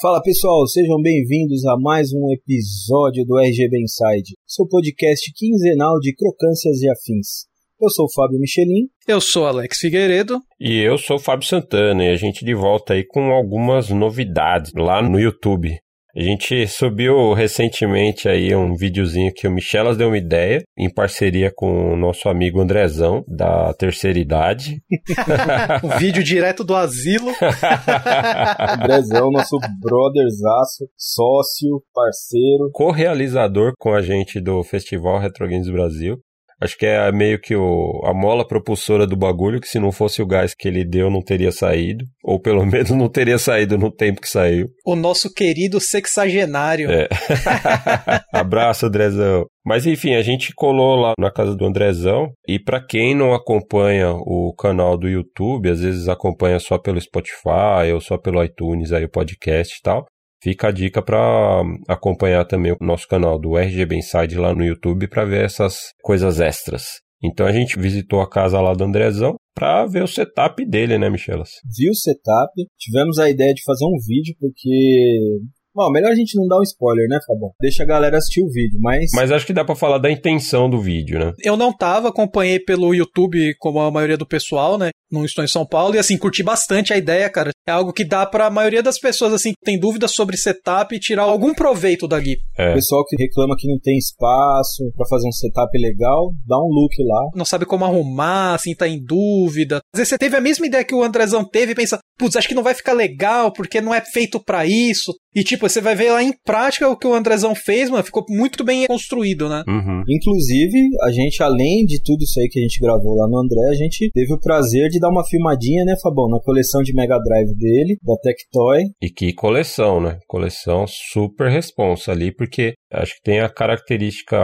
Fala pessoal, sejam bem-vindos a mais um episódio do RGB Inside, seu podcast quinzenal de crocâncias e afins. Eu sou o Fábio Michelin. Eu sou Alex Figueiredo. E eu sou o Fábio Santana, e a gente de volta aí com algumas novidades lá no YouTube. A gente subiu recentemente aí um videozinho que o Michelas deu uma ideia, em parceria com o nosso amigo Andrezão, da terceira idade. um vídeo direto do asilo. Andrezão, nosso brotherzaço, sócio, parceiro. Co-realizador com a gente do Festival Retro Games Brasil. Acho que é meio que o, a mola propulsora do bagulho, que se não fosse o gás que ele deu, não teria saído. Ou pelo menos não teria saído no tempo que saiu. O nosso querido sexagenário. É. Abraço, Andrezão. Mas enfim, a gente colou lá na casa do Andrezão. E para quem não acompanha o canal do YouTube, às vezes acompanha só pelo Spotify ou só pelo iTunes, aí o podcast e tal. Fica a dica para acompanhar também o nosso canal do RGB Inside lá no YouTube para ver essas coisas extras. Então a gente visitou a casa lá do Andrezão para ver o setup dele, né, Michelas? Viu o setup, tivemos a ideia de fazer um vídeo porque Bom, melhor a gente não dar um spoiler, né, Fabão? Deixa a galera assistir o vídeo, mas. Mas acho que dá para falar da intenção do vídeo, né? Eu não tava, acompanhei pelo YouTube, como a maioria do pessoal, né? Não estou em São Paulo, e assim, curti bastante a ideia, cara. É algo que dá para a maioria das pessoas, assim, que tem dúvidas sobre setup, tirar algum proveito dali. É. O pessoal que reclama que não tem espaço para fazer um setup legal, dá um look lá. Não sabe como arrumar, assim, tá em dúvida. Às vezes você teve a mesma ideia que o Andrezão teve e pensa, putz, acho que não vai ficar legal porque não é feito para isso. E tipo, você vai ver lá em prática o que o Andrezão fez, mano, ficou muito bem construído, né? Uhum. Inclusive, a gente, além de tudo isso aí que a gente gravou lá no André, a gente teve o prazer de dar uma filmadinha, né, Fabão, na coleção de Mega Drive dele, da Tectoy. E que coleção, né? Coleção super responsa ali, porque acho que tem a característica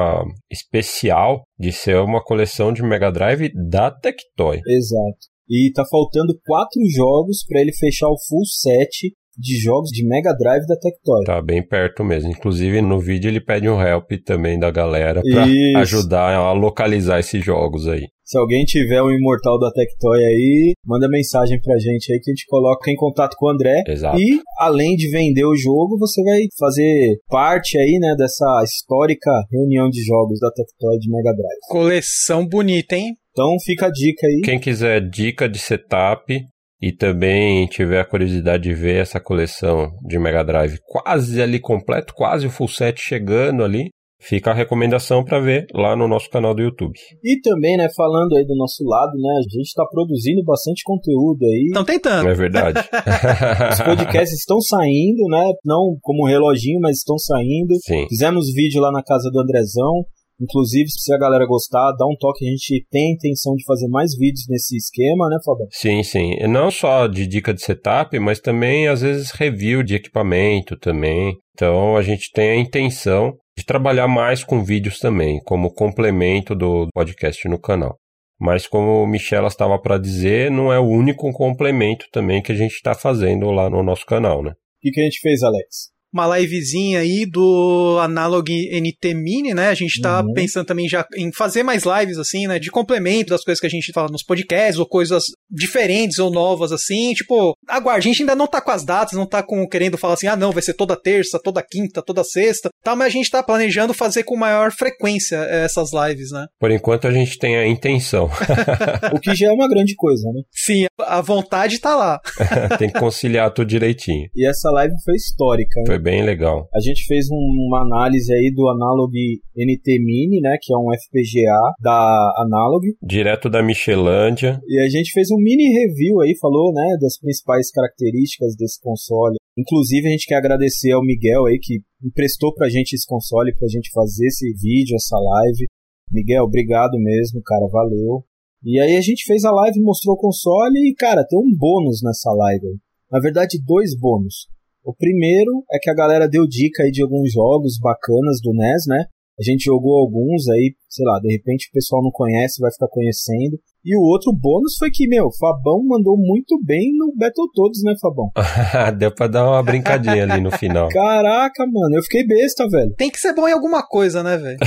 especial de ser uma coleção de Mega Drive da Tectoy. Exato. E tá faltando quatro jogos para ele fechar o full set de jogos de Mega Drive da Tectoy. Tá bem perto mesmo. Inclusive no vídeo ele pede um help também da galera para ajudar a localizar esses jogos aí. Se alguém tiver um imortal da Tectoy aí, manda mensagem pra gente aí que a gente coloca em contato com o André. Exato. E além de vender o jogo, você vai fazer parte aí, né, dessa histórica reunião de jogos da Tectoy de Mega Drive. Coleção bonita, hein? Então fica a dica aí. Quem quiser dica de setup, e também tiver a curiosidade de ver essa coleção de Mega Drive quase ali completo, quase o full set chegando ali, fica a recomendação para ver lá no nosso canal do YouTube. E também, né, falando aí do nosso lado, né, a gente está produzindo bastante conteúdo aí. Estão tentando. É verdade. Os podcasts estão saindo, né, não como um reloginho, mas estão saindo. Sim. Fizemos vídeo lá na casa do Andrezão. Inclusive, se a galera gostar, dá um toque. A gente tem a intenção de fazer mais vídeos nesse esquema, né, Fabão? Sim, sim. E não só de dica de setup, mas também, às vezes, review de equipamento também. Então, a gente tem a intenção de trabalhar mais com vídeos também, como complemento do podcast no canal. Mas como o Michela estava para dizer, não é o único complemento também que a gente está fazendo lá no nosso canal, né? O que, que a gente fez, Alex? Uma livezinha aí do Analog NT Mini, né? A gente tá uhum. pensando também já em fazer mais lives, assim, né? De complemento das coisas que a gente fala nos podcasts, ou coisas diferentes ou novas, assim. Tipo, aguarde, a gente ainda não tá com as datas, não tá com, querendo falar assim, ah, não, vai ser toda terça, toda quinta, toda sexta, tá? Mas a gente tá planejando fazer com maior frequência eh, essas lives, né? Por enquanto a gente tem a intenção. o que já é uma grande coisa, né? Sim, a vontade tá lá. tem que conciliar tudo direitinho. E essa live foi histórica, né? Foi bem legal. A gente fez um, uma análise aí do Analog NT Mini, né, que é um FPGA da Analog. Direto da Michelândia. E a gente fez um mini review aí, falou, né, das principais características desse console. Inclusive, a gente quer agradecer ao Miguel aí, que emprestou pra gente esse console, pra gente fazer esse vídeo, essa live. Miguel, obrigado mesmo, cara, valeu. E aí a gente fez a live, mostrou o console e, cara, tem um bônus nessa live. Na verdade, dois bônus. O primeiro é que a galera deu dica aí de alguns jogos bacanas do NES, né? A gente jogou alguns aí, sei lá, de repente o pessoal não conhece, vai ficar conhecendo. E o outro bônus foi que, meu, Fabão mandou muito bem no Battletoads, né, Fabão? Deu pra dar uma brincadinha ali no final. Caraca, mano, eu fiquei besta, velho. Tem que ser bom em alguma coisa, né, velho?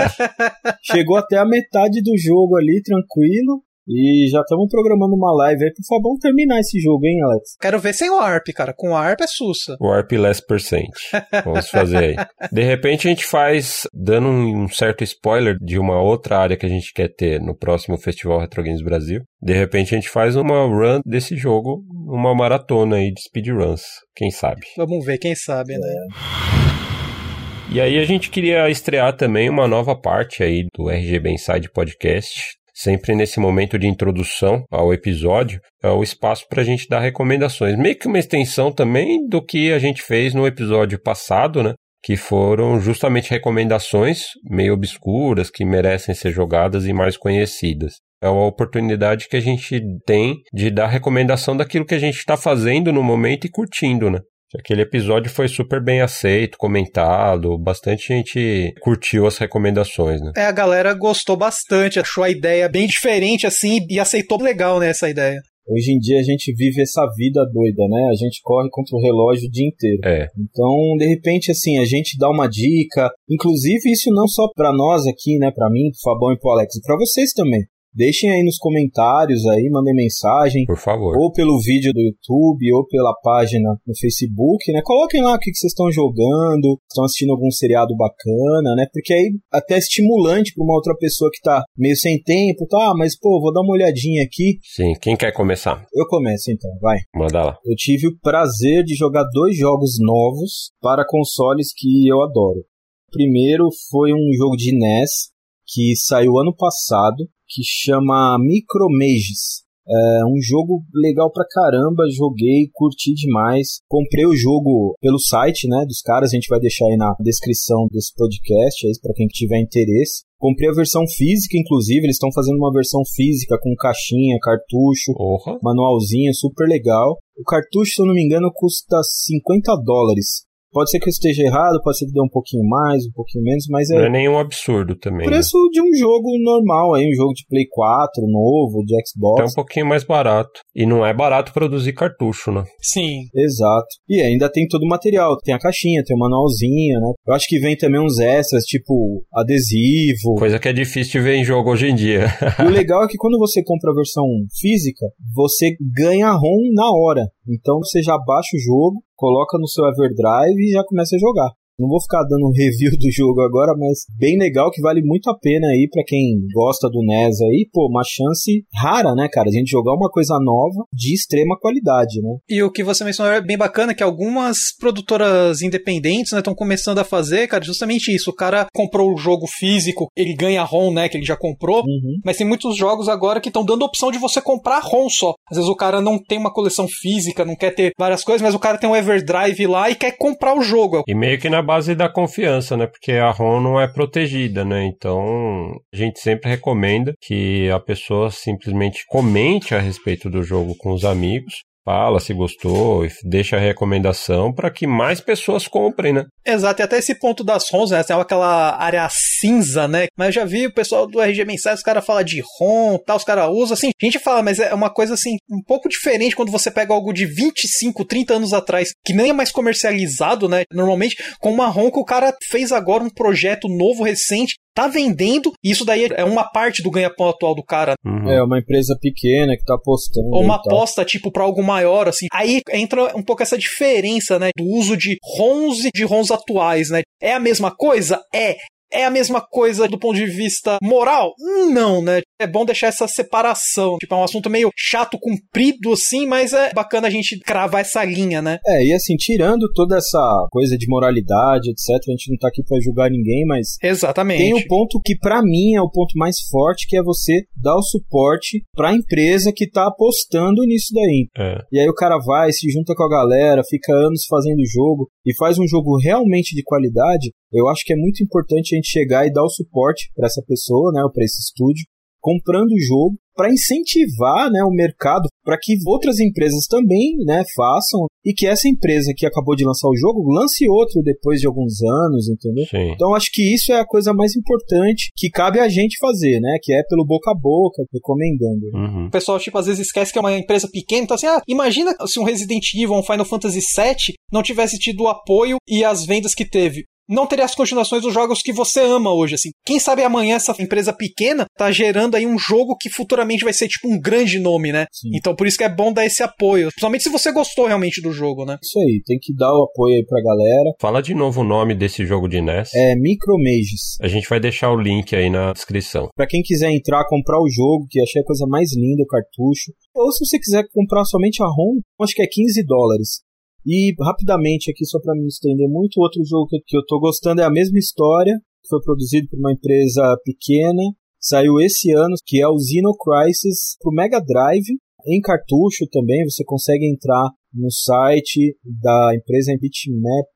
Chegou até a metade do jogo ali, tranquilo. E já estamos programando uma live aí pro Fabão terminar esse jogo, hein, Alex? Quero ver sem o ARP, cara. Com o ARP é sussa. O ARP less percent. Vamos fazer aí. De repente a gente faz, dando um certo spoiler de uma outra área que a gente quer ter no próximo Festival Retro Games Brasil. De repente a gente faz uma run desse jogo, uma maratona aí de speedruns. Quem sabe? Vamos ver, quem sabe, né? E aí a gente queria estrear também uma nova parte aí do RGB Inside Podcast, sempre nesse momento de introdução ao episódio, é o espaço para a gente dar recomendações. Meio que uma extensão também do que a gente fez no episódio passado, né? Que foram justamente recomendações meio obscuras que merecem ser jogadas e mais conhecidas. É uma oportunidade que a gente tem de dar recomendação daquilo que a gente está fazendo no momento e curtindo, né? Aquele episódio foi super bem aceito, comentado, bastante gente curtiu as recomendações, né? É, a galera gostou bastante, achou a ideia bem diferente assim e aceitou legal, né, essa ideia. Hoje em dia a gente vive essa vida doida, né? A gente corre contra o relógio o dia inteiro. É. Então, de repente, assim, a gente dá uma dica. Inclusive, isso não só para nós aqui, né? Para mim, pro Fabão e pro Alex, e pra vocês também. Deixem aí nos comentários aí, mandem mensagem. Por favor. Ou pelo vídeo do YouTube, ou pela página no Facebook, né? Coloquem lá o que, vocês estão jogando, estão assistindo algum seriado bacana, né? Porque aí até é estimulante para uma outra pessoa que tá meio sem tempo, tá? Ah, mas pô, vou dar uma olhadinha aqui. Sim, quem quer começar? Eu começo então, vai. Manda lá. Eu tive o prazer de jogar dois jogos novos para consoles que eu adoro. O primeiro foi um jogo de NES que saiu ano passado, que chama Micromages. É um jogo legal pra caramba, joguei, curti demais. Comprei o jogo pelo site, né, dos caras, a gente vai deixar aí na descrição desse podcast, aí para quem tiver interesse. Comprei a versão física, inclusive, eles estão fazendo uma versão física com caixinha, cartucho, Porra. manualzinho, super legal. O cartucho, se eu não me engano, custa 50 dólares. Pode ser que eu esteja errado, pode ser que dê um pouquinho mais, um pouquinho menos, mas é. Não é nenhum absurdo também. Preço né? de um jogo normal aí, um jogo de Play 4, novo, de Xbox. É um pouquinho mais barato. E não é barato produzir cartucho, né? Sim. Exato. E ainda tem todo o material. Tem a caixinha, tem o manualzinho, né? Eu acho que vem também uns extras, tipo adesivo. Coisa que é difícil de ver em jogo hoje em dia. e o legal é que quando você compra a versão física, você ganha ROM na hora. Então você já baixa o jogo, coloca no seu Everdrive e já começa a jogar. Não vou ficar dando review do jogo agora, mas bem legal que vale muito a pena aí para quem gosta do NES aí, pô, uma chance rara, né, cara, a gente jogar uma coisa nova de extrema qualidade, né? E o que você mencionou é bem bacana, que algumas produtoras independentes, né, estão começando a fazer, cara, justamente isso. O cara comprou o jogo físico, ele ganha ROM, né, que ele já comprou, Uhum. mas tem muitos jogos agora que estão dando a opção de você comprar ROM só. Às vezes o cara não tem uma coleção física, não quer ter várias coisas, mas o cara tem um Everdrive lá e quer comprar o jogo. E meio que na base da confiança, né? Porque a ROM não é protegida, né? Então a gente sempre recomenda que a pessoa simplesmente comente a respeito do jogo com os amigos. Fala se gostou, deixa a recomendação para que mais pessoas comprem, né? Exato, e até esse ponto das ROMs, né? Tem aquela área cinza, né? Mas já vi o pessoal do RG Mensagem, os caras falam de ROM tal, os caras usam, assim. A gente fala, mas é uma coisa, assim, um pouco diferente quando você pega algo de 25, 30 anos atrás, que nem é mais comercializado, né? Normalmente, com uma ROM que o cara fez agora um projeto novo, recente, tá vendendo, e isso daí é uma parte do ganha-pão atual do cara. Uhum. É, uma empresa pequena que tá apostando. Ou uma tal. aposta, tipo, pra algo maior, assim. Aí entra um pouco essa diferença, né? Do uso de ROMs e de ROMs atuais, né? É a mesma coisa? É. É a mesma coisa do ponto de vista moral? Não, né? É bom deixar essa separação. Tipo, é um assunto meio chato, comprido, assim, mas é bacana a gente cravar essa linha, né? É, e assim, tirando toda essa coisa de moralidade, etc., a gente não tá aqui pra julgar ninguém, mas Exatamente. Tem o ponto que pra mim é o ponto mais forte, que é você dar o suporte pra empresa que tá apostando nisso daí. É. E aí o cara vai, se junta com a galera, fica anos fazendo o jogo e faz um jogo realmente de qualidade. Eu acho que é muito importante a gente chegar e dar o suporte pra essa pessoa, né, ou pra esse estúdio, comprando o jogo para incentivar, né, o mercado para que outras empresas também, né, façam e que essa empresa que acabou de lançar o jogo lance outro depois de alguns anos, entendeu? Sim. Então acho que isso é a coisa mais importante que cabe a gente fazer, né? Que é pelo boca a boca, recomendando. Uhum. O pessoal, tipo, às vezes esquece que é uma empresa pequena, então assim, ah, imagina se um Resident Evil, um Final Fantasy VII não tivesse tido o apoio e as vendas que teve. Não teria as continuações dos jogos que você ama hoje, assim. Quem sabe amanhã essa empresa pequena tá gerando aí um jogo que futuramente vai ser tipo um grande nome, né? Sim. Então por isso que é bom dar esse apoio, principalmente se você gostou realmente do jogo, né? Isso aí, tem que dar o apoio aí pra galera. Fala de novo o nome desse jogo de NES. É Micromages. A gente vai deixar o link aí na descrição. Para quem quiser entrar, comprar o jogo, que achei a coisa mais linda, o cartucho. Ou se você quiser comprar somente a ROM, acho que é 15 dólares. E rapidamente aqui, só para me estender muito, outro jogo que, eu tô gostando é a mesma história, que foi produzido por uma empresa pequena, saiu esse ano, que é o Xeno Crisis pro Mega Drive, em cartucho também, você consegue entrar no site da empresa Bitmap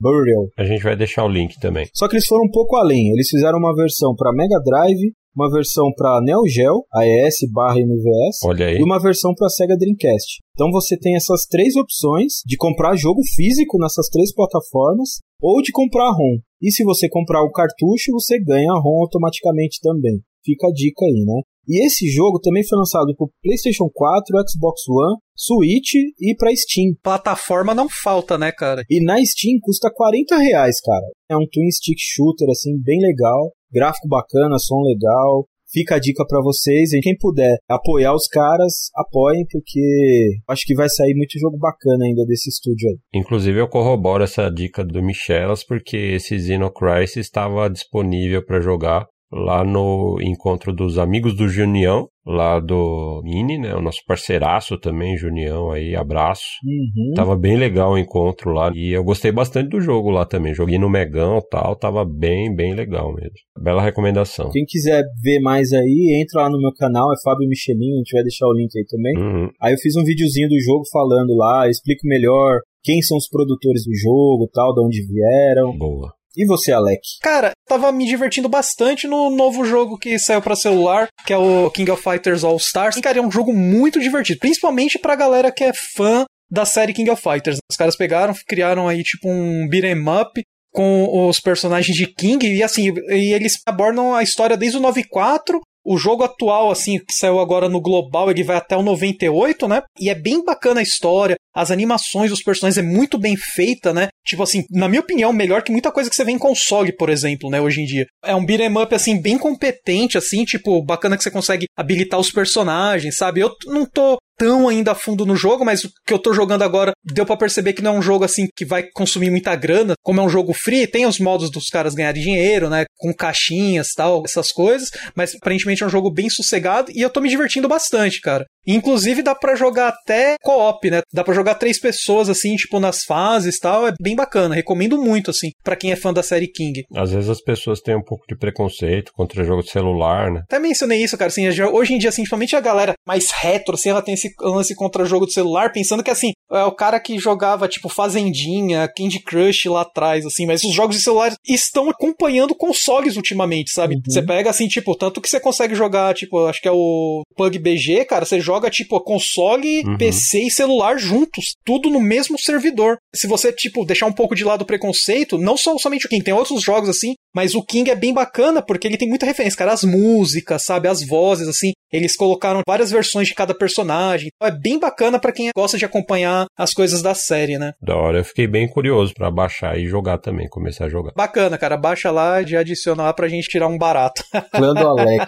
Burial. A gente vai deixar o link também. Só que eles foram um pouco além. Eles fizeram uma versão para Mega Drive, uma versão para Neo Geo, AES barra MVS, Olha aí. e uma versão para Sega Dreamcast. Então você tem essas três opções de comprar jogo físico nessas três plataformas ou de comprar a ROM. E se você comprar o cartucho, você ganha a ROM automaticamente também. Fica a dica aí, né? E esse jogo também foi lançado para PlayStation 4, Xbox One, Switch e para Steam. Plataforma não falta, né, cara? E na Steam custa 40 reais, cara. É um twin stick shooter assim bem legal, gráfico bacana, som legal. Fica a dica para vocês, e quem puder apoiar os caras, apoiem, porque acho que vai sair muito jogo bacana ainda desse estúdio aí. Inclusive eu corroboro essa dica do Michelas, porque esse Xeno Crisis estava disponível para jogar lá no encontro dos amigos do Junião, lá do Mini, né? O nosso parceiraço também, Junião aí, abraço. Uhum. Tava bem legal o encontro lá e eu gostei bastante do jogo lá também. Joguei no Megão e tal, tava bem, bem legal mesmo. Bela recomendação. Quem quiser ver mais aí, entra lá no meu canal, é Fábio Michelin, a gente vai deixar o link aí também. Uhum. Aí eu fiz um videozinho do jogo falando lá, explico melhor quem são os produtores do jogo, tal, de onde vieram. Boa. E você, Alec? Cara, tava me divertindo bastante no novo jogo que saiu para celular, que é o King of Fighters All Stars. Cara, é um jogo muito divertido, principalmente pra galera que é fã da série King of Fighters. Os caras pegaram, criaram aí tipo um beat'em up com os personagens de King e assim, e eles abordam a história desde o 94 o jogo atual, assim, que saiu agora no global, ele vai até o 98, né? E é bem bacana a história, as animações dos personagens é muito bem feita, né? Tipo assim, na minha opinião, melhor que muita coisa que você vê em console, por exemplo, né, hoje em dia. É um beat'em up, assim, bem competente, assim, tipo, bacana que você consegue habilitar os personagens, sabe? Eu não tô tão ainda a fundo no jogo, mas o que eu tô jogando agora deu para perceber que não é um jogo assim que vai consumir muita grana. Como é um jogo free, tem os modos dos caras ganharem dinheiro, né? Com caixinhas tal, essas coisas. Mas aparentemente é um jogo bem sossegado e eu tô me divertindo bastante, cara. Inclusive dá para jogar até co-op, né? Dá para jogar três pessoas assim, tipo nas fases, tal, é bem bacana. Recomendo muito assim para quem é fã da série King. Às vezes as pessoas têm um pouco de preconceito contra jogo de celular, né? Até mencionei isso, cara, assim, hoje em dia assim, principalmente a galera mais retro, assim, ela tem esse lance contra jogo de celular, pensando que assim, é o cara que jogava tipo Fazendinha, Candy Crush lá atrás, assim, mas os jogos de celular estão acompanhando consoles ultimamente, sabe? Uhum. Você pega assim, tipo, tanto que você consegue jogar, tipo, acho que é o Plug BG, cara, você joga tipo console, uhum. PC e celular juntos, tudo no mesmo servidor. Se você, tipo, deixar um pouco de lado o preconceito, não só somente o King, tem outros jogos assim, mas o King é bem bacana porque ele tem muita referência, cara, as músicas, sabe, as vozes, assim, eles colocaram várias versões de cada personagem. Então é bem bacana para quem gosta de acompanhar as coisas da série, né? Da hora, eu fiquei bem curioso para baixar e jogar também, começar a jogar. Bacana, cara, baixa lá e adiciona lá pra gente tirar um barato. Clã do Alec.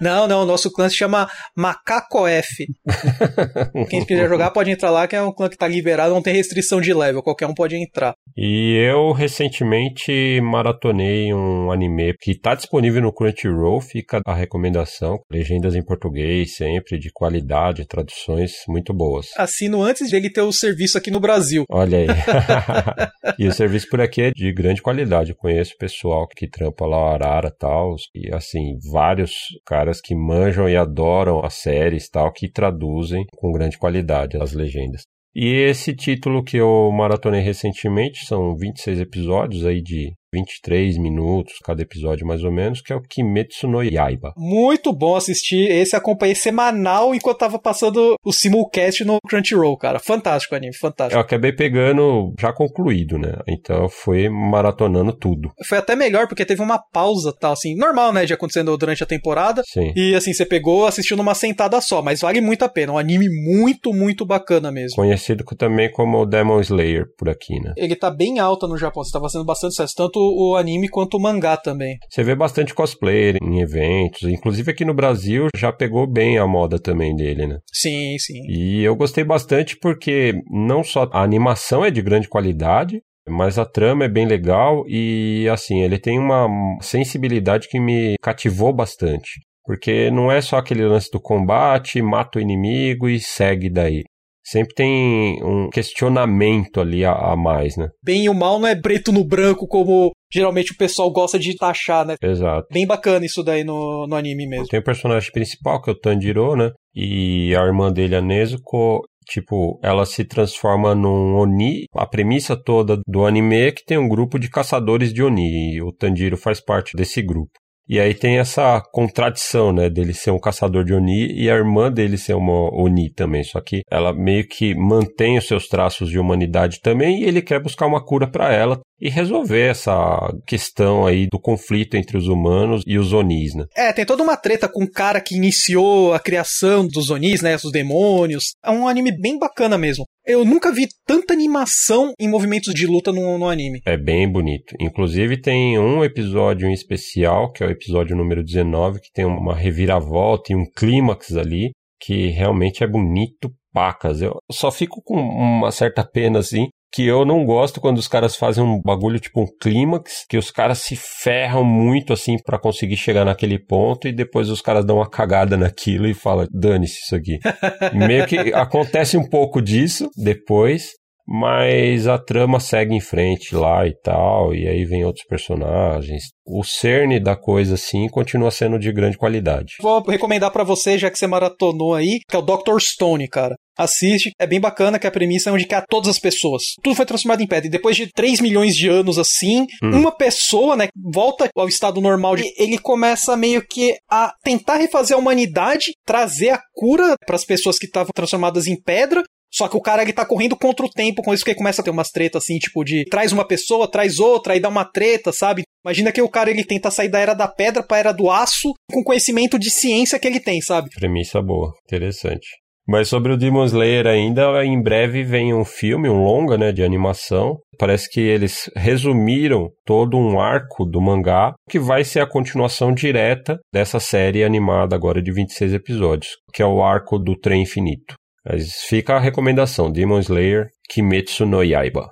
não, não, o nosso clã se chama Macaco F. quem quiser jogar pode entrar lá, que é um clã que tá liberado, não tem restrição de level, qualquer um pode entrar. E eu recentemente maratonei um anime que tá disponível no Crunchyroll, fica a recomendação, legendas em português sempre, de qualidade, traduções muito boas. Assino antes dele ter o serviço aqui no Brasil. Olha aí. e o serviço por aqui é de grande qualidade. Eu conheço pessoal que trampa lá o Arara e tal, e assim, vários caras que manjam e adoram as séries tal, que traduzem com grande qualidade as legendas. E esse título que eu maratonei recentemente, são 26 episódios aí de 23 minutos cada episódio mais ou menos, que é o Kimetsu no Yaiba. Muito bom assistir, esse acompanhei semanal enquanto tava passando o simulcast no Crunchyroll, cara. Fantástico o anime, fantástico. Eu acabei pegando já concluído, né? Então foi maratonando tudo. Foi até melhor porque teve uma pausa, tal, assim, normal, né, de acontecendo durante a temporada. Sim. E assim, você pegou, assistiu numa sentada só, mas vale muito a pena. Um anime muito, muito bacana mesmo. Conhecido também como Demon Slayer por aqui, né? Ele tá bem alta no Japão, você tá fazendo bastante sucesso, tanto o anime quanto o mangá também. Você vê bastante cosplayer em eventos, inclusive aqui no Brasil já pegou bem a moda também dele, né? Sim, sim. E eu gostei bastante porque não só a animação é de grande qualidade, mas a trama é bem legal e assim, ele tem uma sensibilidade que me cativou bastante. Porque não é só aquele lance do combate, mata o inimigo e segue daí sempre tem um questionamento ali a, a, mais, né? Bem e o mal não é preto no branco como geralmente o pessoal gosta de taxar, né? Exato. Bem bacana isso daí no, no anime mesmo. Tem o personagem principal, que é o Tanjiro, né? E a irmã dele, a Nezuko, tipo, ela se transforma num Oni. A premissa toda do anime é que tem um grupo de caçadores de Oni, e o Tanjiro faz parte desse grupo. E aí tem essa contradição, né, dele ser um caçador de Oni e a irmã dele ser uma Oni também. Só que ela meio que mantém os seus traços de humanidade também e ele quer buscar uma cura para ela e resolver essa questão aí do conflito entre os humanos e os Onis, né? É, tem toda uma treta com o cara que iniciou a criação dos Onis, né, os demônios. É um anime bem bacana mesmo. Eu nunca vi tanta animação em movimentos de luta no, no anime. É bem bonito. Inclusive tem um episódio em especial, que é o episódio número 19, que tem uma reviravolta e um clímax ali, que realmente é bonito pacas. Eu só fico com uma certa pena, assim, que eu não gosto quando os caras fazem um bagulho tipo um clímax, que os caras se ferram muito assim para conseguir chegar naquele ponto e depois os caras dão uma cagada naquilo e falam, dane-se isso aqui. Meio que acontece um pouco disso depois, mas a trama segue em frente lá e tal, e aí vem outros personagens. O cerne da coisa, assim, continua sendo de grande qualidade. Vou recomendar para você, já que você maratonou aí, que é o Dr. Stone, cara. Assiste, é bem bacana que a premissa é onde quer todas as pessoas. Tudo foi transformado em pedra. E depois de 3 milhões de anos assim, hum. uma pessoa, né, volta ao estado normal. De, ele começa meio que a tentar refazer a humanidade, trazer a cura para as pessoas que estavam transformadas em pedra, só que o cara ele tá correndo contra o tempo com isso que começa a ter umas tretas assim, tipo de traz uma pessoa, traz outra, aí dá uma treta, sabe? Imagina que o cara ele tenta sair da era da pedra pra era do aço com conhecimento de ciência que ele tem, sabe? Premissa boa, interessante. Mas sobre o Demon Slayer ainda, em breve vem um filme, um longa, né, de animação. Parece que eles resumiram todo um arco do mangá, que vai ser a continuação direta dessa série animada agora de 26 episódios, que é o arco do Trem Infinito. Mas fica a recomendação: Demon Slayer Kimetsu no Yaiba.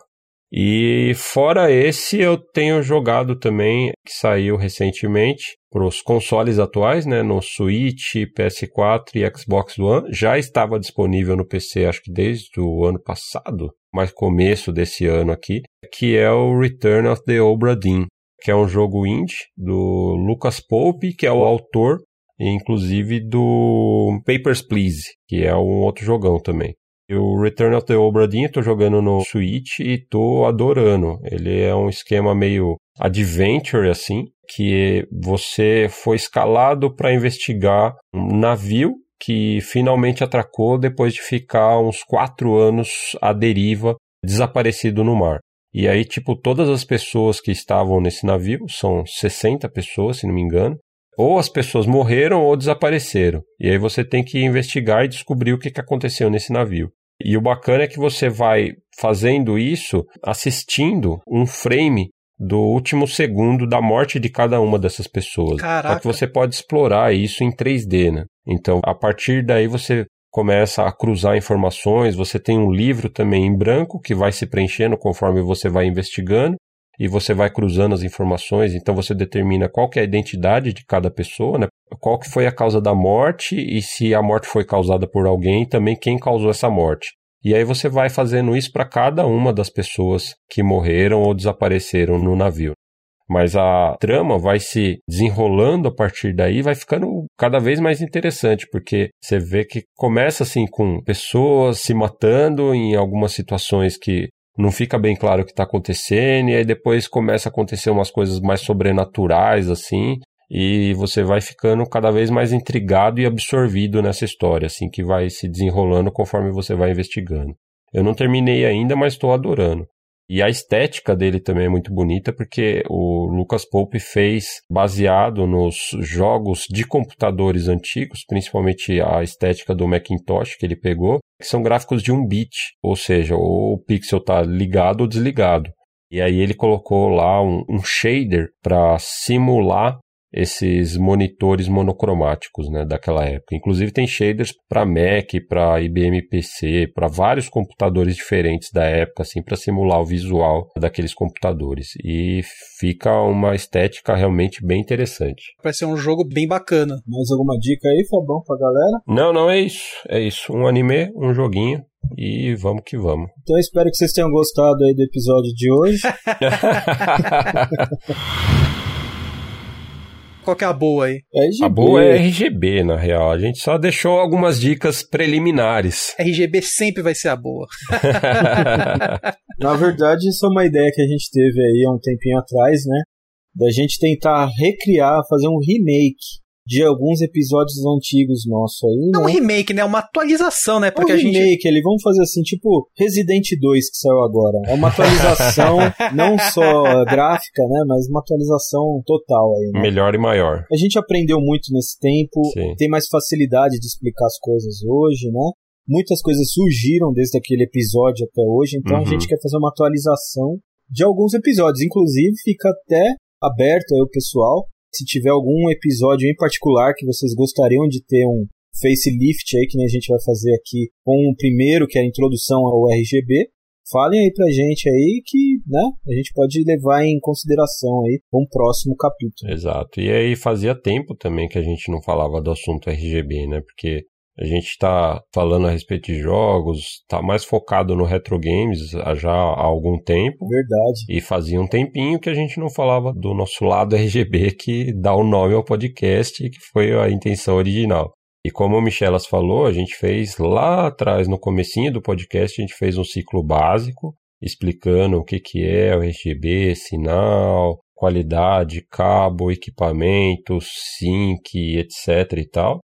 E fora esse, eu tenho jogado também, que saiu recentemente, para os consoles atuais, né, no Switch, PS4 e Xbox One. Já estava disponível no PC, acho que desde o ano passado, mais começo desse ano aqui, que é o Return of the Obra Dinn, que é um jogo indie do Lucas Pope, que é o autor inclusive do Papers, Please, que é um outro jogão também. O Return of the Obra Dinn tô jogando no Switch e tô adorando. Ele é um esquema meio adventure assim, que você foi escalado para investigar um navio que finalmente atracou depois de ficar uns quatro anos à deriva, desaparecido no mar. E aí, tipo, todas as pessoas que estavam nesse navio, são 60 pessoas, se não me engano, ou as pessoas morreram ou desapareceram. E aí você tem que investigar e descobrir o que, aconteceu nesse navio. E o bacana é que você vai fazendo isso assistindo um frame do último segundo da morte de cada uma dessas pessoas. Caraca. Só que você pode explorar isso em 3D, né? Então, a partir daí você começa a cruzar informações, você tem um livro também em branco que vai se preenchendo conforme você vai investigando e você vai cruzando as informações, então você determina qual que é a identidade de cada pessoa, né? Qual que foi a causa da morte e se a morte foi causada por alguém, também quem causou essa morte. E aí você vai fazendo isso para cada uma das pessoas que morreram ou desapareceram no navio. Mas a trama vai se desenrolando a partir daí, vai ficando cada vez mais interessante, porque você vê que começa assim com pessoas se matando em algumas situações que não fica bem claro o que está acontecendo, e aí depois começa a acontecer umas coisas mais sobrenaturais, assim, e você vai ficando cada vez mais intrigado e absorvido nessa história, assim, que vai se desenrolando conforme você vai investigando. Eu não terminei ainda, mas estou adorando. E a estética dele também é muito bonita, porque o Lucas Pope fez baseado nos jogos de computadores antigos, principalmente a estética do Macintosh que ele pegou, que são gráficos de um bit, ou seja, o pixel está ligado ou desligado. E aí ele colocou lá um, um shader para simular esses monitores monocromáticos, né, daquela época. Inclusive tem shaders para Mac, para IBM PC, para vários computadores diferentes da época, assim, para simular o visual daqueles computadores. E fica uma estética realmente bem interessante. Vai ser um jogo bem bacana. Mais alguma dica aí, Fabão, pra galera? Não, não é isso. É isso. Um anime, um joguinho. E vamos que vamos. Então espero que vocês tenham gostado aí do episódio de hoje. Qual que é a boa aí? RGB. A boa é RGB, na real. A gente só deixou algumas dicas preliminares. RGB sempre vai ser a boa. na verdade, isso é uma ideia que a gente teve aí há um tempinho atrás, né? Da gente tentar recriar, fazer um remake de alguns episódios antigos nossos aí. Não né? um remake, né? Uma atualização, né? Porque é um remake, gente... ele vamos fazer assim, tipo Resident 2 que saiu agora. É uma atualização não só gráfica, né? Mas uma atualização total aí. Né? Melhor e maior. A gente aprendeu muito nesse tempo, Sim. tem mais facilidade de explicar as coisas hoje, né? Muitas coisas surgiram desde aquele episódio até hoje, então uhum. a gente quer fazer uma atualização de alguns episódios. Inclusive, fica até aberto aí o pessoal se tiver algum episódio em particular que vocês gostariam de ter um facelift aí, que nem a gente vai fazer aqui com o primeiro, que é a introdução ao RGB, falem aí pra gente aí que, né, a gente pode levar em consideração aí um próximo capítulo. Exato. E aí fazia tempo também que a gente não falava do assunto RGB, né? Porque a gente está falando a respeito de jogos, está mais focado no retro games já há algum tempo. Verdade. E fazia um tempinho que a gente não falava do nosso lado RGB que dá o nome ao podcast, que foi a intenção original. E como o Michelas falou, a gente fez lá atrás, no comecinho do podcast, a gente fez um ciclo básico, explicando o que, que é o RGB, sinal, qualidade, cabo, equipamento, sync, etc e tal.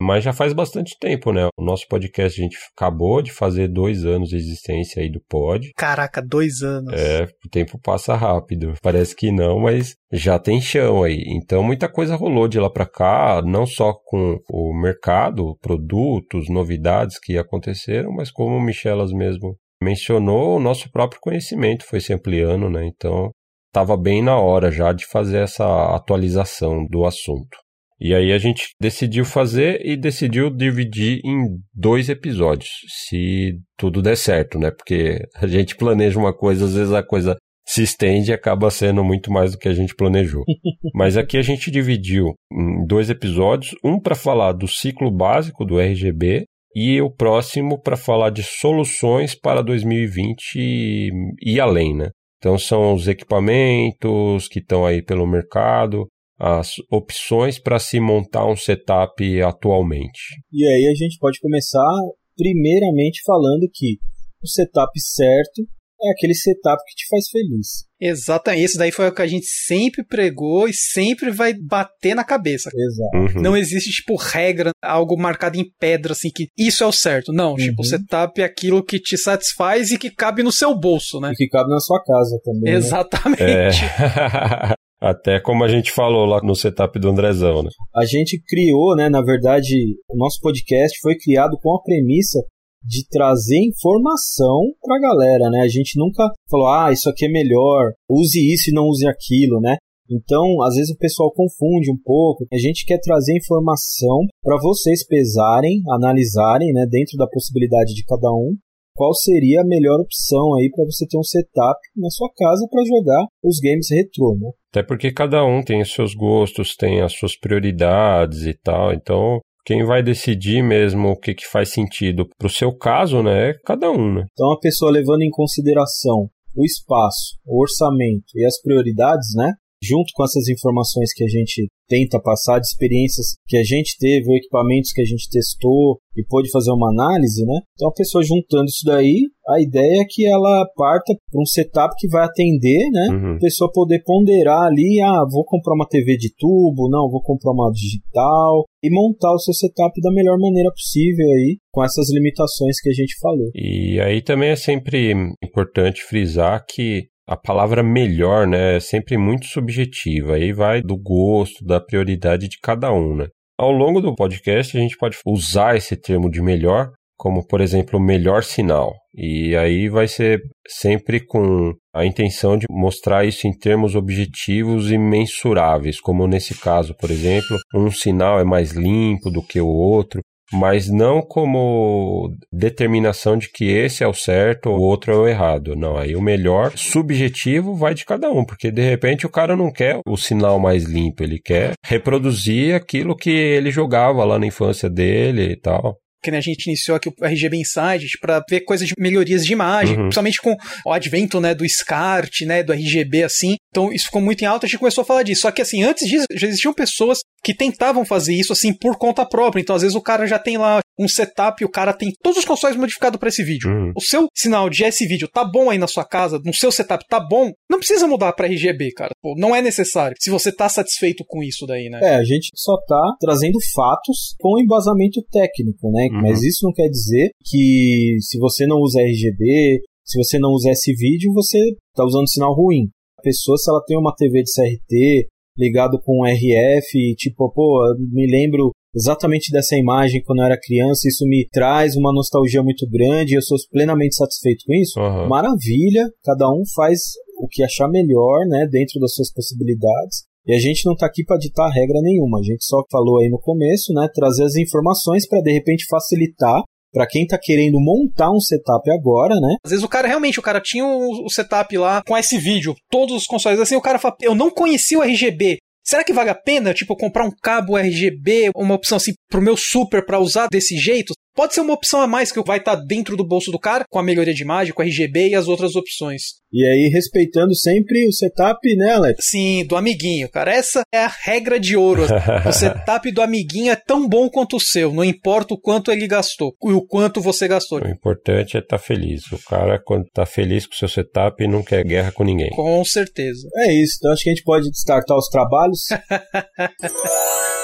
Mas já faz bastante tempo, né? O nosso podcast, a gente acabou de fazer dois anos de existência aí do pod. Caraca, dois anos. É, o tempo passa rápido. Parece que não, mas já tem chão aí. Então muita coisa rolou de lá para cá, não só com o mercado, produtos, novidades que aconteceram, mas como o Michelas mesmo mencionou, o nosso próprio conhecimento foi se ampliando, né? Então estava bem na hora já de fazer essa atualização do assunto. E aí a gente decidiu fazer e decidiu dividir em dois episódios, se tudo der certo, né? Porque a gente planeja uma coisa, às vezes a coisa se estende e acaba sendo muito mais do que a gente planejou. Mas aqui a gente dividiu em dois episódios, um para falar do ciclo básico do RGB e o próximo para falar de soluções para 2020 e, e além, né? Então são os equipamentos que estão aí pelo mercado, as opções para se montar um setup atualmente. E aí a gente pode começar primeiramente falando que o setup certo é aquele setup que te faz feliz. Exatamente. Isso daí foi o que a gente sempre pregou e sempre vai bater na cabeça. Exato. Uhum. Não existe, tipo, regra, algo marcado em pedra, assim, que isso é o certo. Não, uhum. tipo, o setup é aquilo que te satisfaz e que cabe no seu bolso, né? E que cabe na sua casa também. Né? Exatamente. Né? É. Até como a gente falou lá no setup do Andrezão, né? A gente criou, né, na verdade, o nosso podcast foi criado com a premissa de trazer informação pra galera, né? A gente nunca falou, ah, isso aqui é melhor, use isso e não use aquilo, né? Então, às vezes o pessoal confunde um pouco. A gente quer trazer informação para vocês pesarem, analisarem, né, dentro da possibilidade de cada um, qual seria a melhor opção aí para você ter um setup na sua casa para jogar os games retrô, né? Até porque cada um tem os seus gostos, tem as suas prioridades e tal, então quem vai decidir mesmo o que, que faz sentido para o seu caso, né, é cada um, né? Então a pessoa levando em consideração o espaço, o orçamento e as prioridades, né? Junto com essas informações que a gente tenta passar, de experiências que a gente teve, equipamentos que a gente testou e pôde fazer uma análise, né? Então a pessoa juntando isso daí, A ideia é que ela parta para um setup que vai atender, né? Uhum. A pessoa poder ponderar ali, ah, vou comprar uma TV de tubo, não, vou comprar uma digital e montar o seu setup da melhor maneira possível aí, com essas limitações que a gente falou. E aí também é sempre importante frisar que a palavra melhor, né, é sempre muito subjetiva, aí vai do gosto, da prioridade de cada um, né? Ao longo do podcast, a gente pode usar esse termo de melhor, como por exemplo, melhor sinal. E aí vai ser sempre com a intenção de mostrar isso em termos objetivos e mensuráveis, como nesse caso, por exemplo, um sinal é mais limpo do que o outro, mas não como determinação de que esse é o certo ou o outro é o errado. Não, aí o melhor subjetivo vai de cada um, porque de repente o cara não quer o sinal mais limpo, ele quer reproduzir aquilo que ele jogava lá na infância dele e tal que a gente iniciou aqui o RGB Insight para ver coisas de melhorias de imagem, uhum. principalmente com o advento, né, do SCART, né, do RGB assim. Então isso ficou muito em alta, a gente começou a falar disso. Só que assim, antes disso já existiam pessoas que tentavam fazer isso assim por conta própria. Então às vezes o cara já tem lá um setup e o cara tem todos os consoles modificados para esse vídeo. Uhum. O seu sinal de S vídeo tá bom aí na sua casa, no seu setup tá bom, não precisa mudar para RGB, cara. Pô, não é necessário. Se você tá satisfeito com isso daí, né? É, a gente só tá trazendo fatos com embasamento técnico, né? Uhum. Mas isso não quer dizer que se você não usa RGB, se você não usa esse vídeo, você está usando sinal ruim. A pessoa, se ela tem uma TV de CRT ligado com RF, tipo, pô, me lembro exatamente dessa imagem quando eu era criança, isso me traz uma nostalgia muito grande, eu sou plenamente satisfeito com isso. Uhum. Maravilha, cada um faz o que achar melhor, né, dentro das suas possibilidades. E a gente não está aqui para ditar regra nenhuma, a gente só falou aí no começo, né, trazer as informações para de repente facilitar para quem tá querendo montar um setup agora, né? Às vezes o cara realmente, o cara tinha o, setup lá com esse vídeo, todos os consoles assim, o cara fala, eu não conhecia o RGB. Será que vale a pena, tipo, comprar um cabo RGB, uma opção assim pro meu super para usar desse jeito? Pode ser uma opção a mais que vai estar tá dentro do bolso do cara, com a melhoria de imagem, com RGB e as outras opções. E aí, respeitando sempre o setup, né, Alex? Sim, do amiguinho, cara. Essa é a regra de ouro. o setup do amiguinho é tão bom quanto o seu, não importa o quanto ele gastou e o quanto você gastou. O importante é estar tá feliz. O cara, quando está feliz com o seu setup, não quer guerra com ninguém. Com certeza. É isso. Então, acho que a gente pode startar os trabalhos.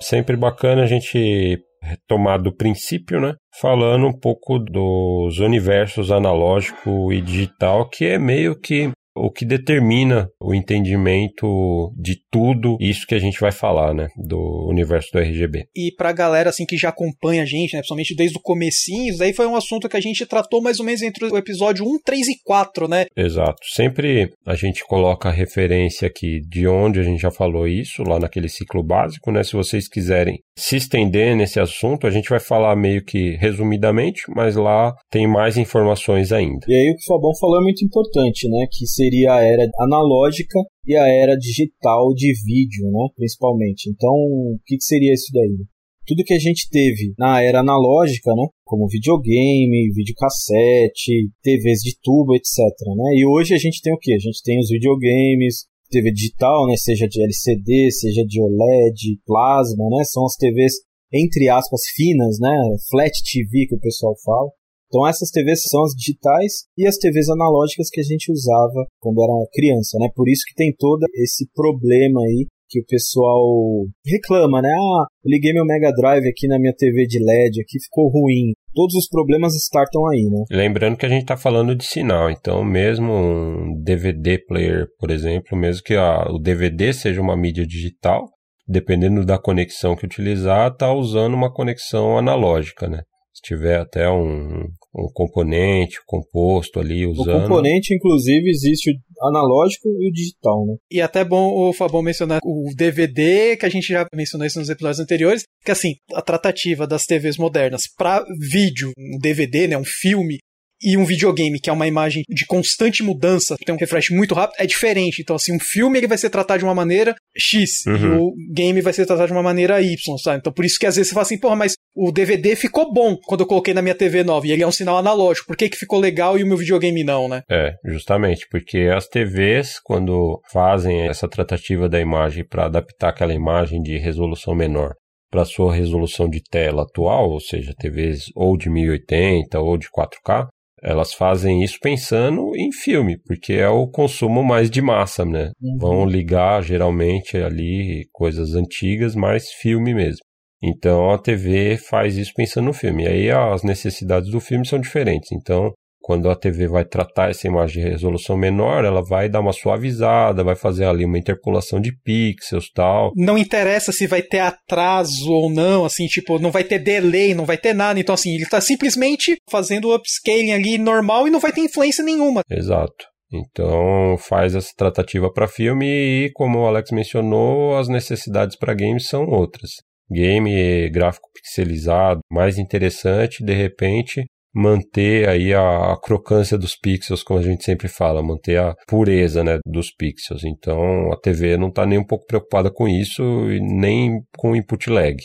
sempre bacana a gente retomar do princípio, né? Falando um pouco dos universos analógico e digital, que é meio que o que determina o entendimento de tudo isso que a gente vai falar, né, do universo do RGB. E pra galera assim que já acompanha a gente, né, principalmente desde o comecinho, isso daí foi um assunto que a gente tratou mais ou menos entre o episódio 1, 3 e 4, né? Exato. Sempre a gente coloca a referência aqui de onde a gente já falou isso, lá naquele ciclo básico, né? Se vocês quiserem se estender nesse assunto, a gente vai falar meio que resumidamente, mas lá tem mais informações ainda. E aí o que o Fabão falou é muito importante, né, que seria a era analógica e a era digital de vídeo, né, principalmente. Então, o que, que seria isso daí? Tudo que a gente teve na era analógica, né, como videogame, videocassete, TVs de tubo, etc. Né, e hoje a gente tem o que? A gente tem os videogames, TV digital, né, seja de LCD, seja de OLED, plasma, né, são as TVs entre aspas finas, né, flat TV que o pessoal fala. Então essas TVs são as digitais e as TVs analógicas que a gente usava quando era criança, né? Por isso que tem todo esse problema aí que o pessoal reclama, né? Ah, liguei meu Mega Drive aqui na minha TV de LED, aqui ficou ruim. Todos os problemas startam aí, né? Lembrando que a gente está falando de sinal, então mesmo um DVD player, por exemplo, mesmo que a, o DVD seja uma mídia digital, dependendo da conexão que utilizar, está usando uma conexão analógica, né? Se tiver até um, um componente, um composto ali usando. O componente, inclusive, existe o analógico e o digital, né? E até bom o Fabão mencionar o DVD, que a gente já mencionou isso nos episódios anteriores, que assim, a tratativa das TVs modernas para vídeo, um DVD, né, um filme, e um videogame, que é uma imagem de constante mudança, tem um refresh muito rápido, é diferente. Então, assim, um filme ele vai ser tratado de uma maneira X uhum. e o game vai ser tratado de uma maneira Y, sabe? Então, por isso que às vezes você fala assim, porra, mas o DVD ficou bom quando eu coloquei na minha TV nova e ele é um sinal analógico. Por que, que ficou legal e o meu videogame não, né? É, justamente, porque as TVs, quando fazem essa tratativa da imagem para adaptar aquela imagem de resolução menor para sua resolução de tela atual, ou seja, TVs ou de 1080 ou de 4K, elas fazem isso pensando em filme, porque é o consumo mais de massa, né? Uhum. Vão ligar geralmente ali coisas antigas, mais filme mesmo. Então a TV faz isso pensando no filme. E aí as necessidades do filme são diferentes. Então quando a TV vai tratar essa imagem de resolução menor, ela vai dar uma suavizada, vai fazer ali uma interpolação de pixels tal. Não interessa se vai ter atraso ou não, assim, tipo, não vai ter delay, não vai ter nada. Então, assim, ele está simplesmente fazendo o upscaling ali normal e não vai ter influência nenhuma. Exato. Então faz essa tratativa para filme e, como o Alex mencionou, as necessidades para games são outras. Game gráfico pixelizado, mais interessante, de repente manter aí a, a, crocância dos pixels, como a gente sempre fala, manter a pureza, né, dos pixels. Então a TV não está nem um pouco preocupada com isso e nem com input lag.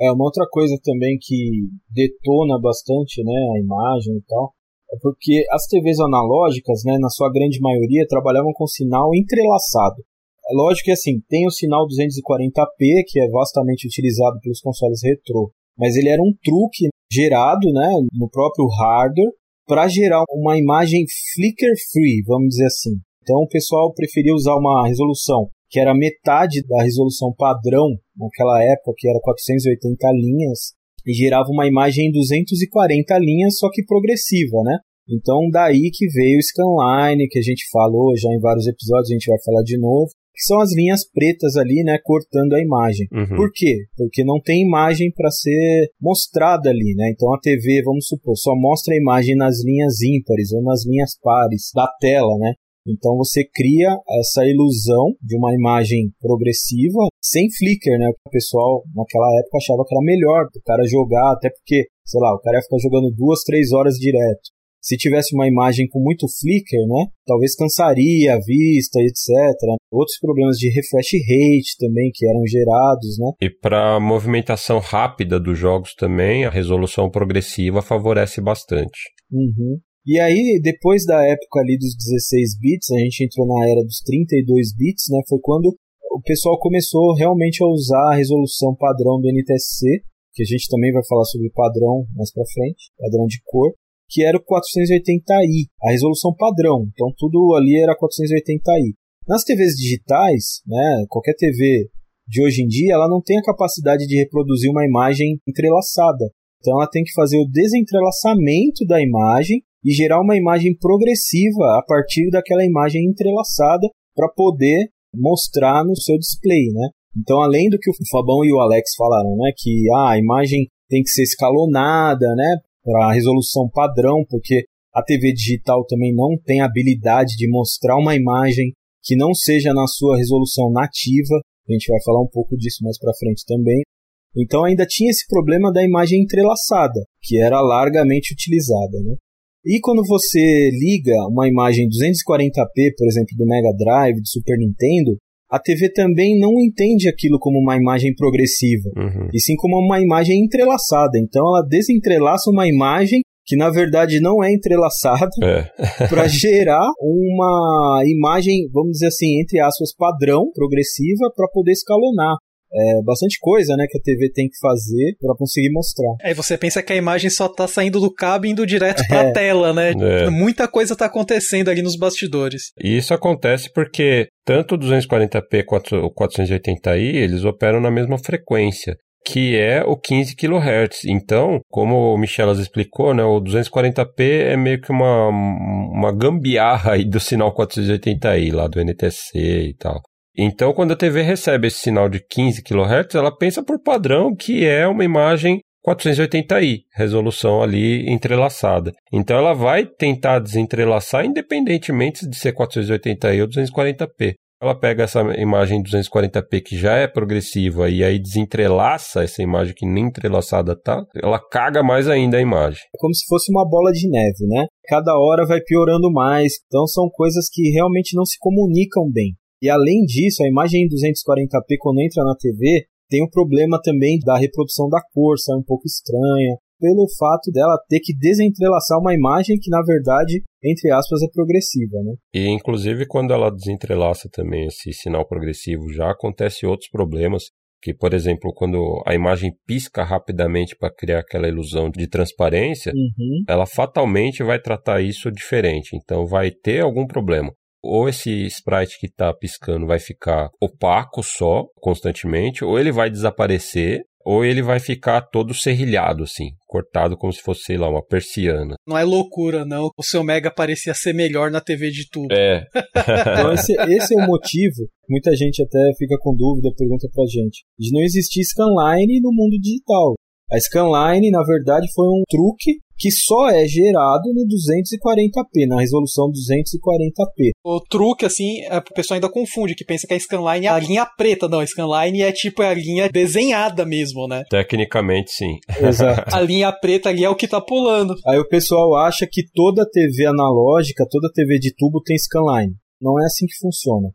É uma outra coisa também que detona bastante, né, a imagem e tal, é porque as TVs analógicas, né, na sua grande maioria, trabalhavam com sinal entrelaçado. É lógico que assim, tem o sinal 240p, que é vastamente utilizado pelos consoles retrô, mas ele era um truque gerado né, no próprio hardware para gerar uma imagem flicker free, vamos dizer assim. Então o pessoal preferia usar uma resolução que era metade da resolução padrão naquela época, que era 480 linhas, e gerava uma imagem em 240 linhas, só que progressiva, né? Então daí que veio o scanline, que a gente falou já em vários episódios, a gente vai falar de novo, que são as linhas pretas ali, né, cortando a imagem. Uhum. Por quê? Porque não tem imagem para ser mostrada ali, né? Então a TV, vamos supor, só mostra a imagem nas linhas ímpares ou nas linhas pares da tela, né? Então você cria essa ilusão de uma imagem progressiva sem flicker, né? O pessoal naquela época achava que era melhor o cara jogar, até porque, sei lá, o cara ia ficar jogando duas, três horas direto se tivesse uma imagem com muito flicker, né, talvez cansaria a vista, etc. Outros problemas de refresh rate também que eram gerados, né? E para movimentação rápida dos jogos também, a resolução progressiva favorece bastante. Uhum. E aí, depois da época ali dos 16 bits, a gente entrou na era dos 32 bits, né? Foi quando o pessoal começou realmente a usar a resolução padrão do NTSC, que a gente também vai falar sobre padrão mais para frente, padrão de cor que era o 480i, a resolução padrão. Então tudo ali era 480i. Nas TVs digitais, né, qualquer TV de hoje em dia, ela não tem a capacidade de reproduzir uma imagem entrelaçada. Então ela tem que fazer o desentrelaçamento da imagem e gerar uma imagem progressiva a partir daquela imagem entrelaçada para poder mostrar no seu display, né? Então, além do que o Fabão e o Alex falaram, né, que ah, a imagem tem que ser escalonada, né, para resolução padrão, porque a TV digital também não tem habilidade de mostrar uma imagem que não seja na sua resolução nativa. A gente vai falar um pouco disso mais para frente também. Então ainda tinha esse problema da imagem entrelaçada, que era largamente utilizada. Né? E quando você liga uma imagem 240p, por exemplo, do Mega Drive, do Super Nintendo, a TV também não entende aquilo como uma imagem progressiva, uhum. e sim como uma imagem entrelaçada. Então ela desentrelaça uma imagem que na verdade não é entrelaçada é. para gerar uma imagem, vamos dizer assim, entre aspas, padrão, progressiva, para poder escalonar é bastante coisa, né, que a TV tem que fazer para conseguir mostrar. Aí você pensa que a imagem só tá saindo do cabo e indo direto para a é. tela, né? É. Muita coisa tá acontecendo ali nos bastidores. E isso acontece porque tanto o 240p quanto o 480i, eles operam na mesma frequência que é o 15 kHz. Então, como o Michelas explicou, né, o 240p é meio que uma, uma gambiarra aí do sinal 480i lá do NTC e tal. Então, quando a TV recebe esse sinal de 15 kHz, ela pensa por padrão que é uma imagem 480i, resolução ali entrelaçada. Então ela vai tentar desentrelaçar independentemente de ser 480i ou 240p. Ela pega essa imagem 240p que já é progressiva e aí desentrelaça essa imagem que nem entrelaçada tá, ela caga mais ainda a imagem. É como se fosse uma bola de neve, né? Cada hora vai piorando mais. Então são coisas que realmente não se comunicam bem. E além disso, a imagem em 240p quando entra na TV tem o problema também da reprodução da cor, sai um pouco estranha, pelo fato dela ter que desentrelaçar uma imagem que na verdade, entre aspas, é progressiva, né? E inclusive quando ela desentrelaça também esse sinal progressivo, já acontece outros problemas Que, por exemplo, quando a imagem pisca rapidamente para criar aquela ilusão de transparência, Uhum. ela fatalmente vai tratar isso diferente. Então vai ter algum problema. Ou esse sprite que está piscando vai ficar opaco só, constantemente, ou ele vai desaparecer, ou ele vai ficar todo serrilhado, assim, cortado como se fosse, sei lá, uma persiana. Não é loucura, não. O seu Mega parecia ser melhor na TV de tubo. É, Então esse, esse é o motivo, muita gente até fica com dúvida, pergunta pra gente, de não existir scanline no mundo digital. A scanline, na verdade, foi um truque que só é gerado no 240p, na resolução 240p. O truque, assim, é, o pessoal ainda confunde, que pensa que a scanline é a linha preta. Não, a scanline é tipo a linha desenhada mesmo, né? tecnicamente sim. Exato. A linha preta ali é o que tá pulando. Aí o pessoal acha que toda TV analógica, toda TV de tubo tem scanline. Não é assim que funciona.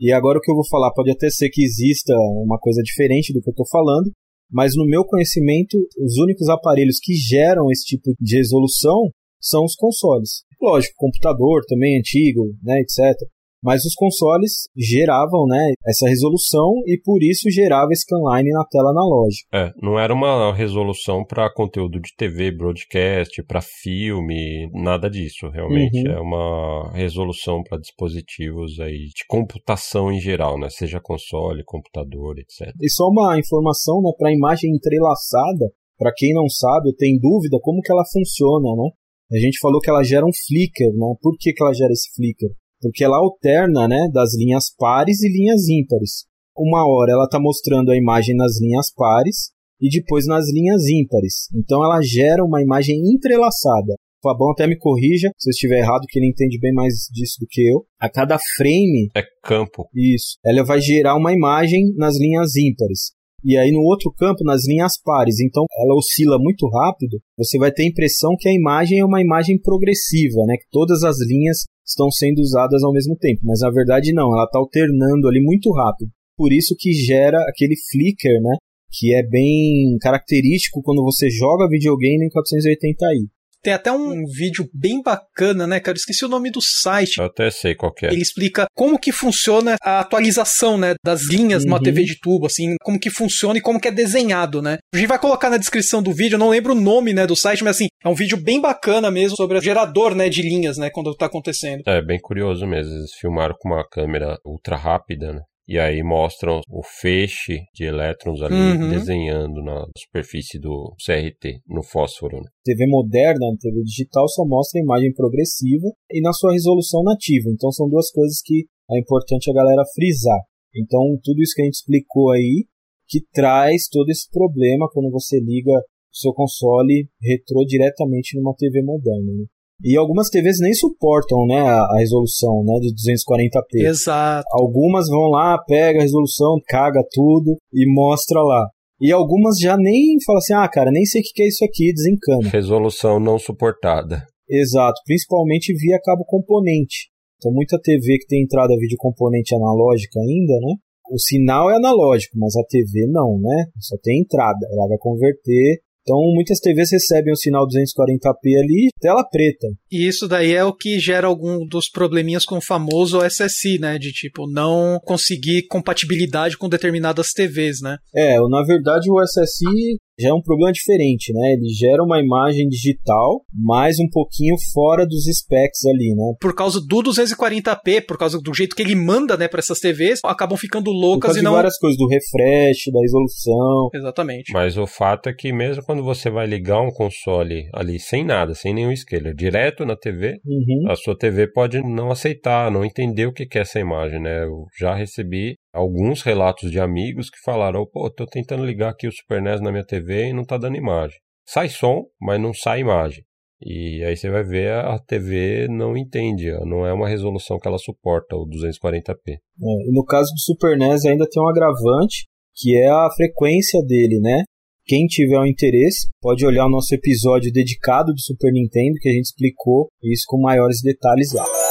E agora o que eu vou falar pode até ser que exista uma coisa diferente do que eu estou falando, mas no meu conhecimento, os únicos aparelhos que geram esse tipo de resolução são os consoles. Lógico, computador também antigo, né, etc. Mas os consoles geravam, né, essa resolução e por isso gerava scanline na tela analógica. É, não era uma resolução para conteúdo de TV, broadcast, para filme, nada disso, realmente. Uhum. É uma resolução para dispositivos aí de computação em geral, né? Seja console, computador, etc. E só uma informação, né, para a imagem entrelaçada, para quem não sabe ou tem dúvida como que ela funciona, né? A gente falou que ela gera um flicker, né? Por que, que ela gera esse flicker? Porque ela alterna, né, das linhas pares e linhas ímpares. Uma hora ela está mostrando a imagem nas linhas pares e depois nas linhas ímpares. Então ela gera uma imagem entrelaçada. O Fabão até me corrija se eu estiver errado, que ele entende bem mais disso do que eu. A cada frame É campo. isso. Ela vai gerar uma imagem nas linhas ímpares. E aí no outro campo, nas linhas pares. Então ela oscila muito rápido. Você vai ter a impressão que a imagem é uma imagem progressiva, né? Que todas as linhas estão sendo usadas ao mesmo tempo. Mas na verdade não, ela está alternando ali muito rápido. Por isso que gera aquele flicker, né? Que é bem característico quando você joga videogame em 480i. Tem até um vídeo bem bacana, né, cara? Eu esqueci o nome do site. Eu até sei qual que é. Ele explica como que funciona a atualização, né, das linhas numa Uhum. TV de tubo, assim, como que funciona e como que é desenhado, né? A gente vai colocar na descrição do vídeo, eu não lembro o nome, né, do site, mas assim, é um vídeo bem bacana mesmo sobre o gerador, né, de linhas, né, quando tá acontecendo. É bem curioso mesmo. Eles filmaram com uma câmera ultra rápida, né? E aí mostram o feixe de elétrons ali Uhum. desenhando na superfície do CRT, no fósforo. Né? TV moderna, na TV digital, só mostra a imagem progressiva e na sua resolução nativa. Então são duas coisas que é importante a galera frisar. Então tudo isso que a gente explicou aí que traz todo esse problema quando você liga o seu console retrô diretamente numa TV moderna. né? E algumas TVs nem suportam né, a, a resolução né, de 240p. Exato. Algumas vão lá, pega a resolução, caga tudo e mostra lá. E algumas já nem falam assim, ah, cara, nem sei o que que é isso aqui, desencana. Resolução não suportada. Exato, principalmente via cabo componente. Então muita TV que tem entrada vídeo componente analógica ainda, né? O sinal é analógico, mas a TV não, né? Só tem entrada, ela vai converter. Então muitas TVs recebem o sinal 240p ali, tela preta. E isso daí é o que gera algum dos probleminhas com o famoso SSI, né, de tipo não conseguir compatibilidade com determinadas TVs, né? É, na verdade o SSI já é um problema diferente, né? Ele gera uma imagem digital, mas um pouquinho fora dos specs ali, né? Por causa do 240p, por causa do jeito que ele manda, né, para essas TVs, acabam ficando Por loucas causa e de não várias coisas, do refresh, da resolução. Exatamente. Mas o fato é que mesmo quando você vai ligar um console ali sem nada, sem nenhum scaler, direto na TV, Uhum. a sua TV pode não aceitar, não entender o que que é essa imagem, né? Eu já recebi alguns relatos de amigos que falaram, pô, tô tentando ligar aqui o Super NES na minha TV e não tá dando imagem. Sai som, mas não sai imagem. E aí você vai ver a TV não entende, não é uma resolução que ela suporta, o 240p. É, no caso do Super NES ainda tem um agravante, que é a frequência dele, né? Quem tiver um interesse pode olhar o nosso episódio dedicado do Super Nintendo, que a gente explicou isso com maiores detalhes lá.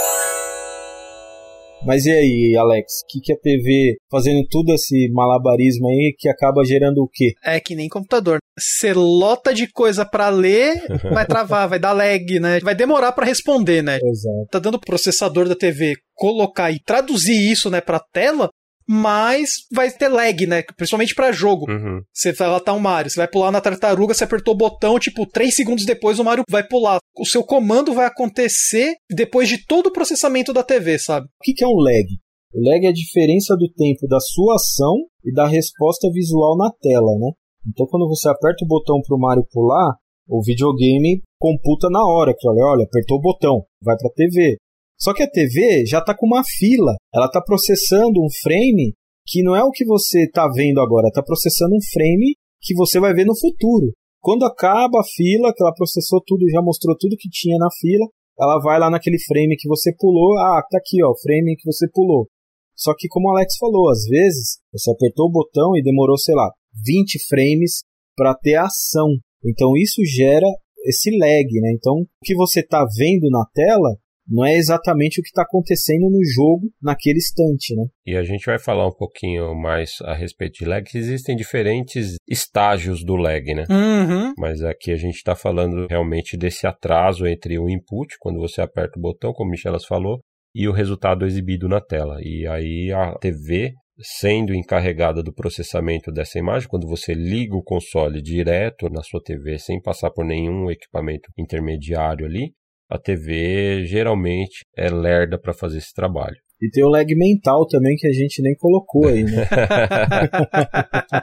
Mas e aí, Alex? O que, que a TV fazendo tudo esse malabarismo aí que acaba gerando o quê? É que nem computador. Você lota de coisa pra ler, vai travar, vai dar lag, né? Vai demorar pra responder, né? Exato. Tá dando pro processador da TV colocar e traduzir isso, né, pra tela. Mas vai ter lag, né? Principalmente para jogo. Uhum. Você vai latar um Mario, você vai pular na tartaruga, você apertou o botão, tipo, 3 segundos depois o Mario vai pular. O seu comando vai acontecer depois de todo o processamento da TV, sabe? O que é um lag? O lag é a diferença do tempo da sua ação e da resposta visual na tela, né? Então quando você aperta o botão para o Mario pular, o videogame computa na hora, que olha, olha, apertou o botão, vai para a TV. Só que a TV já está com uma fila, ela está processando um frame que não é o que você está vendo agora, está processando um frame que você vai ver no futuro. Quando acaba a fila, que ela processou tudo, já mostrou tudo que tinha na fila, ela vai lá naquele frame que você pulou, ah, tá aqui, ó, o frame que você pulou. Só que como o Alex falou, às vezes você apertou o botão e demorou, sei lá, 20 frames para ter ação. Então isso gera esse lag, né? Então o que você está vendo na tela não é exatamente o que está acontecendo no jogo naquele instante, né? E a gente vai falar um pouquinho mais a respeito de lag. Existem diferentes estágios do lag, né? Uhum. Mas aqui a gente está falando realmente desse atraso entre o input, quando você aperta o botão, como o Michelas falou, e o resultado exibido na tela. E aí a TV sendo encarregada do processamento dessa imagem, quando você liga o console direto na sua TV sem passar por nenhum equipamento intermediário ali, a TV geralmente é lerda para fazer esse trabalho. E tem o lag mental também que a gente nem colocou aí, né?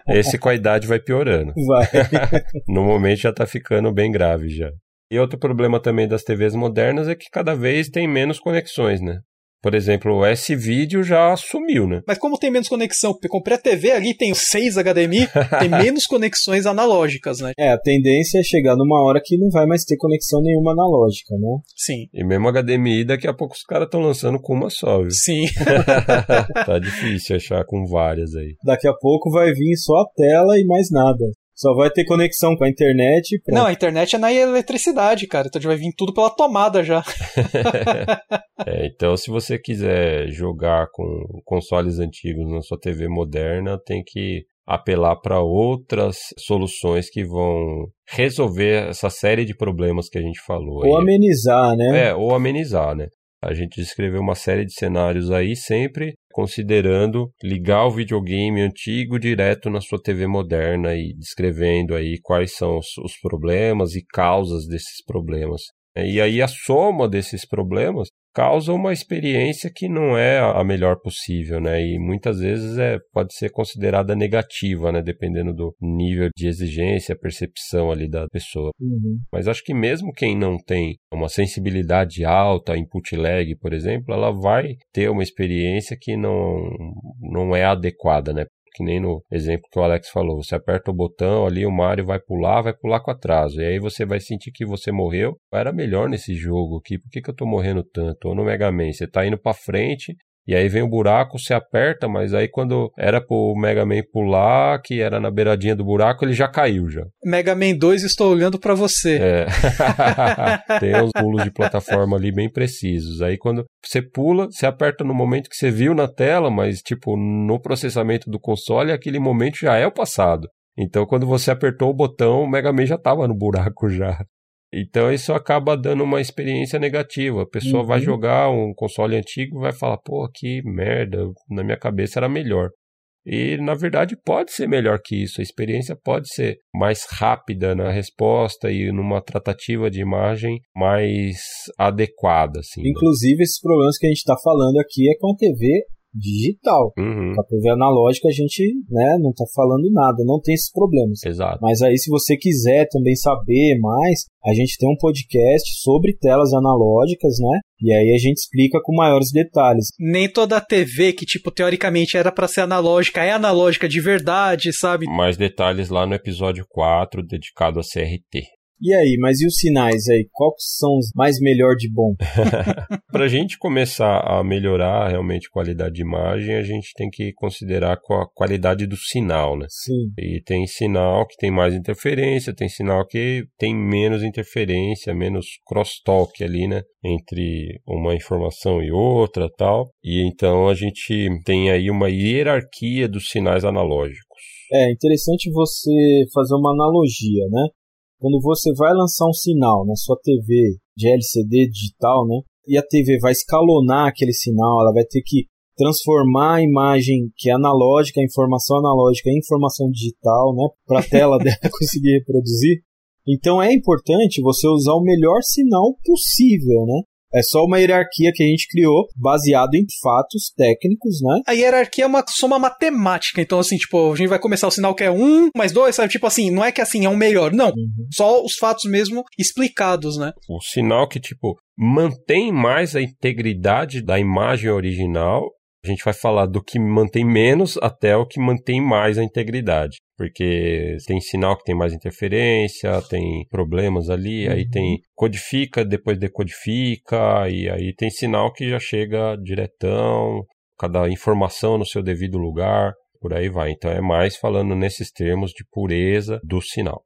esse com a idade vai piorando. Vai. no momento já está ficando bem grave já. E outro problema também das TVs modernas é que cada vez tem menos conexões, né? Por exemplo, o S-Video já sumiu, né? Mas como tem menos conexão, eu comprei a TV ali, tem 6 HDMI, tem menos conexões analógicas, né? É, a tendência é chegar numa hora que não vai mais ter conexão nenhuma analógica, né? Sim. E mesmo HDMI, daqui a pouco os caras estão lançando com uma só, viu? Sim. tá difícil achar com várias aí. Daqui a pouco vai vir só a tela e mais nada. Só vai ter conexão com a internet. Não, a internet é na eletricidade, cara. Então vai vir tudo pela tomada já. é, então, se você quiser jogar com consoles antigos na sua TV moderna, tem que apelar para outras soluções que vão resolver essa série de problemas que a gente falou. Ou aí. amenizar, né? É, ou amenizar, né? A gente descreveu uma série de cenários aí, sempre considerando ligar o videogame antigo direto na sua TV moderna e descrevendo aí quais são os, os problemas e causas desses problemas. E aí a soma desses problemas causa uma experiência que não é a melhor possível, né? E muitas vezes é, pode ser considerada negativa, né? Dependendo do nível de exigência, percepção ali da pessoa. Uhum. Mas acho que mesmo quem não tem uma sensibilidade alta, input lag, por exemplo, ela vai ter uma experiência que não, não é adequada, né? Que nem no exemplo que o Alex falou, você aperta o botão ali, o Mario vai pular, vai pular com atraso. E aí você vai sentir que você morreu. Era melhor nesse jogo aqui, por que, que eu tô morrendo tanto? Ou no Mega Man, você tá indo pra frente, e aí vem o buraco, você aperta, mas aí quando era pro Mega Man pular, que era na beiradinha do buraco, ele já caiu já. Mega Man 2, estou olhando para você. É. Tem uns pulos de plataforma ali bem precisos. Aí quando você pula, você aperta no momento que você viu na tela, mas tipo, no processamento do console, aquele momento já é o passado. Então, quando você apertou o botão, o Mega Man já estava no buraco já. Então isso acaba dando uma experiência negativa. A pessoa uhum. vai jogar um console antigo e vai falar, pô, que merda, na minha cabeça era melhor. E na verdade pode ser melhor que isso. A experiência pode ser mais rápida na resposta e numa tratativa de imagem mais adequada. Assim, né? Inclusive, né? esses problemas que a gente está falando aqui é com a TV digital. Uhum. Com a TV analógica a gente né, não está falando nada, não tem esses problemas. Exato. Mas aí, se você quiser também saber mais, a gente tem um podcast sobre telas analógicas, né? E aí a gente explica com maiores detalhes. Nem toda TV que, tipo, teoricamente era para ser analógica, é analógica de verdade, sabe? Mais detalhes lá no episódio 4, dedicado a CRT. E aí, mas e os sinais aí? Quais são os mais melhor de bom? Para a gente começar a melhorar realmente a qualidade de imagem, a gente tem que considerar a qualidade do sinal, né? Sim. E tem sinal que tem mais interferência, tem sinal que tem menos interferência, menos crosstalk ali, né? Entre uma informação e outra tal. E então a gente tem aí uma hierarquia dos sinais analógicos. É interessante você fazer uma analogia, né? Quando você vai lançar um sinal na sua TV de LCD digital, né? E a TV vai escalonar aquele sinal, ela vai ter que transformar a imagem que é analógica, a informação analógica em informação digital, né, para a tela dela conseguir reproduzir. Então é importante você usar o melhor sinal possível, né? É só uma hierarquia que a gente criou baseado em fatos técnicos, né? A hierarquia é uma soma matemática. Então, assim, tipo, a gente vai começar o sinal que é um, mais dois, sabe? Tipo assim, não é que assim é um melhor. Não. Uhum. Só os fatos mesmo explicados, né? O sinal que, tipo, mantém mais a integridade da imagem original a gente vai falar do que mantém menos até o que mantém mais a integridade. Porque tem sinal que tem mais interferência, tem problemas ali, uhum. aí tem codifica, depois decodifica, e aí tem sinal que já chega diretão, cada informação no seu devido lugar, por aí vai. Então é mais falando nesses termos de pureza do sinal.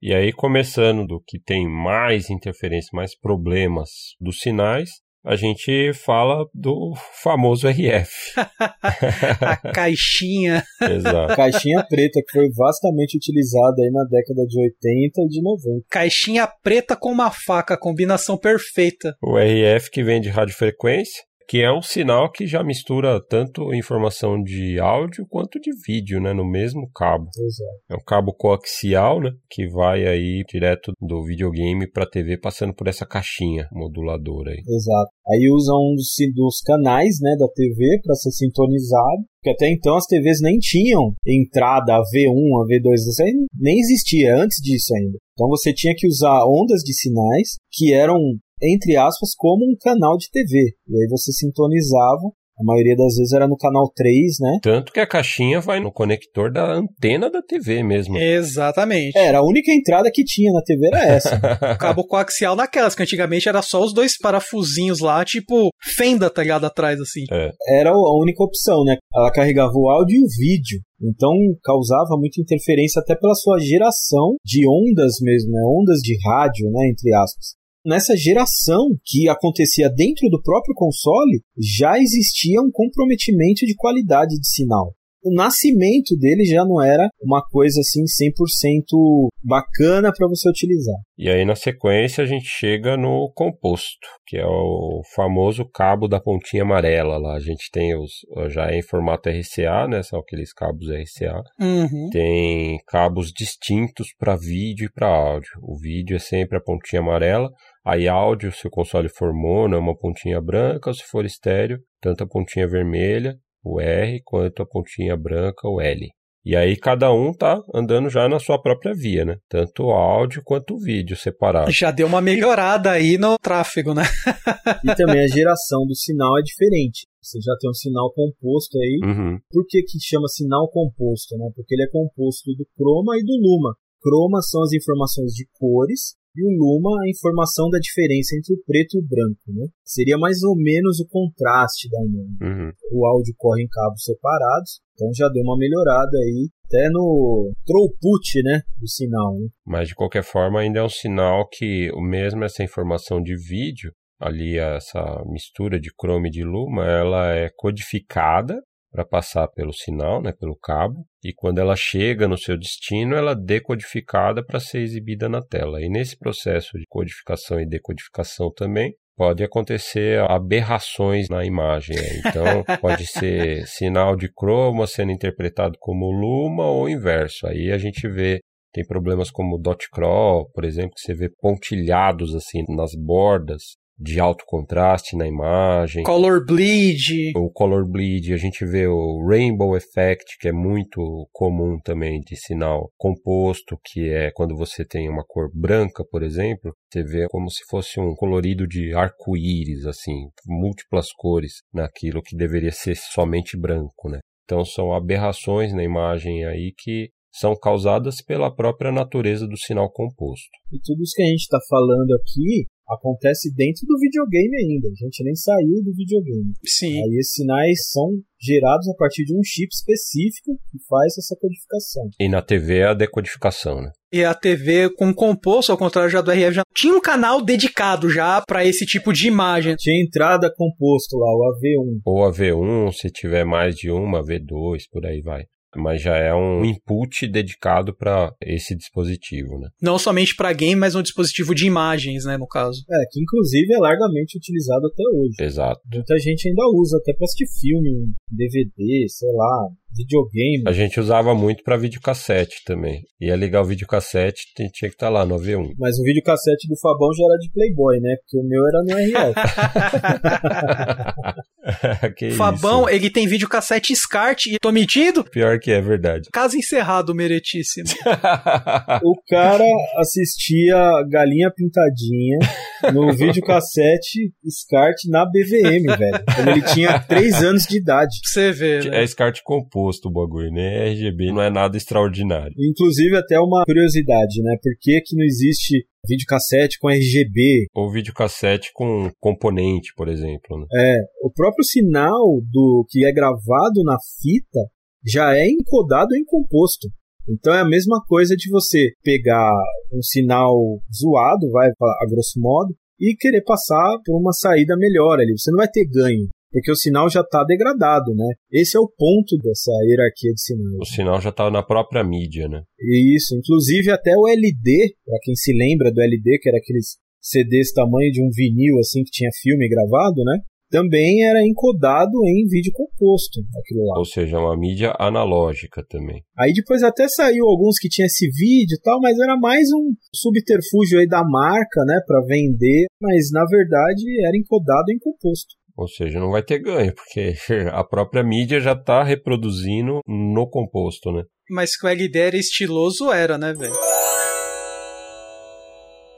E aí, começando do que tem mais interferência, mais problemas dos sinais, a gente fala do famoso RF. a caixinha. Exato. Caixinha preta que foi vastamente utilizada aí na década de 80 e de 90. Caixinha preta com uma faca, combinação perfeita. O RF que vem de radiofrequência que é um sinal que já mistura tanto informação de áudio quanto de vídeo, né, no mesmo cabo. Exato. É um cabo coaxial, né, que vai aí direto do videogame para a TV passando por essa caixinha moduladora aí. Exato. Aí usa um dos, dos canais, né, da TV para ser sintonizado, que até então as TVs nem tinham entrada a V1, a V2, isso aí nem existia antes disso ainda. Então você tinha que usar ondas de sinais que eram entre aspas, como um canal de TV. E aí você sintonizava a maioria das vezes era no canal 3, né? Tanto que a caixinha vai no conector da antena da TV mesmo. Exatamente. Era a única entrada que tinha na TV era essa. Cabo coaxial naquelas, que antigamente era só os dois parafusinhos lá, tipo fenda, tá ligado? Atrás, assim. É. Era a única opção, né? Ela carregava o áudio e o vídeo. Então causava muita interferência até pela sua geração de ondas mesmo, né? Ondas de rádio, né? Entre aspas nessa geração que acontecia dentro do próprio console, já existia um comprometimento de qualidade de sinal. O nascimento dele já não era uma coisa assim 100% bacana para você utilizar. E aí na sequência a gente chega no composto, que é o famoso cabo da pontinha amarela lá. A gente tem os já é em formato RCA, né? São aqueles cabos RCA. Uhum. Tem cabos distintos para vídeo e para áudio. O vídeo é sempre a pontinha amarela. Aí áudio, se o console for mono, é uma pontinha branca, se for estéreo, tanto a pontinha vermelha, o R, quanto a pontinha branca, o L. E aí cada um tá andando já na sua própria via, né? Tanto o áudio quanto o vídeo separado. Já deu uma melhorada aí no tráfego, né? e também a geração do sinal é diferente. Você já tem um sinal composto aí. Uhum. Por que, que chama sinal composto? Né? Porque ele é composto do croma e do luma. Croma são as informações de cores e o luma a informação da diferença entre o preto e o branco, né? Seria mais ou menos o contraste da imagem. Uhum. O áudio corre em cabos separados, então já deu uma melhorada aí até no throughput, né, do sinal. Né? Mas de qualquer forma ainda é um sinal que o mesmo essa informação de vídeo ali essa mistura de chrome e de luma, ela é codificada para passar pelo sinal, né, pelo cabo, e quando ela chega no seu destino, ela é decodificada para ser exibida na tela. E nesse processo de codificação e decodificação também pode acontecer aberrações na imagem. Então, pode ser sinal de croma sendo interpretado como luma ou inverso. Aí a gente vê tem problemas como dot crawl, por exemplo, que você vê pontilhados assim nas bordas de alto contraste na imagem. Color bleed. O color bleed, a gente vê o rainbow effect, que é muito comum também de sinal composto, que é quando você tem uma cor branca, por exemplo, você vê como se fosse um colorido de arco-íris, assim, múltiplas cores naquilo que deveria ser somente branco, né? Então são aberrações na imagem aí que são causadas pela própria natureza do sinal composto. E tudo isso que a gente está falando aqui acontece dentro do videogame ainda. A gente nem saiu do videogame. Sim. Aí esses sinais são gerados a partir de um chip específico que faz essa codificação. E na TV é a decodificação, né? E a TV com composto, ao contrário já do RF, já tinha um canal dedicado já para esse tipo de imagem. Tinha entrada composto lá, o AV1. Ou AV1, se tiver mais de uma, AV2, por aí vai. Mas já é um input dedicado para esse dispositivo, né? Não somente para game, mas um dispositivo de imagens, né, no caso. É, que inclusive é largamente utilizado até hoje. Exato. Muita gente ainda usa até para assistir filme, DVD, sei lá, videogame. A gente usava muito para videocassete também. Ia ligar o videocassete, tinha que estar tá lá no V1. Mas o videocassete do Fabão já era de Playboy, né? Porque o meu era no RF. Fabão, isso? ele tem videocassete SCART e tô mentindo? Pior que é verdade. Caso encerrado, meritíssimo. o cara assistia Galinha Pintadinha no videocassete SCART na BVM, velho. Quando ele tinha 3 anos de idade. Pra você ver, né? É SCART composto o bagulho, né? RGB não é nada extraordinário. Inclusive, até uma curiosidade, né? Por que, que não existe videocassete com RGB? Ou videocassete com componente, por exemplo. Né? É, o próprio sinal do que é gravado na fita já é encodado em composto. Então é a mesma coisa de você pegar um sinal zoado, vai a grosso modo, e querer passar por uma saída melhor ali. Você não vai ter ganho, porque o sinal já está degradado, né? Esse é o ponto dessa hierarquia de sinais. O sinal já está na própria mídia, né? Isso, inclusive até o LD, para quem se lembra do LD, que era aqueles CDs tamanho de um vinil assim que tinha filme gravado, né? também era encodado em vídeo composto, aquilo lá. Ou seja, uma mídia analógica também. Aí depois até saiu alguns que tinha esse vídeo e tal, mas era mais um subterfúgio aí da marca, né, para vender, mas na verdade era encodado em composto. Ou seja, não vai ter ganho, porque a própria mídia já está reproduzindo no composto, né? Mas que o LD era estiloso, era, né, velho?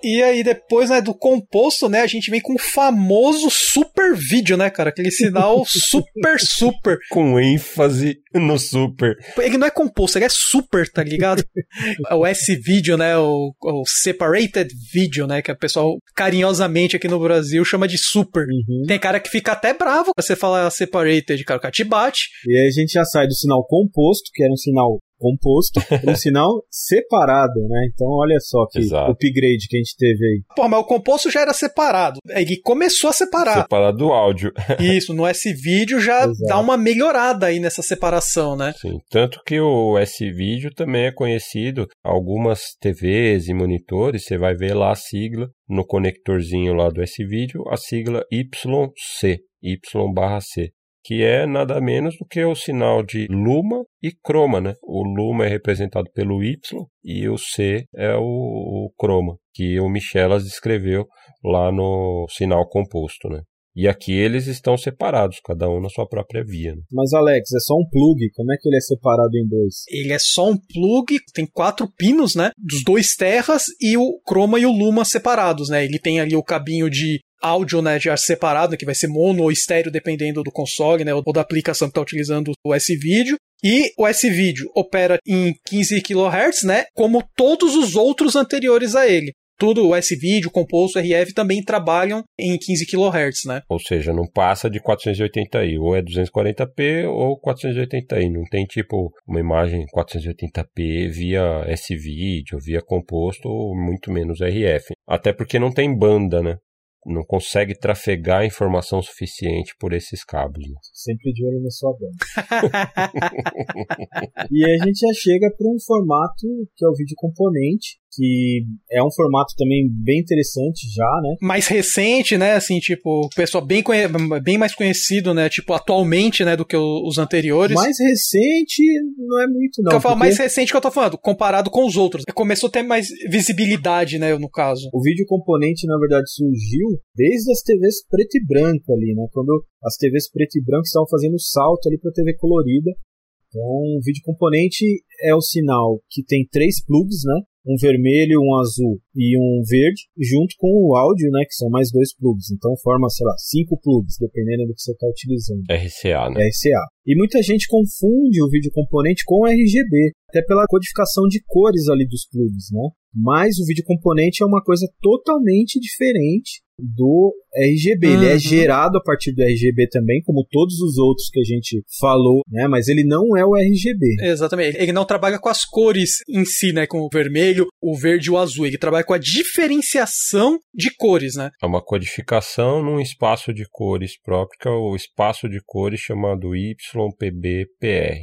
E aí depois, né, do composto, né, a gente vem com o famoso super vídeo, né, cara? Aquele sinal super super. Com ênfase no super. Ele não é composto, ele é super, tá ligado? o S-vídeo, né, o, o, separated video, né, que o pessoal carinhosamente aqui no Brasil chama de super. Uhum. Tem cara que fica até bravo quando você fala separated, cara, o cara te bate. E aí a gente já sai do sinal composto, que era um sinal composto, um sinal separado, né? Então olha só que Exato. upgrade que a gente teve aí. Pô, mas o composto já era separado. Ele começou a separar. Separado do áudio. Isso, no S-Vídeo já Exato. dá uma melhorada aí nessa separação, né? Sim, tanto que o S-Vídeo também é conhecido, algumas TVs e monitores, você vai ver lá a sigla no conectorzinho lá do S-Vídeo, a sigla YC, Y barra C que é nada menos do que o sinal de luma e croma, né? O luma é representado pelo Y e o C é o, o croma, que o Michelas descreveu lá no sinal composto, né? E aqui eles estão separados, cada um na sua própria via. Né? Mas Alex, é só um plug, como é que ele é separado em dois? Ele é só um plug, tem quatro pinos, né? Dos dois terras e o croma e o luma separados, né? Ele tem ali o cabinho de áudio, né, já separado, que vai ser mono ou estéreo, dependendo do console, né, ou da aplicação que está utilizando o S-Video. E o S-Video opera em 15 kHz, né, como todos os outros anteriores a ele. Tudo o S-Video, Composto, RF também trabalham em 15 kHz, né? Ou seja, não passa de 480i, ou é 240p ou 480i, não tem tipo uma imagem 480p via S-Video, via Composto, ou muito menos RF. Até porque não tem banda, né? Não consegue trafegar informação suficiente por esses cabos. Né? Sempre de olho na sua banda. e a gente já chega para um formato que é o vídeo componente, que é um formato também bem interessante já, né? Mais recente, né? Assim, tipo, pessoal bem, bem mais conhecido, né? Tipo, atualmente, né? Do que os anteriores. Mais recente não é muito, não. Que eu falo mais recente que eu tô falando, comparado com os outros. Começou a ter mais visibilidade, né? No caso. O vídeo componente, na verdade, surgiu desde as TVs preto e branco ali, né? Quando as TVs preto e branco estavam fazendo salto ali pra TV colorida. Então, o vídeo componente é o sinal que tem três plugs, né? Um vermelho, um azul e um verde, junto com o áudio, né, que são mais dois plugs. Então forma, sei lá, cinco plugs, dependendo do que você está utilizando. RCA, né? RCA. E muita gente confunde o vídeo componente com RGB, até pela codificação de cores ali dos plugs, né? Mas o vídeo componente é uma coisa totalmente diferente do RGB. Uhum. Ele é uhum. gerado a partir do RGB também, como todos os outros que a gente falou, né? Mas ele não é o RGB. Exatamente. Ele não trabalha com as cores em si, né? Com o vermelho, o verde e o azul. Ele trabalha com a diferenciação de cores, né? É uma codificação num espaço de cores próprio, que é o espaço de cores chamado YPBPR.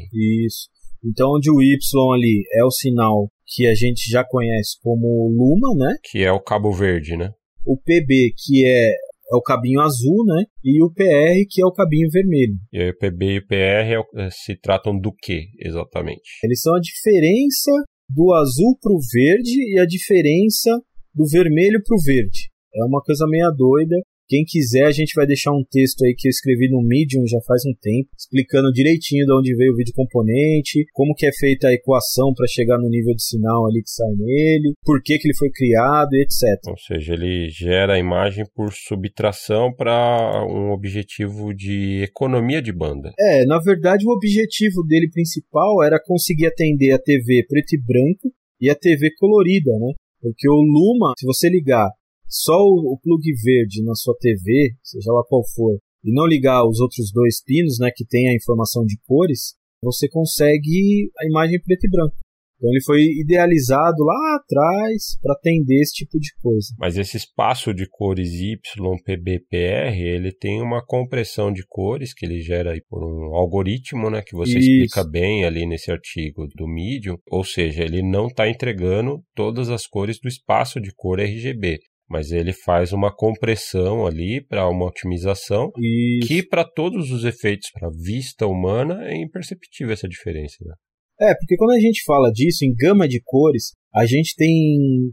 Isso. Então, onde o Y ali é o sinal que a gente já conhece como Luma, né? Que é o cabo verde, né? O PB, que é, é o cabinho azul, né? E o PR, que é o cabinho vermelho. E aí, o PB e o PR é, se tratam do que, exatamente? Eles são a diferença do azul para o verde e a diferença do vermelho para o verde. É uma coisa meio doida. Quem quiser, a gente vai deixar um texto aí que eu escrevi no Medium já faz um tempo, explicando direitinho de onde veio o vídeo componente, como que é feita a equação para chegar no nível de sinal ali que sai nele, por que, que ele foi criado, etc. Ou seja, ele gera a imagem por subtração para um objetivo de economia de banda. É, na verdade o objetivo dele principal era conseguir atender a TV preto e branco e a TV colorida, né? Porque o Luma, se você ligar só o, o plug verde na sua TV, seja lá qual for, e não ligar os outros dois pinos, né, que tem a informação de cores, você consegue a imagem preto e branco. Então ele foi idealizado lá atrás para atender esse tipo de coisa. Mas esse espaço de cores YPBPR, ele tem uma compressão de cores que ele gera por um algoritmo, né, que você Isso. explica bem ali nesse artigo do Medium, ou seja, ele não está entregando todas as cores do espaço de cor RGB mas ele faz uma compressão ali para uma otimização Isso. que para todos os efeitos para vista humana é imperceptível essa diferença. Né? É, porque quando a gente fala disso em gama de cores, a gente tem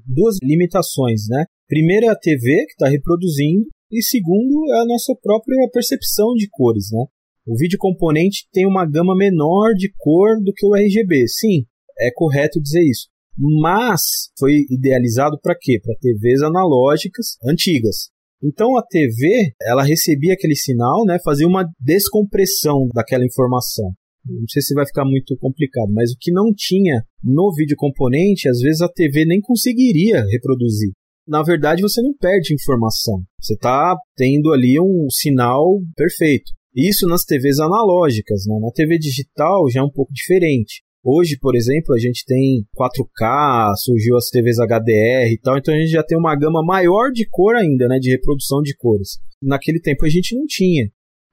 duas limitações, né? Primeiro é a TV que está reproduzindo e segundo é a nossa própria percepção de cores, né? O vídeo componente tem uma gama menor de cor do que o RGB. Sim, é correto dizer isso mas foi idealizado para quê? Para TVs analógicas antigas. Então a TV, ela recebia aquele sinal, né, fazia uma descompressão daquela informação. Não sei se vai ficar muito complicado, mas o que não tinha no vídeo componente, às vezes a TV nem conseguiria reproduzir. Na verdade, você não perde informação. Você está tendo ali um sinal perfeito. Isso nas TVs analógicas. Né? Na TV digital já é um pouco diferente. Hoje, por exemplo, a gente tem 4K, surgiu as TVs HDR e tal, então a gente já tem uma gama maior de cor ainda, né, de reprodução de cores. Naquele tempo a gente não tinha.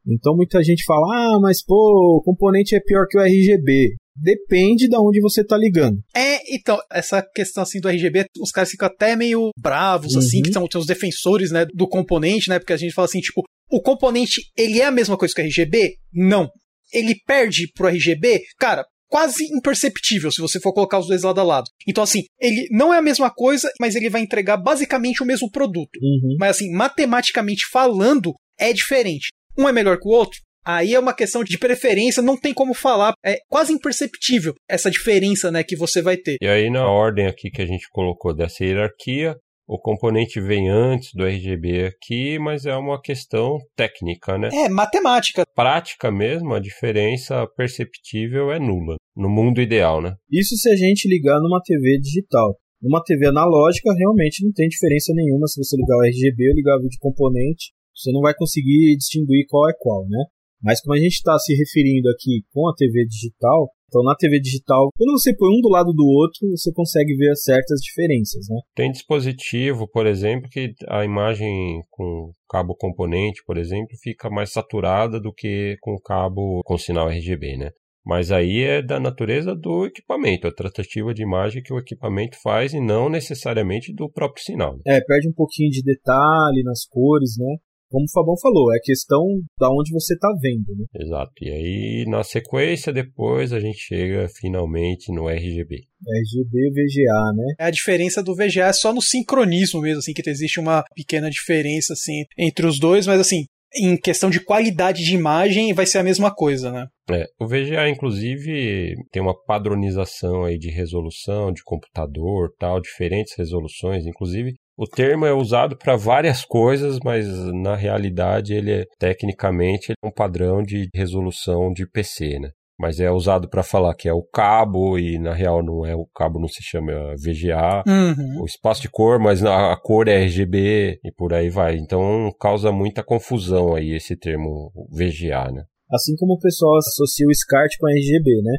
Então muita gente fala: "Ah, mas pô, o componente é pior que o RGB". Depende de onde você tá ligando. É, então, essa questão assim do RGB, os caras ficam até meio bravos, assim, uhum. que são, são os defensores, né, do componente, né, porque a gente fala assim, tipo, o componente, ele é a mesma coisa que o RGB? Não. Ele perde pro RGB? Cara, quase imperceptível se você for colocar os dois lado a lado. Então, assim, ele não é a mesma coisa, mas ele vai entregar basicamente o mesmo produto. Uhum. Mas, assim, matematicamente falando, é diferente. Um é melhor que o outro? Aí é uma questão de preferência, não tem como falar, é quase imperceptível essa diferença, né, que você vai ter. E aí na ordem aqui que a gente colocou dessa hierarquia, o componente vem antes do RGB aqui, mas é uma questão técnica, né? É, matemática. Prática mesmo, a diferença perceptível é nula, no mundo ideal, né? Isso se a gente ligar numa TV digital. Numa TV analógica, realmente não tem diferença nenhuma se você ligar o RGB ou ligar o vídeo componente. Você não vai conseguir distinguir qual é qual, né? Mas como a gente está se referindo aqui com a TV digital, então, na TV digital, quando você põe um do lado do outro, você consegue ver certas diferenças, né? Tem dispositivo, por exemplo, que a imagem com cabo componente, por exemplo, fica mais saturada do que com cabo com sinal RGB, né? Mas aí é da natureza do equipamento, a tratativa de imagem que o equipamento faz e não necessariamente do próprio sinal. É, perde um pouquinho de detalhe nas cores, né? Como o Fabão falou, é questão da onde você está vendo, né? Exato. E aí, na sequência, depois a gente chega finalmente no RGB. RGB e VGA, né? A diferença do VGA é só no sincronismo mesmo, assim, que existe uma pequena diferença, assim, entre os dois, mas assim, em questão de qualidade de imagem, vai ser a mesma coisa, né? É, o VGA, inclusive, tem uma padronização aí de resolução, de computador, tal, diferentes resoluções, inclusive o termo é usado para várias coisas, mas na realidade ele é tecnicamente é um padrão de resolução de PC, né? Mas é usado para falar que é o cabo e na real não é o cabo, não se chama VGA, uhum. o espaço de cor, mas a cor é RGB e por aí vai. Então causa muita confusão aí esse termo VGA, né? Assim como o pessoal associa o SCART com RGB, né?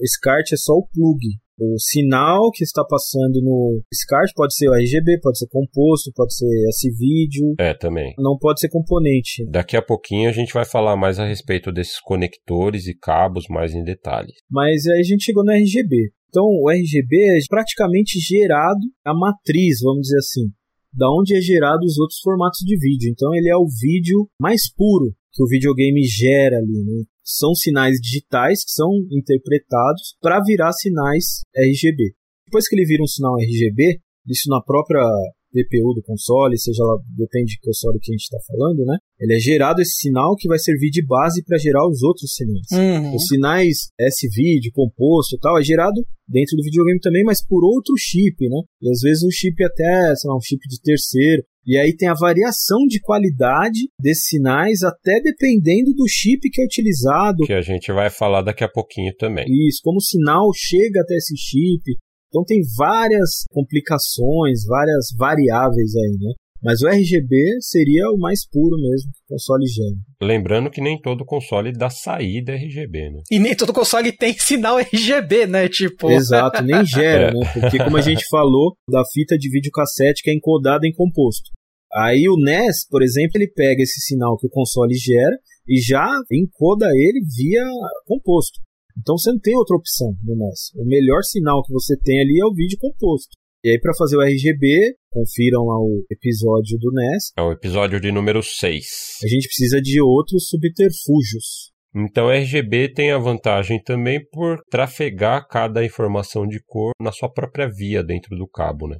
O SCART é só o plug, O sinal que está passando no SCART pode ser o RGB, pode ser composto, pode ser S-vídeo. É, também. Não pode ser componente. Daqui a pouquinho a gente vai falar mais a respeito desses conectores e cabos mais em detalhes. Mas aí a gente chegou no RGB. Então, o RGB é praticamente gerado a matriz, vamos dizer assim, da onde é gerado os outros formatos de vídeo. Então, ele é o vídeo mais puro que o videogame gera ali, né? São sinais digitais que são interpretados para virar sinais RGB. Depois que ele vira um sinal RGB, isso na própria DPU do console, seja lá, depende do console que a gente está falando, né? Ele é gerado esse sinal que vai servir de base para gerar os outros sinais. Uhum. Os sinais S-Video, composto e tal, é gerado dentro do videogame também, mas por outro chip, né? E às vezes um chip até, sei lá, um chip de terceiro. E aí tem a variação de qualidade desses sinais, até dependendo do chip que é utilizado. Que a gente vai falar daqui a pouquinho também. Isso, como o sinal chega até esse chip. Então tem várias complicações, várias variáveis aí, né? Mas o RGB seria o mais puro mesmo que o console gera. Lembrando que nem todo console dá saída RGB, né? E nem todo console tem sinal RGB, né? Tipo. Exato, nem gera, é. né? Porque como a gente falou da fita de videocassete que é encodada em composto. Aí o NES, por exemplo, ele pega esse sinal que o console gera e já encoda ele via composto. Então você não tem outra opção no NES. O melhor sinal que você tem ali é o vídeo composto. E aí, para fazer o RGB, confiram lá o episódio do NES. É o episódio de número 6. A gente precisa de outros subterfúgios. Então, RGB tem a vantagem também por trafegar cada informação de cor na sua própria via dentro do cabo, né?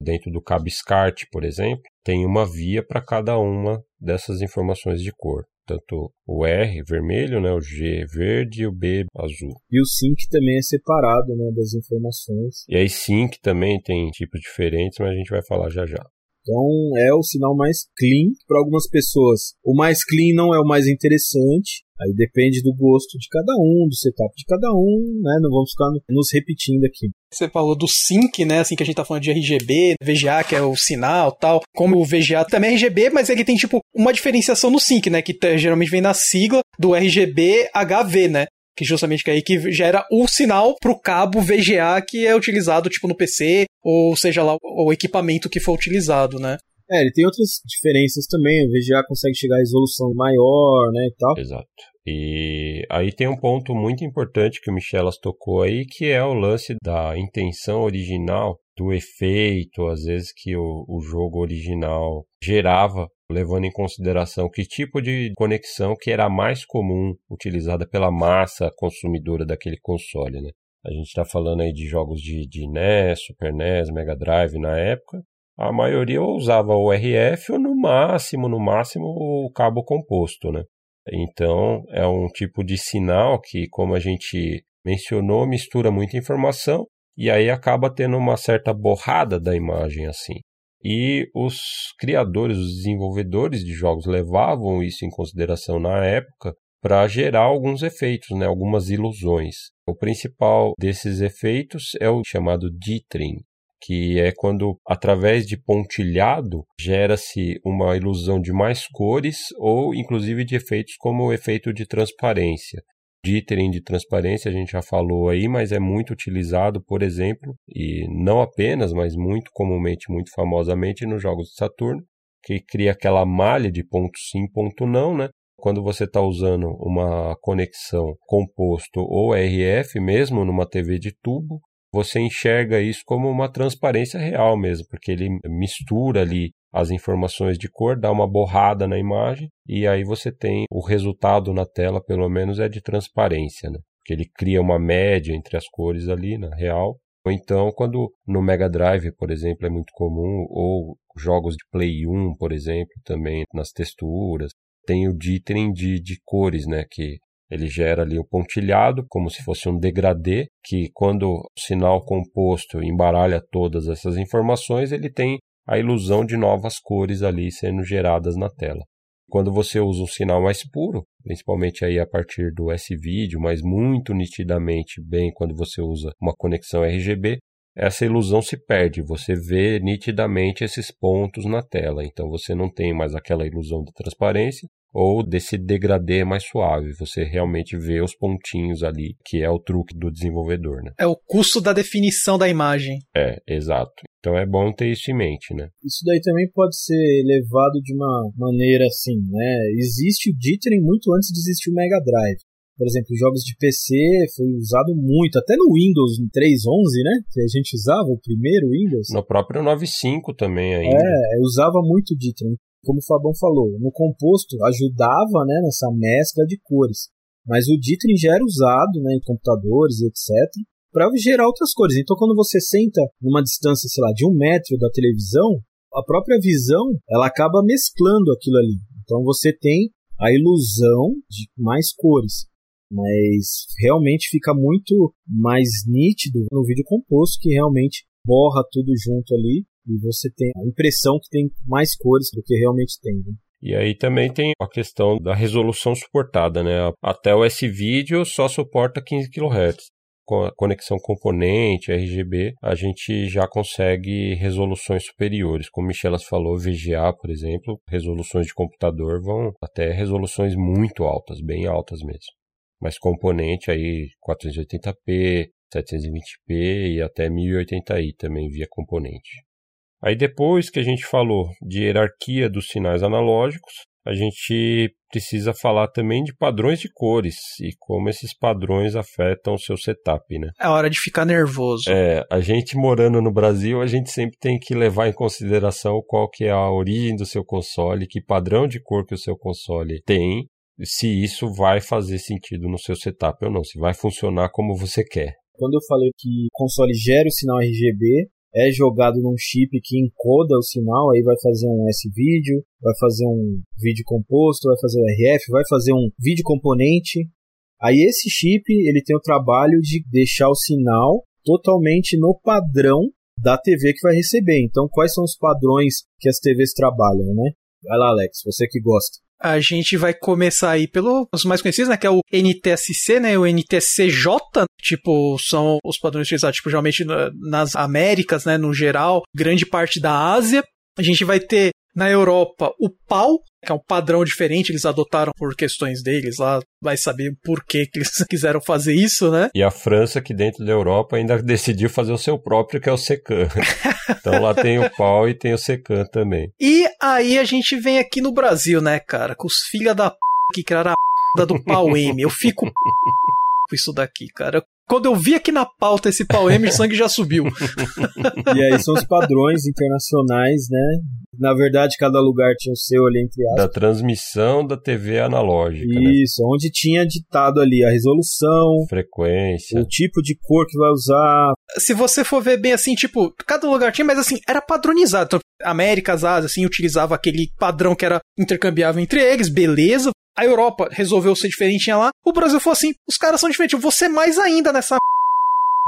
Dentro do cabo SCART, por exemplo, tem uma via para cada uma dessas informações de cor tanto o R vermelho, né, o G verde e o B azul. E o sync também é separado né, das informações. E aí sync também tem tipos diferentes, mas a gente vai falar já já. Então é o sinal mais clean para algumas pessoas. O mais clean não é o mais interessante. Aí depende do gosto de cada um, do setup de cada um, né? Não vamos ficar nos repetindo aqui. Você falou do sync, né? Assim que a gente tá falando de RGB, VGA, que é o sinal tal. Como o VGA também é RGB, mas ele tem, tipo, uma diferenciação no sync, né? Que geralmente vem na sigla do RGB HV, né? que justamente que é aí que gera o sinal para o cabo VGA que é utilizado tipo no PC ou seja lá o equipamento que for utilizado, né? É, ele tem outras diferenças também. O VGA consegue chegar a resolução maior, né, e tal. Exato. E aí tem um ponto muito importante que o Michelas tocou aí, que é o lance da intenção original do efeito, às vezes que o, o jogo original gerava, levando em consideração que tipo de conexão que era mais comum utilizada pela massa consumidora daquele console, né? A gente está falando aí de jogos de, de NES, Super NES, Mega Drive na época. A maioria usava o RF ou no máximo, no máximo o cabo composto, né? Então é um tipo de sinal que, como a gente mencionou, mistura muita informação e aí acaba tendo uma certa borrada da imagem assim. E os criadores, os desenvolvedores de jogos levavam isso em consideração na época para gerar alguns efeitos, né, algumas ilusões. O principal desses efeitos é o chamado dithering, que é quando, através de pontilhado, gera-se uma ilusão de mais cores ou, inclusive, de efeitos como o efeito de transparência. Dithering de transparência a gente já falou aí, mas é muito utilizado, por exemplo, e não apenas, mas muito comumente, muito famosamente nos jogos de Saturno, que cria aquela malha de ponto sim, ponto não, né? Quando você está usando uma conexão composto ou RF, mesmo numa TV de tubo, você enxerga isso como uma transparência real mesmo, porque ele mistura ali as informações de cor, dá uma borrada na imagem e aí você tem o resultado na tela, pelo menos é de transparência, né? Que ele cria uma média entre as cores ali na real. Ou então, quando no Mega Drive, por exemplo, é muito comum, ou jogos de Play 1, por exemplo, também nas texturas, tem o dithering de, de cores, né? Que ele gera ali o pontilhado, como se fosse um degradê, que quando o sinal composto embaralha todas essas informações, ele tem a ilusão de novas cores ali sendo geradas na tela. Quando você usa um sinal mais puro, principalmente aí a partir do S-Video, mas muito nitidamente bem quando você usa uma conexão RGB, essa ilusão se perde, você vê nitidamente esses pontos na tela, então você não tem mais aquela ilusão de transparência, ou desse degradê mais suave. Você realmente vê os pontinhos ali, que é o truque do desenvolvedor, né? É o custo da definição da imagem. É, exato. Então é bom ter isso em mente, né? Isso daí também pode ser levado de uma maneira assim, né? Existe o dithering muito antes de existir o Mega Drive. Por exemplo, jogos de PC foi usado muito, até no Windows 3.11, né? Que a gente usava, o primeiro Windows. No próprio 9.5 também ainda. É, usava muito dithering como o Fabão falou, no composto ajudava né, nessa mescla de cores. Mas o dithering já era usado né, em computadores, etc., para gerar outras cores. Então, quando você senta numa distância, sei lá, de um metro da televisão, a própria visão ela acaba mesclando aquilo ali. Então, você tem a ilusão de mais cores. Mas realmente fica muito mais nítido no vídeo composto, que realmente borra tudo junto ali e você tem a impressão que tem mais cores do que realmente tem. Né? E aí também tem a questão da resolução suportada, né? Até o S-Video só suporta 15 kHz. Com a conexão componente, RGB, a gente já consegue resoluções superiores. Como Michelas falou, VGA, por exemplo, resoluções de computador vão até resoluções muito altas, bem altas mesmo. Mas componente aí 480p, 720p e até 1080i também via componente. Aí depois que a gente falou de hierarquia dos sinais analógicos, a gente precisa falar também de padrões de cores e como esses padrões afetam o seu setup, né? É hora de ficar nervoso. É, a gente morando no Brasil, a gente sempre tem que levar em consideração qual que é a origem do seu console, que padrão de cor que o seu console tem, se isso vai fazer sentido no seu setup ou não, se vai funcionar como você quer. Quando eu falei que o console gera o sinal RGB, é jogado num chip que encoda o sinal, aí vai fazer um S-vídeo, vai fazer um vídeo composto, vai fazer o RF, vai fazer um vídeo componente. Aí esse chip, ele tem o trabalho de deixar o sinal totalmente no padrão da TV que vai receber. Então, quais são os padrões que as TVs trabalham, né? Vai lá, Alex, você que gosta a gente vai começar aí pelos mais conhecidos, né, que é o NTSC, né, o NTSCJ, tipo, são os padrões utilizados, tipo, geralmente nas Américas, né, no geral, grande parte da Ásia. A gente vai ter na Europa, o pau, que é um padrão diferente, eles adotaram por questões deles lá, vai saber por que, que eles quiseram fazer isso, né? E a França, que dentro da Europa ainda decidiu fazer o seu próprio, que é o Secan. então lá tem o pau e tem o Secan também. E aí a gente vem aqui no Brasil, né, cara, com os filha da p que criaram a p do pau M. Eu fico com isso daqui, cara. Quando eu vi aqui na pauta esse pau M, sangue já subiu. e aí são os padrões internacionais, né? Na verdade, cada lugar tinha o seu ali entre aspas. Da transmissão da TV analógica. Né? Isso, né? onde tinha ditado ali a resolução, frequência, o tipo de cor que vai usar. Se você for ver bem assim, tipo, cada lugar tinha, mas assim, era padronizado. Então, Américas, Ásia, assim, utilizava aquele padrão que era intercambiável entre eles, beleza. A Europa resolveu ser diferente lá. O Brasil falou assim: os caras são diferentes, eu vou ser mais ainda nessa.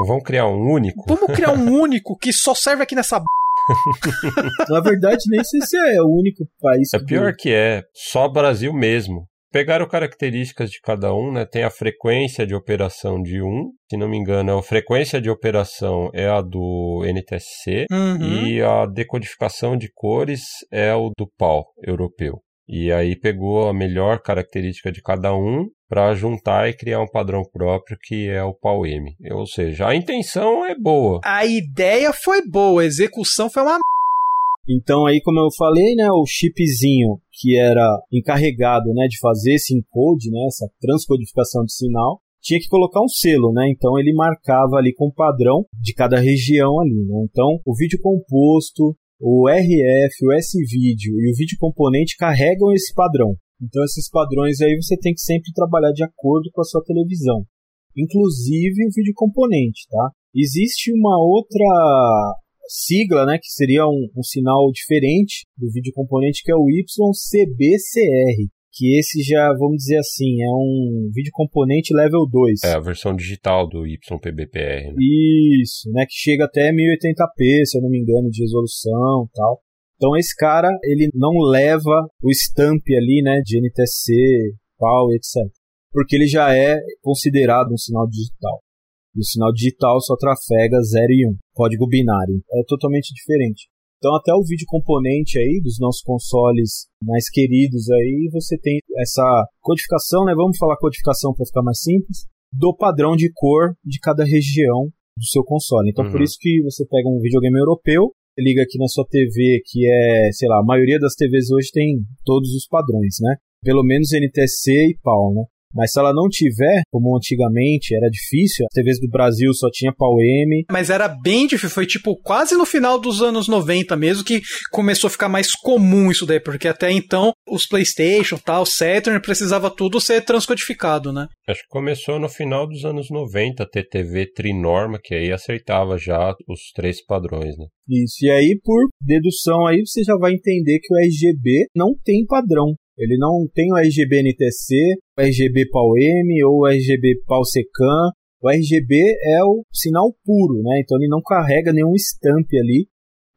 Vamos criar um único? Vamos criar um único que só serve aqui nessa. Na verdade, nem sei se é o único país. É pior que é, só Brasil mesmo. Pegaram características de cada um, né? Tem a frequência de operação de um, se não me engano, a frequência de operação é a do NTSC uhum. e a decodificação de cores é o do PAL europeu. E aí pegou a melhor característica de cada um para juntar e criar um padrão próprio que é o PAU-M. Ou seja, a intenção é boa. A ideia foi boa, a execução foi uma então aí, como eu falei, né, o chipzinho que era encarregado, né, de fazer esse encode, né, essa transcodificação de sinal, tinha que colocar um selo, né? Então ele marcava ali com o padrão de cada região ali, né? Então o vídeo composto, o RF, o S-Video e o vídeo componente carregam esse padrão. Então esses padrões aí você tem que sempre trabalhar de acordo com a sua televisão. Inclusive o vídeo componente, tá? Existe uma outra sigla, né, que seria um, um sinal diferente do vídeo componente, que é o YCBCR, que esse já, vamos dizer assim, é um vídeo componente level 2. É a versão digital do YPBPR. Né? Isso, né, que chega até 1080p, se eu não me engano, de resolução tal. Então esse cara, ele não leva o stamp ali, né, de NTSC, PAL, etc. Porque ele já é considerado um sinal digital. E o sinal digital só trafega 0 e 1, código binário. É totalmente diferente. Então até o vídeo componente aí dos nossos consoles mais queridos aí, você tem essa codificação, né? Vamos falar codificação para ficar mais simples, do padrão de cor de cada região do seu console. Então uhum. por isso que você pega um videogame europeu, liga aqui na sua TV, que é, sei lá, a maioria das TVs hoje tem todos os padrões, né? Pelo menos NTC e PAL, né? Mas se ela não tiver, como antigamente era difícil, as TVs do Brasil só tinha pau M. Mas era bem difícil, foi tipo quase no final dos anos 90 mesmo que começou a ficar mais comum isso daí, porque até então os PlayStation, tal, Saturn precisava tudo ser transcodificado, né? Acho que começou no final dos anos 90 a ter TV trinorma, que aí aceitava já os três padrões, né? Isso, e aí por dedução aí você já vai entender que o RGB não tem padrão. Ele não tem o RGB NTC, o RGB PAL-M ou o RGB PAL-SECAM. O RGB é o sinal puro, né? Então ele não carrega nenhum stamp ali.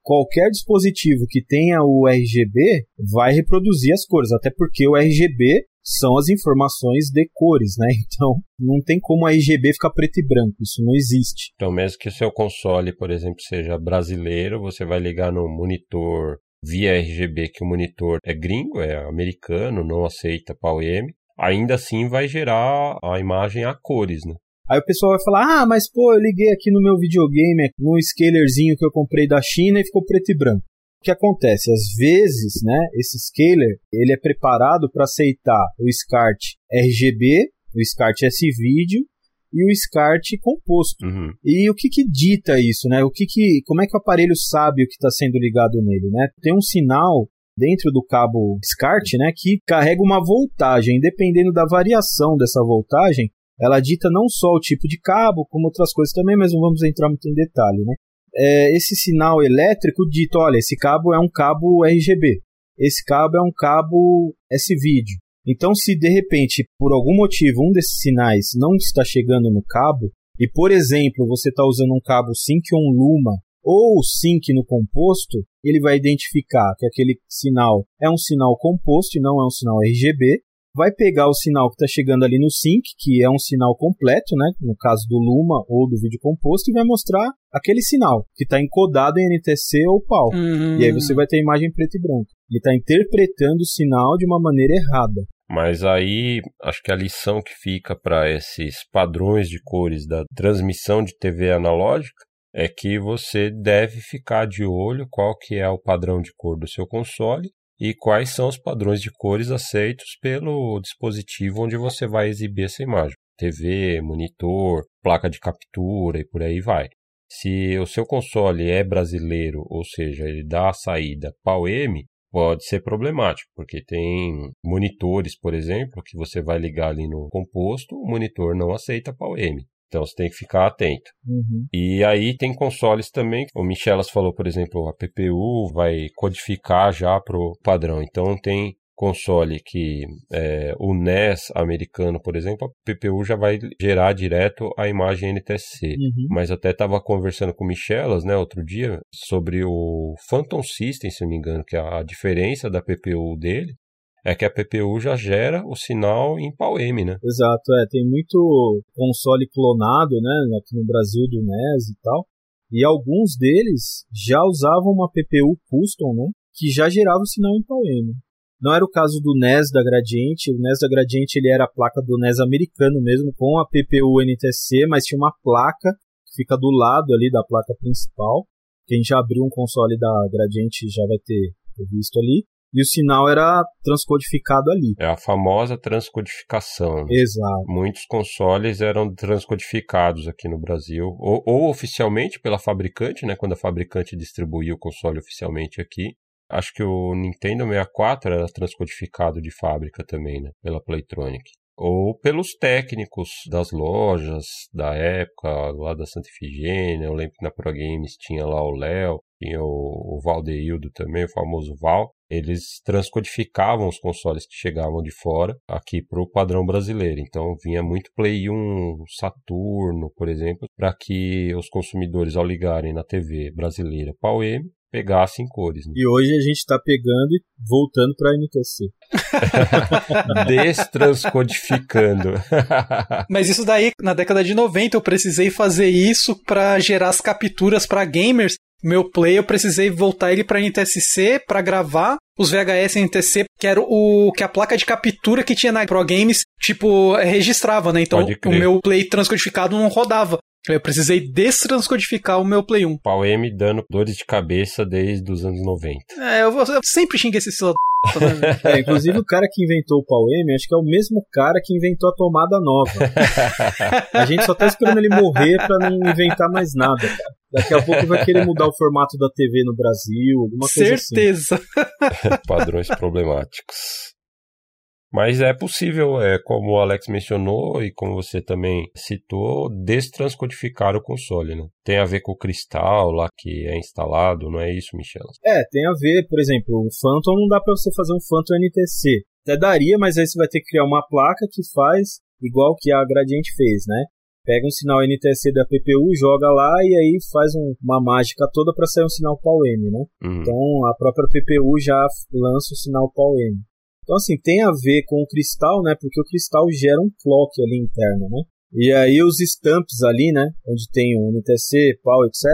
Qualquer dispositivo que tenha o RGB vai reproduzir as cores, até porque o RGB são as informações de cores, né? Então não tem como a RGB ficar preto e branco, isso não existe. Então, mesmo que o seu console, por exemplo, seja brasileiro, você vai ligar no monitor via RGB que o monitor é gringo, é americano, não aceita PAL-M, ainda assim vai gerar a imagem a cores, né? Aí o pessoal vai falar: ah, mas pô, eu liguei aqui no meu videogame, no scalerzinho que eu comprei da China e ficou preto e branco. O que acontece? Às vezes, né, esse scaler, ele é preparado para aceitar o SCART RGB, o SCART S-Video e o SCART composto. Uhum. E o que, que dita isso, né? O que que, como é que o aparelho sabe o que está sendo ligado nele, né? Tem um sinal dentro do cabo SCART, né, que carrega uma voltagem. Dependendo da variação dessa voltagem, ela dita não só o tipo de cabo, como outras coisas também, mas não vamos entrar muito em detalhe, né? É, esse sinal elétrico dita, olha, esse cabo é um cabo RGB, esse cabo é um cabo S-Video. Então, se de repente, por algum motivo, um desses sinais não está chegando no cabo, e por exemplo, você está usando um cabo Sync on Luma ou Sync no composto, ele vai identificar que aquele sinal é um sinal composto e não é um sinal RGB, vai pegar o sinal que está chegando ali no sync, que é um sinal completo, né, no caso do Luma ou do vídeo composto, e vai mostrar aquele sinal que está encodado em NTC ou PAL. Uhum. E aí você vai ter a imagem preto e branco. Ele está interpretando o sinal de uma maneira errada. Mas aí acho que a lição que fica para esses padrões de cores da transmissão de TV analógica é que você deve ficar de olho qual que é o padrão de cor do seu console e quais são os padrões de cores aceitos pelo dispositivo onde você vai exibir essa imagem. TV, monitor, placa de captura e por aí vai. Se o seu console é brasileiro, ou seja, ele dá a saída PAL-M, pode ser problemático, porque tem monitores, por exemplo, que você vai ligar ali no composto, o monitor não aceita PAL-M. Então você tem que ficar atento. Uhum. E aí tem consoles também. O Michelas falou, por exemplo, a PPU vai codificar já para o padrão. Então tem console que é, o NES americano, por exemplo, a PPU já vai gerar direto a imagem NTSC. Uhum. Mas até estava conversando com o Michelas, né, outro dia, sobre o Phantom System, se não me engano, que é a diferença da PPU dele é que a PPU já gera o sinal em PAL-M, né? Exato, é, tem muito console clonado, né, aqui no Brasil do NES e tal, e alguns deles já usavam uma PPU custom, né, que já gerava o sinal em PAL-M. Não era o caso do NES da Gradiente. O NES da Gradiente ele era a placa do NES americano mesmo, com a PPU NTC, mas tinha uma placa que fica do lado ali da placa principal. Quem já abriu um console da Gradiente já vai ter, visto ali. E o sinal era transcodificado ali. É a famosa transcodificação. Exato. Muitos consoles eram transcodificados aqui no Brasil, ou, ou oficialmente pela fabricante, né, quando a fabricante distribuía o console oficialmente aqui, Acho que o Nintendo 64 era transcodificado de fábrica também, né? Pela Playtronic. Ou pelos técnicos das lojas da época, lá da Santa Efigênia. Eu lembro que na Pro Games tinha lá o Léo, tinha o, o Valdeildo também, o famoso Val. Eles transcodificavam os consoles que chegavam de fora aqui para o padrão brasileiro. Então vinha muito Play 1, Saturno, por exemplo, para que os consumidores, ao ligarem na TV brasileira PAL-M, pegassem cores. Né? E hoje a gente está pegando e voltando para a NTC. Destranscodificando. Mas isso daí, na década de 90, eu precisei fazer isso para gerar as capturas para gamers meu play, eu precisei voltar ele para NTSC para gravar os VHS NTC, que era o que a placa de captura que tinha na Pro Games, tipo, registrava, né? Então o meu play transcodificado não rodava. Eu precisei destranscodificar o meu Play 1. Pau M dando dores de cabeça desde os anos 90. É, eu, eu sempre xinguei esse celular. É, inclusive o cara que inventou o Pau M, acho que é o mesmo cara que inventou a tomada nova. a gente só tá esperando ele morrer pra não inventar mais nada, cara. Daqui a pouco vai querer mudar o formato da TV no Brasil, alguma coisa assim. Certeza. Padrões problemáticos. Mas é possível, é, como o Alex mencionou e como você também citou, destranscodificar o console. Né? Tem a ver com o cristal lá que é instalado, não é isso, Michel? É, tem a ver, por exemplo, o Phantom não dá para você fazer um Phantom NTC. Até daria, mas aí você vai ter que criar uma placa que faz igual que a Gradiente fez, né? Pega um sinal NTSC da PPU, joga lá e aí faz um, uma mágica toda para sair um sinal PAL-M, né? Uhum. Então a própria PPU já lança o sinal PAL-M. Então, assim, tem a ver com o cristal, né? Porque o cristal gera um clock ali interno, né? E aí os stamps ali, né? Onde tem o NTC, PAL, etc.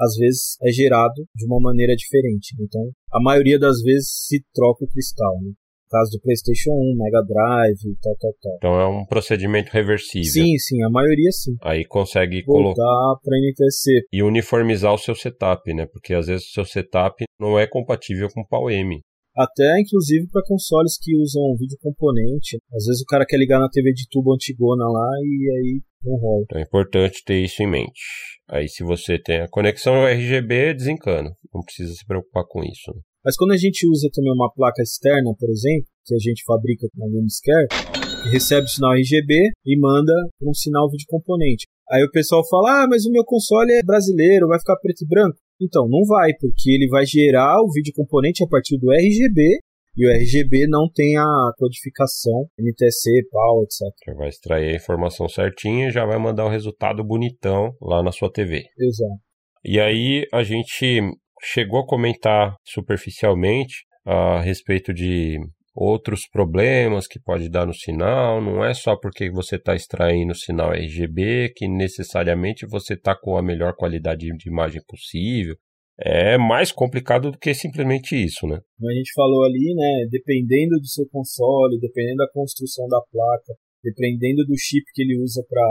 Às vezes é gerado de uma maneira diferente. Então, a maioria das vezes se troca o cristal, né? caso do PlayStation 1, Mega Drive e tal, tal, tal. Então é um procedimento reversível. Sim, sim, a maioria sim. Aí consegue voltar colo... para NTSC e uniformizar o seu setup, né? Porque às vezes o seu setup não é compatível com o PAL-M até inclusive para consoles que usam vídeo componente. Às vezes o cara quer ligar na TV de tubo antigona lá e aí não rola. Então é importante ter isso em mente. Aí se você tem a conexão RGB, desencana. Não precisa se preocupar com isso. Mas quando a gente usa também uma placa externa, por exemplo, que a gente fabrica na Gamescare, que recebe o sinal RGB e manda um sinal vídeo componente. Aí o pessoal fala: "Ah, mas o meu console é brasileiro, vai ficar preto e branco". Então, não vai, porque ele vai gerar o vídeo componente a partir do RGB e o RGB não tem a codificação NTC, PAL, etc. Já vai extrair a informação certinha e já vai mandar o resultado bonitão lá na sua TV. Exato. E aí a gente chegou a comentar superficialmente a respeito de outros problemas que pode dar no sinal. Não é só porque você está extraindo o sinal RGB que necessariamente você está com a melhor qualidade de imagem possível. É mais complicado do que simplesmente isso, né? Como a gente falou ali, né? Dependendo do seu console, dependendo da construção da placa, dependendo do chip que ele usa para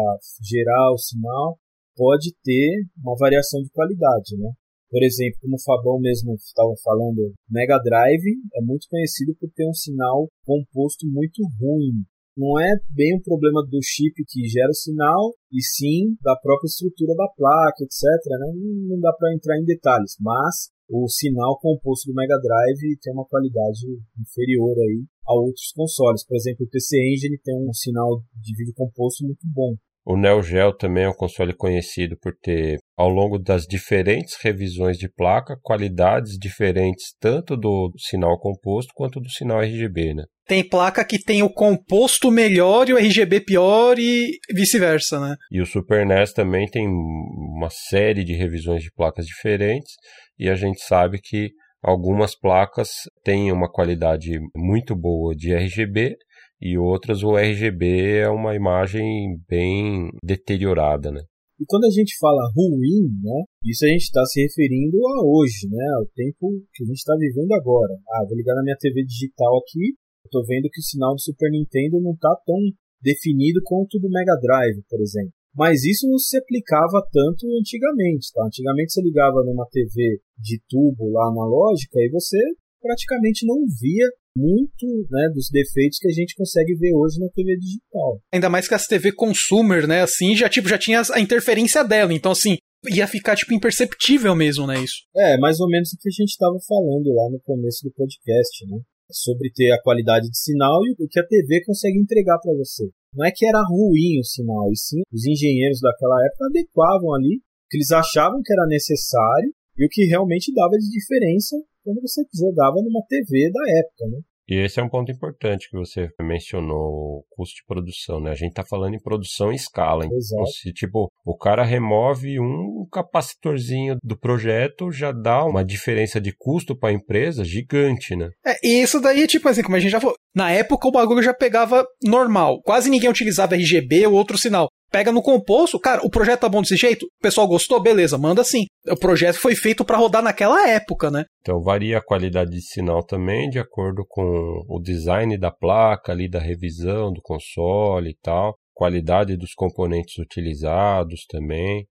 gerar o sinal, pode ter uma variação de qualidade, né? Por exemplo, como o Fabão mesmo estava falando, Mega Drive é muito conhecido por ter um sinal composto muito ruim. Não é bem um problema do chip que gera o sinal, e sim da própria estrutura da placa, etc. Né? Não dá para entrar em detalhes, mas o sinal composto do Mega Drive tem uma qualidade inferior aí a outros consoles. Por exemplo, o PC Engine tem um sinal de vídeo composto muito bom. O Neo Geo também é um console conhecido por ter, ao longo das diferentes revisões de placa, qualidades diferentes tanto do sinal composto quanto do sinal RGB, né? Tem placa que tem o composto melhor e o RGB pior e vice-versa, né? E o Super NES também tem uma série de revisões de placas diferentes e a gente sabe que algumas placas têm uma qualidade muito boa de RGB e outras o RGB é uma imagem bem deteriorada, né? E quando a gente fala ruim, né, isso a gente está se referindo a hoje, né, ao tempo que a gente está vivendo agora. Ah, vou ligar na minha TV digital aqui, estou vendo que o sinal do Super Nintendo não está tão definido quanto do Mega Drive, por exemplo. Mas isso não se aplicava tanto antigamente, tá? Antigamente você ligava numa TV de tubo lá analógica e você praticamente não via muito né, dos defeitos que a gente consegue ver hoje na TV digital. Ainda mais que as TV consumer, né, assim, já tipo já tinha a interferência dela, então assim, ia ficar tipo imperceptível mesmo, né, isso. É, mais ou menos o que a gente estava falando lá no começo do podcast, né? Sobre ter a qualidade de sinal e o que a TV consegue entregar para você. Não é que era ruim o sinal, e sim os engenheiros daquela época adequavam ali o que eles achavam que era necessário e o que realmente dava de diferença quando você jogava numa TV da época, né? E esse é um ponto importante que você mencionou, o custo de produção, né? A gente tá falando em produção em escala. Então, Exato. se, tipo, o cara remove um capacitorzinho do projeto, já dá uma diferença de custo para a empresa gigante, né? É, e isso daí, tipo assim, como a gente já falou, na época o bagulho já pegava normal. Quase ninguém utilizava RGB ou outro sinal. Pega no composto, cara, o projeto tá bom desse jeito? O pessoal gostou? Beleza, manda sim. O projeto foi feito para rodar naquela época, né? Então varia a qualidade de sinal também de acordo com o design da placa ali, da revisão do console e tal, qualidade dos componentes utilizados também.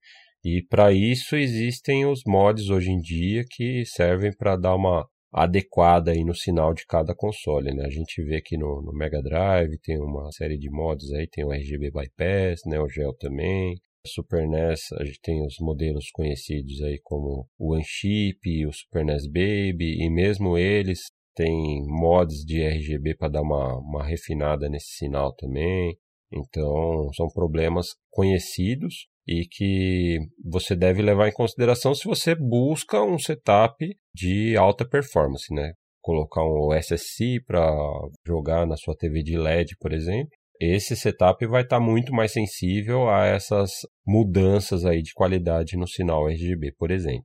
E para isso existem os mods hoje em dia que servem para dar uma adequada aí no sinal de cada console, né? A gente vê aqui no, no, Mega Drive tem uma série de mods aí, tem o RGB Bypass, Neo Geo também. Super NES, a gente tem os modelos conhecidos aí como o One o Super NES Baby, e mesmo eles têm mods de RGB para dar uma, uma refinada nesse sinal também. Então, são problemas conhecidos e que você deve levar em consideração se você busca um setup de alta performance, né? Colocar um SSC para jogar na sua TV de LED, por exemplo. Esse setup vai estar tá muito mais sensível a essas mudanças aí de qualidade no sinal RGB, por exemplo.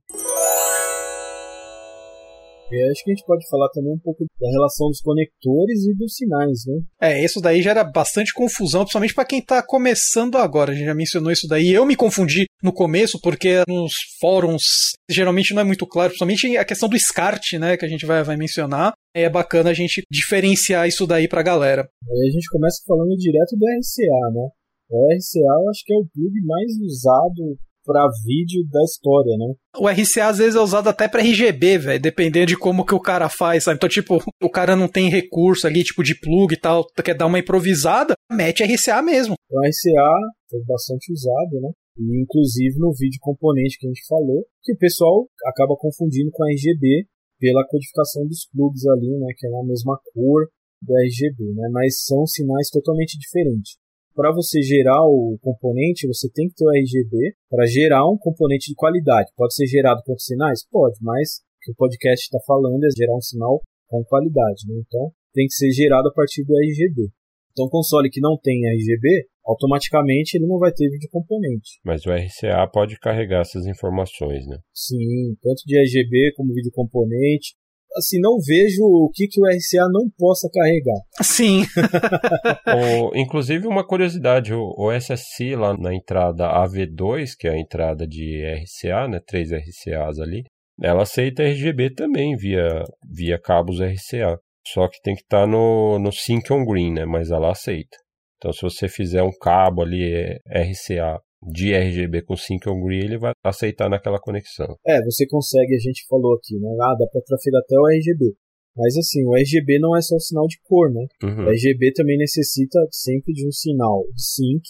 E acho que a gente pode falar também um pouco da relação dos conectores e dos sinais, né? É, isso daí gera bastante confusão, principalmente para quem tá começando agora. A gente já mencionou isso daí. Eu me confundi no começo, porque nos fóruns geralmente não é muito claro, principalmente a questão do SCART, né, que a gente vai, vai mencionar. É bacana a gente diferenciar isso daí pra galera. Aí a gente começa falando direto do RCA, né? O RCA eu acho que é o plug mais usado para vídeo da história, né? O RCA às vezes é usado até para RGB, velho, dependendo de como que o cara faz, sabe? Então, tipo, o cara não tem recurso ali, tipo, de plug e tal, quer dar uma improvisada, mete RCA mesmo. O RCA foi bastante usado, né? E inclusive no vídeo componente que a gente falou, que o pessoal acaba confundindo com a RGB pela codificação dos plugs ali, né? Que é na mesma cor do RGB, né? Mas são sinais totalmente diferentes para você gerar o componente, você tem que ter o RGB para gerar um componente de qualidade. Pode ser gerado com sinais? Pode, mas o que o podcast está falando é gerar um sinal com qualidade. Né? Então, tem que ser gerado a partir do RGB. Então, console que não tem RGB, automaticamente ele não vai ter vídeo componente. Mas o RCA pode carregar essas informações, né? Sim, tanto de RGB como vídeo componente assim, não vejo o que, que o RCA não possa carregar. Sim. o, inclusive, uma curiosidade, o, o SSC lá na entrada AV2, que é a entrada de RCA, né, três RCAs ali, ela aceita RGB também via, via cabos RCA. Só que tem que estar tá no, no Sync on Green, né, mas ela aceita. Então, se você fizer um cabo ali é, RCA de RGB com Sync on Green, ele vai aceitar naquela conexão. É, você consegue, a gente falou aqui, né? Ah, dá para trafegar até o RGB. Mas assim, o RGB não é só um sinal de cor, né? Uhum. O RGB também necessita sempre de um sinal de sync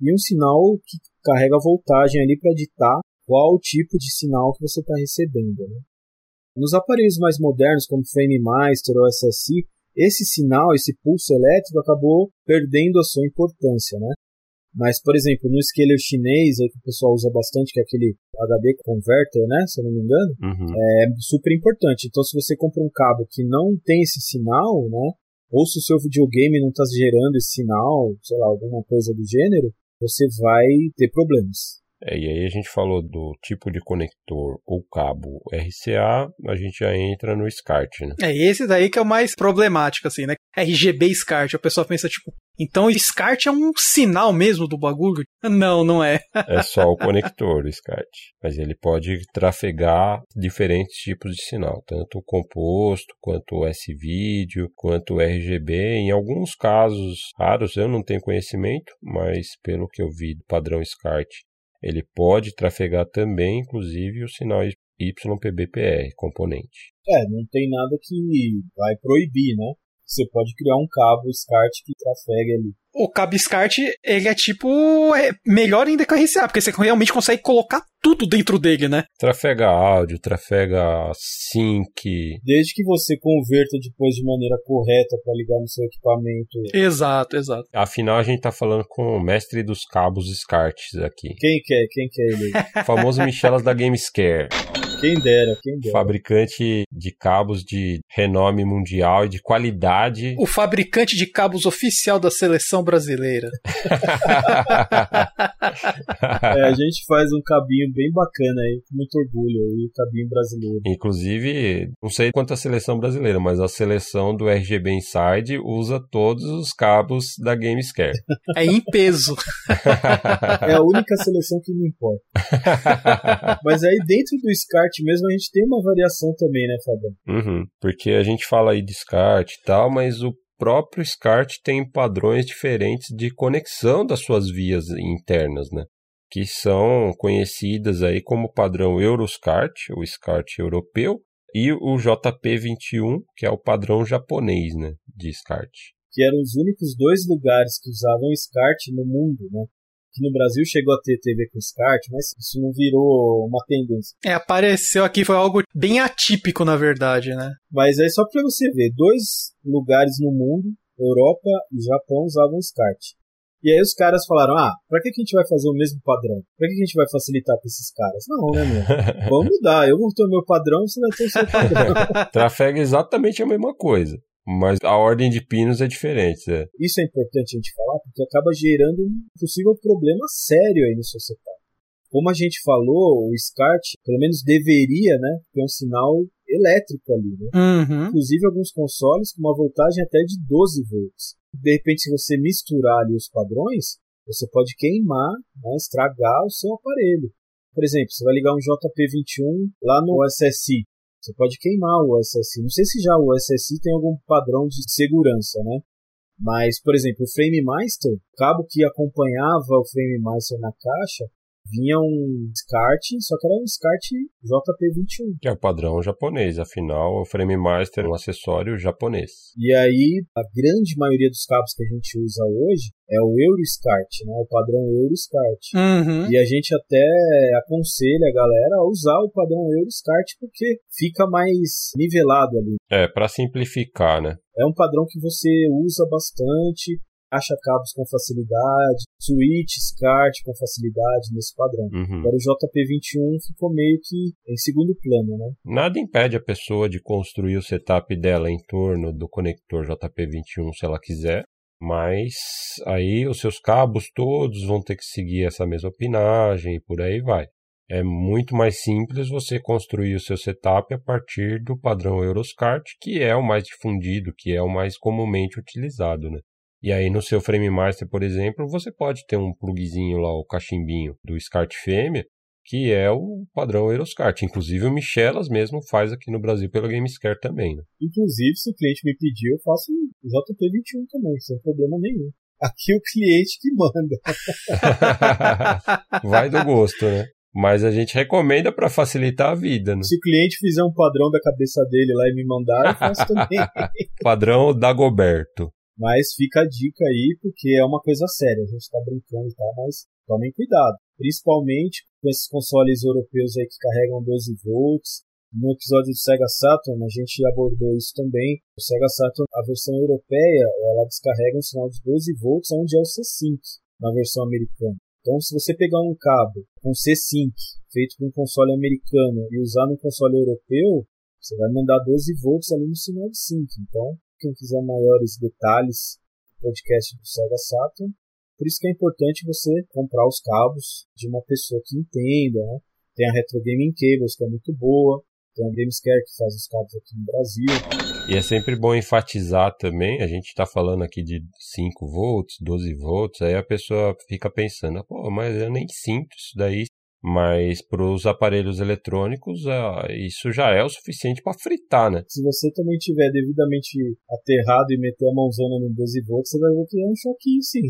e um sinal que carrega a voltagem ali para ditar qual o tipo de sinal que você está recebendo. Né? Nos aparelhos mais modernos, como FrameMaster ou SSI, esse sinal, esse pulso elétrico acabou perdendo a sua importância, né? Mas, por exemplo, no scaler chinês, aí que o pessoal usa bastante, que é aquele HD converter, né? Se eu não me engano, uhum. é super importante. Então, se você compra um cabo que não tem esse sinal, né? Ou se o seu videogame não está gerando esse sinal, sei lá, alguma coisa do gênero, você vai ter problemas. É, e aí a gente falou do tipo de conector ou cabo RCA, a gente já entra no SCART, né? É, esse daí que é o mais problemático, assim, né? RGB SCART. A pessoa pensa, tipo, então SCART é um sinal mesmo do bagulho? Não, não é. é só o conector, o SCART. Mas ele pode trafegar diferentes tipos de sinal, tanto o composto, quanto o S-Video, quanto o RGB. Em alguns casos raros, eu não tenho conhecimento, mas pelo que eu vi do padrão SCART, ele pode trafegar também, inclusive, o sinal YPBPR, componente. É, não tem nada que vai proibir, né? Você pode criar um cabo SCART que trafegue ali. O cabo SCART, ele é tipo é melhor ainda que o RCA, porque você realmente consegue colocar tudo dentro dele, né? Trafega áudio, trafega sync. Desde que você converta depois de maneira correta para ligar no seu equipamento. Exato, exato. Afinal, a gente tá falando com o mestre dos cabos SCART aqui. Quem que é? Quem que é ele? o famoso Michelas da Gamescare. Quem dera, quem dera. Fabricante de cabos de renome mundial e de qualidade. O fabricante de cabos oficial da seleção brasileira. é, a gente faz um cabinho bem bacana aí, com muito orgulho aí, o cabinho brasileiro. Inclusive, não sei quanto a seleção brasileira, mas a seleção do RGB Inside usa todos os cabos da Gamescare. É em peso. é a única seleção que me importa. mas aí dentro do SCART mesmo a gente tem uma variação também, né, Fabio? Uhum, porque a gente fala aí de SCART e tal, mas o próprio SCART tem padrões diferentes de conexão das suas vias internas, né? Que são conhecidas aí como padrão Euroscart, o SCART europeu, e o JP21, que é o padrão japonês, né, de SCART. Que eram os únicos dois lugares que usavam SCART no mundo, né? Que no Brasil chegou a ter TV com SCART, mas isso não virou uma tendência. É, apareceu aqui, foi algo bem atípico, na verdade, né? Mas aí só para você ver, dois lugares no mundo, Europa e Japão, usavam SCART. E aí os caras falaram, ah, pra que, que a gente vai fazer o mesmo padrão? Pra que, que a gente vai facilitar pra esses caras? Não, né, meu? Vamos mudar, eu vou ter o meu padrão, você vai ter o seu padrão. Trafega é exatamente a mesma coisa. Mas a ordem de pinos é diferente. É. Isso é importante a gente falar, porque acaba gerando um possível problema sério aí no seu setup. Como a gente falou, o SCART, pelo menos deveria, né, ter um sinal elétrico ali, né? Uhum. Inclusive alguns consoles com uma voltagem até de 12 volts. De repente, se você misturar ali os padrões, você pode queimar, né, estragar o seu aparelho. Por exemplo, você vai ligar um JP21 lá no SSI, você pode queimar o SSI. Não sei se já o SSI tem algum padrão de segurança, né? Mas, por exemplo, o Frame Master, o cabo que acompanhava o Frame Master na caixa, vinha um SCART, só que era um SCART JP21. Que é o padrão japonês, afinal o Frame Master é um acessório japonês. E aí, a grande maioria dos cabos que a gente usa hoje é o EuroSCART, né? o padrão EuroSCART. Uhum. E a gente até aconselha a galera a usar o padrão EuroSCART porque fica mais nivelado ali. É, para simplificar, né? É um padrão que você usa bastante, acha cabos com facilidade, switch, SCART com facilidade nesse padrão. Uhum. Agora o JP21 ficou meio que em segundo plano, né? Nada impede a pessoa de construir o setup dela em torno do conector JP21 se ela quiser, mas aí os seus cabos todos vão ter que seguir essa mesma pinagem e por aí vai. É muito mais simples você construir o seu setup a partir do padrão Euroscart, que é o mais difundido, que é o mais comumente utilizado, né? E aí no seu Frame Master, por exemplo, você pode ter um plugzinho lá, o cachimbinho do SCART fêmea, que é o padrão Euroscart. Inclusive o Michelas mesmo faz aqui no Brasil pelo Gamescare também. Né? Inclusive, se o cliente me pedir, eu faço o JP21 também, sem problema nenhum. Aqui o cliente que manda. Vai do gosto, né? Mas a gente recomenda para facilitar a vida, né? Se o cliente fizer um padrão da cabeça dele lá e me mandar, eu faço também. padrão Dagoberto. Mas fica a dica aí, porque é uma coisa séria. A gente está brincando e tal, mas tomem cuidado. Principalmente com esses consoles europeus aí que carregam 12 volts. No episódio do Sega Saturn, a gente abordou isso também. O Sega Saturn, a versão europeia, ela descarrega um sinal de 12 volts, onde é o C-Sync na versão americana. Então, se você pegar um cabo com C-Sync feito com um console americano e usar no console europeu, você vai mandar 12 volts ali no sinal de sync. Então, quem quiser maiores detalhes do podcast do Sega Saturn. Por isso que é importante você comprar os cabos de uma pessoa que entenda. Né? Tem a Retro Gaming Cables, que é muito boa. Tem a Gamescare, que faz os cabos aqui no Brasil. E é sempre bom enfatizar também, a gente está falando aqui de 5 volts, 12 volts, aí a pessoa fica pensando, pô, mas eu nem sinto isso daí mas para os aparelhos eletrônicos, uh, isso já é o suficiente para fritar, né? Se você também tiver devidamente aterrado e meter a mãozona no 12 volts, você vai ver que é um choquinho sim.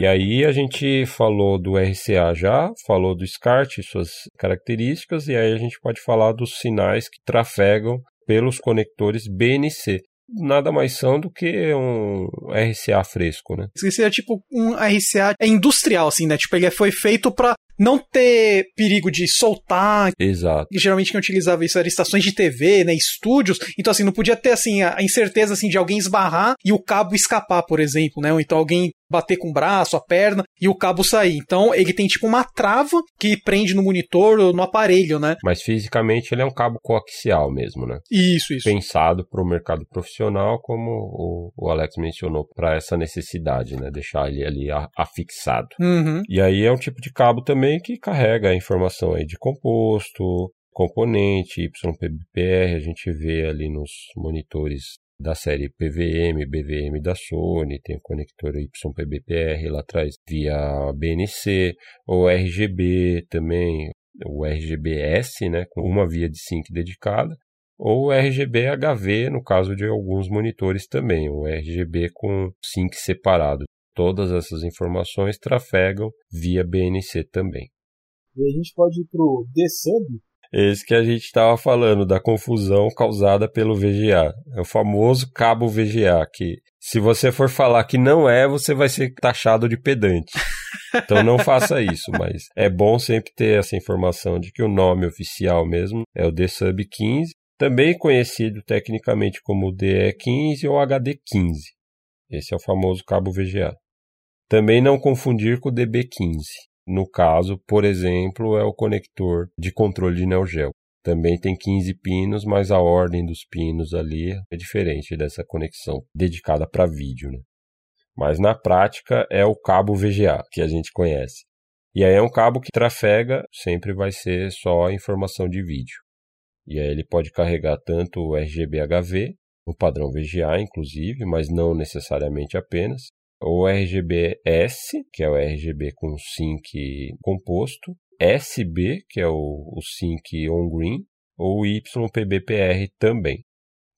e aí a gente falou do RCA já, falou do SCART, suas características, e aí a gente pode falar dos sinais que trafegam pelos conectores BNC nada mais são do que um RCA fresco, né? Isso é tipo um RCA industrial, assim, né? Tipo, ele foi feito para não ter perigo de soltar. Exato. E geralmente quem utilizava isso era estações de TV, né, estúdios. Então assim, não podia ter assim a incerteza assim de alguém esbarrar e o cabo escapar, por exemplo, né? Ou então alguém bater com o braço, a perna e o cabo sair. Então ele tem tipo uma trava que prende no monitor ou no aparelho, né? Mas fisicamente ele é um cabo coaxial mesmo, né? Isso, isso. Pensado para o mercado profissional, como o, Alex mencionou, para essa necessidade, né? Deixar ele ali afixado. Uhum. E aí é um tipo de cabo também que carrega a informação aí de composto, componente, YPBPR, a gente vê ali nos monitores da série PVM, BVM da Sony, tem o conector YPBPR lá atrás via BNC, ou RGB também, o RGBS, né, com uma via de sync dedicada, ou RGB HV, no caso de alguns monitores também, o RGB com sync separado. Todas essas informações trafegam via BNC também. E a gente pode ir para o DSUB, esse que a gente estava falando da confusão causada pelo VGA. É o famoso cabo VGA, que se você for falar que não é, você vai ser taxado de pedante. Então não faça isso, mas é bom sempre ter essa informação de que o nome oficial mesmo é o DSUB 15, também conhecido tecnicamente como DE15 ou HD15. Esse é o famoso cabo VGA. Também não confundir com o DB15. No caso, por exemplo, é o conector de controle de Neo Geo. Também tem 15 pinos, mas a ordem dos pinos ali é diferente dessa conexão dedicada para vídeo, né? Mas na prática é o cabo VGA que a gente conhece. E aí é um cabo que trafega, sempre vai ser só informação de vídeo. E aí ele pode carregar tanto o RGB HV, o padrão VGA inclusive, mas não necessariamente apenas, o RGB-S, que é o RGB com sync composto, SB, que é o, o sync on-green, ou YPBPR também.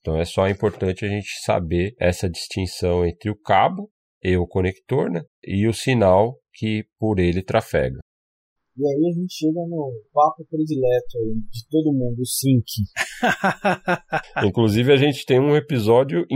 Então é só importante a gente saber essa distinção entre o cabo e o conector, né? E o sinal que por ele trafega. E aí a gente chega no papo predileto aí de todo mundo, o sync. Inclusive a gente tem um episódio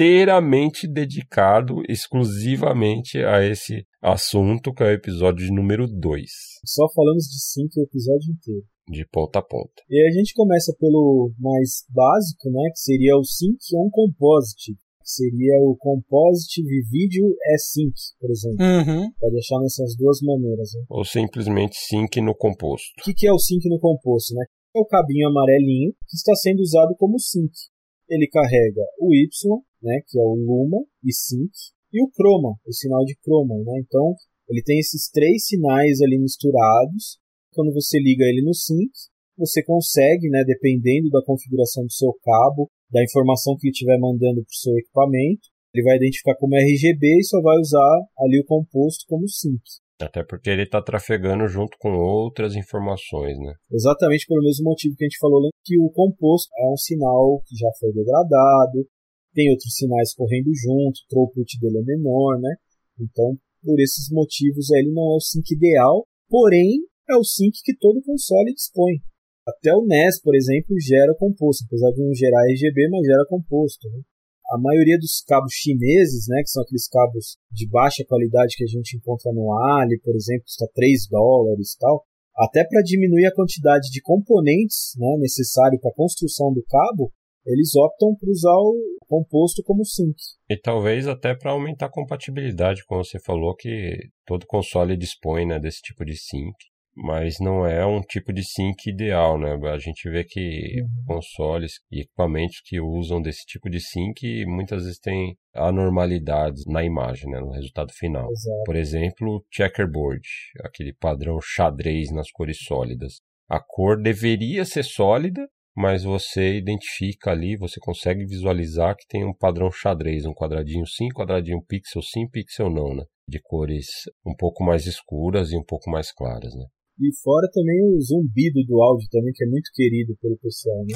inteiramente dedicado exclusivamente a esse assunto, que é o episódio número 2. Só falamos de sync o episódio inteiro. De ponta a ponta. E a gente começa pelo mais básico, né, que seria o sync on composite, que seria o composite video sync, por exemplo. Uhum. Pode deixar nessas duas maneiras. Né? Ou simplesmente sync no composto. O que, que é o sync no composto, né? É o cabinho amarelinho que está sendo usado como sync. Ele carrega o Y né, que é o Luma e Sync, e o Chroma, o sinal de Chroma. Né? Então, ele tem esses três sinais ali misturados. Quando você liga ele no Sync, você consegue, né, dependendo da configuração do seu cabo, da informação que ele estiver mandando para o seu equipamento, ele vai identificar como RGB e só vai usar ali o composto como Sync. Até porque ele está trafegando junto com outras informações, né? Exatamente pelo mesmo motivo que a gente falou, que o composto é um sinal que já foi degradado, tem outros sinais correndo junto, o throughput dele é menor, né? Então, por esses motivos, ele não é o sync ideal, porém, é o sync que todo console dispõe. Até o NES, por exemplo, gera composto, apesar de não gerar RGB, mas gera composto. Né? A maioria dos cabos chineses, né, que são aqueles cabos de baixa qualidade que a gente encontra no Ali, por exemplo, custa 3 dólares e tal, até para diminuir a quantidade de componentes né, necessário para a construção do cabo, eles optam por usar o composto como sync. E talvez até para aumentar a compatibilidade, como você falou, que todo console dispõe né, desse tipo de sync. Mas não é um tipo de sync ideal, né? A gente vê que uhum. consoles e equipamentos que usam desse tipo de sync muitas vezes têm anormalidades na imagem, né? no resultado final. Exato. Por exemplo, checkerboard, aquele padrão xadrez nas cores sólidas. A cor deveria ser sólida, mas você identifica ali, você consegue visualizar que tem um padrão xadrez, um quadradinho sim, quadradinho pixel sim, pixel não, né? De cores um pouco mais escuras e um pouco mais claras, né? E fora também o zumbido do áudio também, que é muito querido pelo pessoal, né?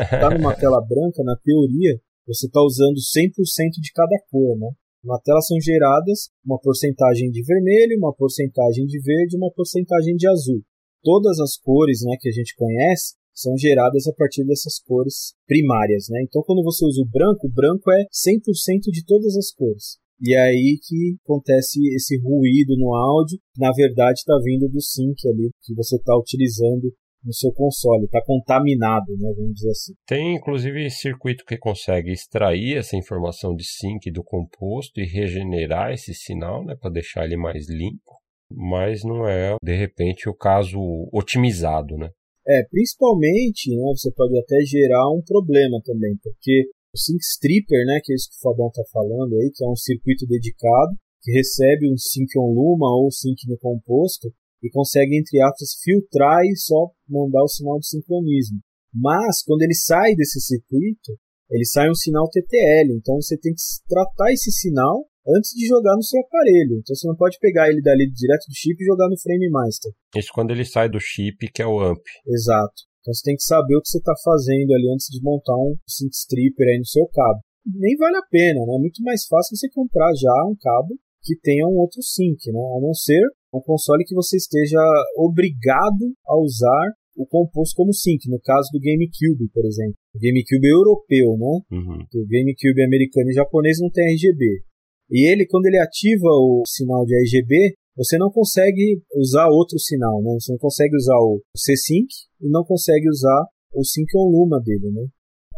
É. tá numa tela branca, na teoria, você está usando 100% de cada cor, né? Na tela são geradas uma porcentagem de vermelho, uma porcentagem de verde e uma porcentagem de azul. Todas as cores né, que a gente conhece, são geradas a partir dessas cores primárias, né? Então, quando você usa o branco, o branco é 100% de todas as cores. E é aí que acontece esse ruído no áudio, que na verdade está vindo do sync ali, que você está utilizando no seu console, está contaminado, né, vamos dizer assim. Tem inclusive circuito que consegue extrair essa informação de sync do composto e regenerar esse sinal, né, para deixar ele mais limpo, mas não é de repente o caso otimizado, né? É, principalmente, né, você pode até gerar um problema também, porque o Sync Stripper, né, que é isso que o Fabão está falando aí, que é um circuito dedicado, que recebe um sync on luma ou sync no composto e consegue, entre aspas, filtrar e só mandar o sinal de sincronismo. Mas, quando ele sai desse circuito, ele sai um sinal TTL, então você tem que tratar esse sinal antes de jogar no seu aparelho. Então você não pode pegar ele dali direto do chip e jogar no Frame Master. Isso quando ele sai do chip, que é o AMP. Exato. Então você tem que saber o que você está fazendo ali antes de montar um sync stripper aí no seu cabo. Nem vale a pena, né? É muito mais fácil você comprar já um cabo que tenha um outro sync, né? A não ser um console que você esteja obrigado a usar o composto como sync, no caso do GameCube, por exemplo. O GameCube é europeu, né? Uhum. O GameCube americano e japonês não tem RGB. E ele, quando ele ativa o sinal de RGB, você não consegue usar outro sinal, né? Você não consegue usar o C-Sync e não consegue usar o Sync on Luma dele, né?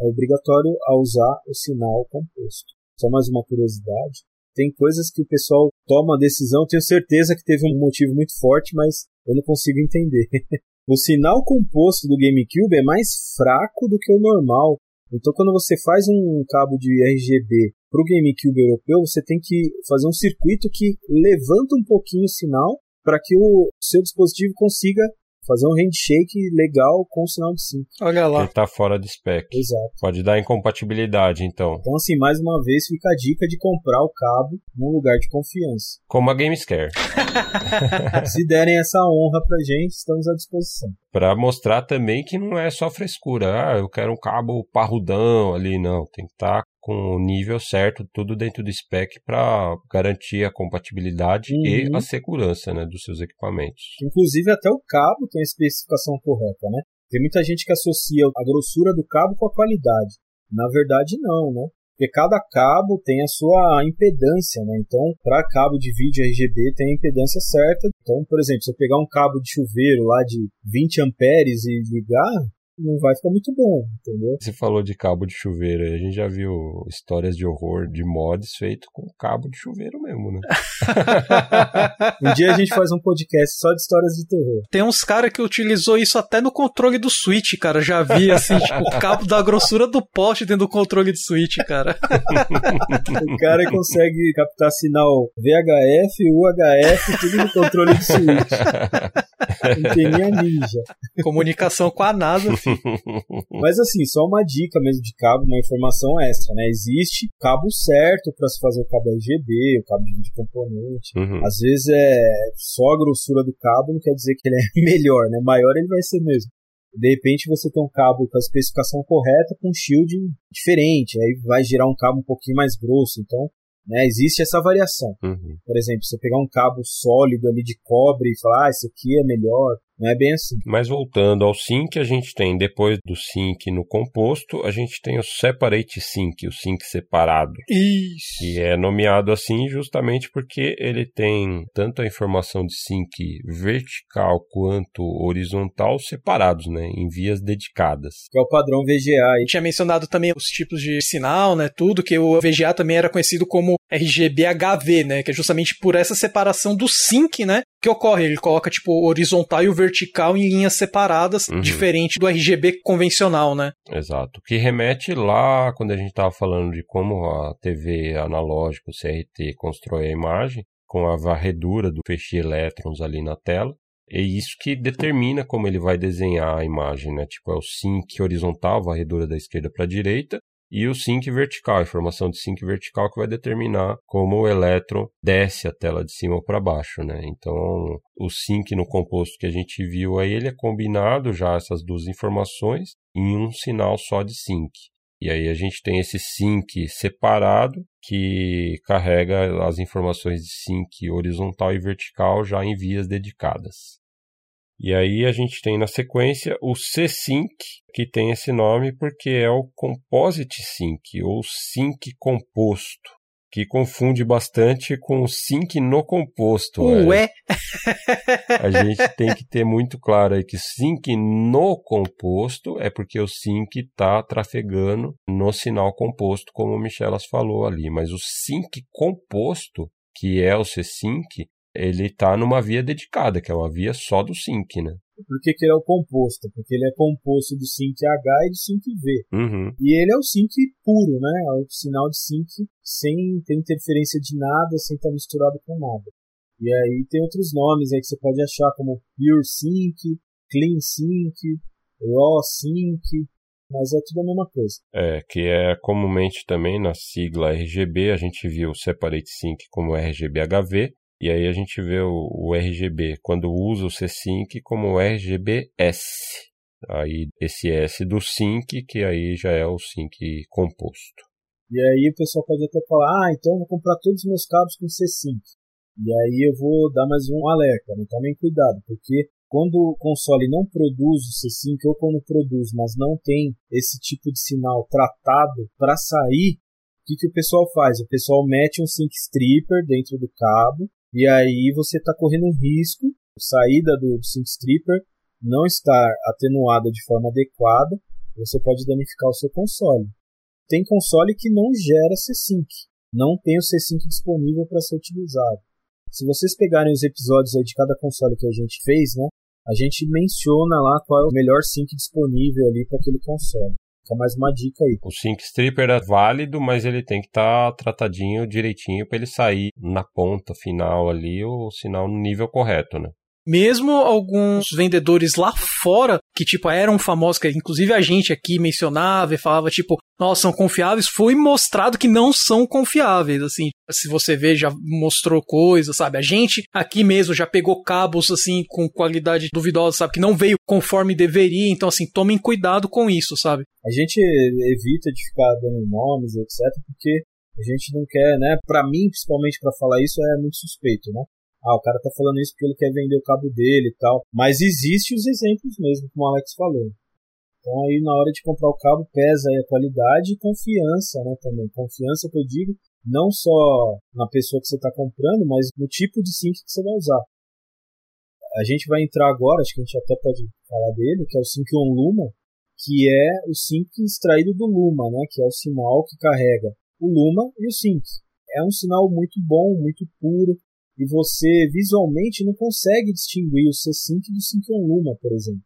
É obrigatório a usar o sinal composto. Só mais uma curiosidade. Tem coisas que o pessoal toma a decisão, tenho certeza que teve um motivo muito forte, mas eu não consigo entender. o sinal composto do GameCube é mais fraco do que o normal. Então, quando você faz um cabo de RGB para o GameCube europeu, você tem que fazer um circuito que levanta um pouquinho o sinal para que o seu dispositivo consiga fazer um handshake legal com o sinal de sync. Olha lá. Ele tá fora de spec. Exato. Pode dar incompatibilidade, então. Então, assim, mais uma vez fica a dica de comprar o cabo num lugar de confiança. Como a Gamescare. Se derem essa honra pra gente, estamos à disposição. Para mostrar também que não é só frescura. Ah, eu quero um cabo parrudão ali, não. Tem que estar tá com o nível certo, tudo dentro do spec para garantir a compatibilidade uhum. e a segurança né, dos seus equipamentos. Inclusive até o cabo tem a especificação correta, né? Tem muita gente que associa a grossura do cabo com a qualidade. Na verdade não, né? Porque cada cabo tem a sua impedância, né? Então, para cabo de vídeo RGB tem a impedância certa. Então, por exemplo, se eu pegar um cabo de chuveiro lá de 20 amperes e ligar, não vai ficar muito bom, entendeu? Você falou de cabo de chuveiro, a gente já viu histórias de horror de mods feito com cabo de chuveiro mesmo, né? um dia a gente faz um podcast só de histórias de terror. Tem uns caras que utilizou isso até no controle do Switch, cara. Já vi, assim, tipo, o cabo da grossura do poste dentro do controle do Switch, cara. o cara consegue captar sinal VHF, UHF, tudo no controle do Switch. Anteninha ninja. Comunicação com a NASA, Mas assim, só uma dica mesmo de cabo, uma informação extra, né? Existe cabo certo para se fazer o cabo RGB, o cabo de componente. Uhum. Às vezes é só a grossura do cabo não quer dizer que ele é melhor, né? Maior ele vai ser mesmo. De repente você tem um cabo com a especificação correta com um shielding diferente, aí vai gerar um cabo um pouquinho mais grosso. Então, né, existe essa variação. Uhum. Por exemplo, você pegar um cabo sólido ali de cobre e falar, ah, esse aqui é melhor, não é bem assim. Mas voltando ao sync, a gente tem, depois do sync no composto, a gente tem o separate sync, o sync separado. Isso. Que é nomeado assim justamente porque ele tem tanto a informação de sync vertical quanto horizontal separados, né, em vias dedicadas. Que é o padrão VGA. E... Tinha mencionado também os tipos de sinal, né, tudo, que o VGA também era conhecido como RGBHV, né, que é justamente por essa separação do sync, né, que ocorre. Ele coloca, tipo, o horizontal e o vertical em linhas separadas, uhum. diferente do RGB convencional, né? Exato. Que remete lá quando a gente estava falando de como a TV analógica, o CRT, constrói a imagem, com a varredura do feixe de elétrons ali na tela. É isso que determina como ele vai desenhar a imagem, né? Tipo, é o sync horizontal, varredura da esquerda para a direita, e o sync vertical, a informação de sync vertical que vai determinar como o elétron desce a tela de cima para baixo, né? Então, o sync no composto que a gente viu aí, ele é combinado já essas duas informações em um sinal só de sync. E aí a gente tem esse sync separado que carrega as informações de sync horizontal e vertical já em vias dedicadas. E aí a gente tem na sequência o C-Sync, que tem esse nome porque é o Composite Sync, ou Sync composto. que confunde bastante com o sync no composto. Ué? A gente tem que ter muito claro aí que sync no composto é porque o sync está trafegando no sinal composto, como o Michelas falou ali. Mas o sync composto, que é o C-Sync, ele está numa via dedicada, que é uma via só do sync, né? Por que, que ele é o composto? Porque ele é composto do sync H e do sync V. Uhum. E ele é o sync puro, né? É o sinal de sync sem ter interferência de nada, sem estar misturado com nada. E aí tem outros nomes aí que você pode achar como Pure Sync, Clean Sync, Raw Sync, mas é tudo a mesma coisa. É, que é comumente também na sigla RGB, a gente viu o Separate Sync como RGBHV, e aí a gente vê o, o RGB quando usa o C-Sync como RGBS. Aí esse S do Sync, que aí já é o Sync composto. E aí o pessoal pode até falar, ah, então eu vou comprar todos os meus cabos com C-Sync. E aí eu vou dar mais um alerta, né? tomem cuidado, porque quando o console não produz o C-Sync ou quando produz, mas não tem esse tipo de sinal tratado para sair, o que, que o pessoal faz? O pessoal mete um sync stripper dentro do cabo e aí você está correndo um risco, saída do, do sync stripper não estar atenuada de forma adequada, você pode danificar o seu console. Tem console que não gera C-Sync, não tem o C-Sync disponível para ser utilizado. Se vocês pegarem os episódios aí de cada console que a gente fez, né, a gente menciona lá qual é o melhor sync disponível ali para aquele console. Fica mais uma dica aí. O Sync Stripper é válido, mas ele tem que estar tá tratadinho direitinho para ele sair na ponta final ali o sinal no nível correto, né? Mesmo alguns vendedores lá fora, que tipo eram famosos, que inclusive a gente aqui mencionava e falava tipo, nossa, são confiáveis, foi mostrado que não são confiáveis, assim. Se você vê, já mostrou coisas, sabe? A gente aqui mesmo já pegou cabos, assim, com qualidade duvidosa, sabe? Que não veio conforme deveria, então, assim, tomem cuidado com isso, sabe? A gente evita de ficar dando nomes, etc, porque a gente não quer, né? Para mim, principalmente para falar isso, é muito suspeito, né? Ah, o cara tá falando isso porque ele quer vender o cabo dele e tal. Mas existem os exemplos mesmo, como o Alex falou. Então aí na hora de comprar o cabo pesa aí a qualidade e confiança, né, também. Confiança que eu digo não só na pessoa que você está comprando, mas no tipo de sync que você vai usar. A gente vai entrar agora, acho que a gente até pode falar dele, que é o Sync On Luma, que é o sync extraído do Luma, né, que é o sinal que carrega o Luma e o sync. É um sinal muito bom, muito puro, e você visualmente não consegue distinguir o C5 do 5 Luma, por exemplo.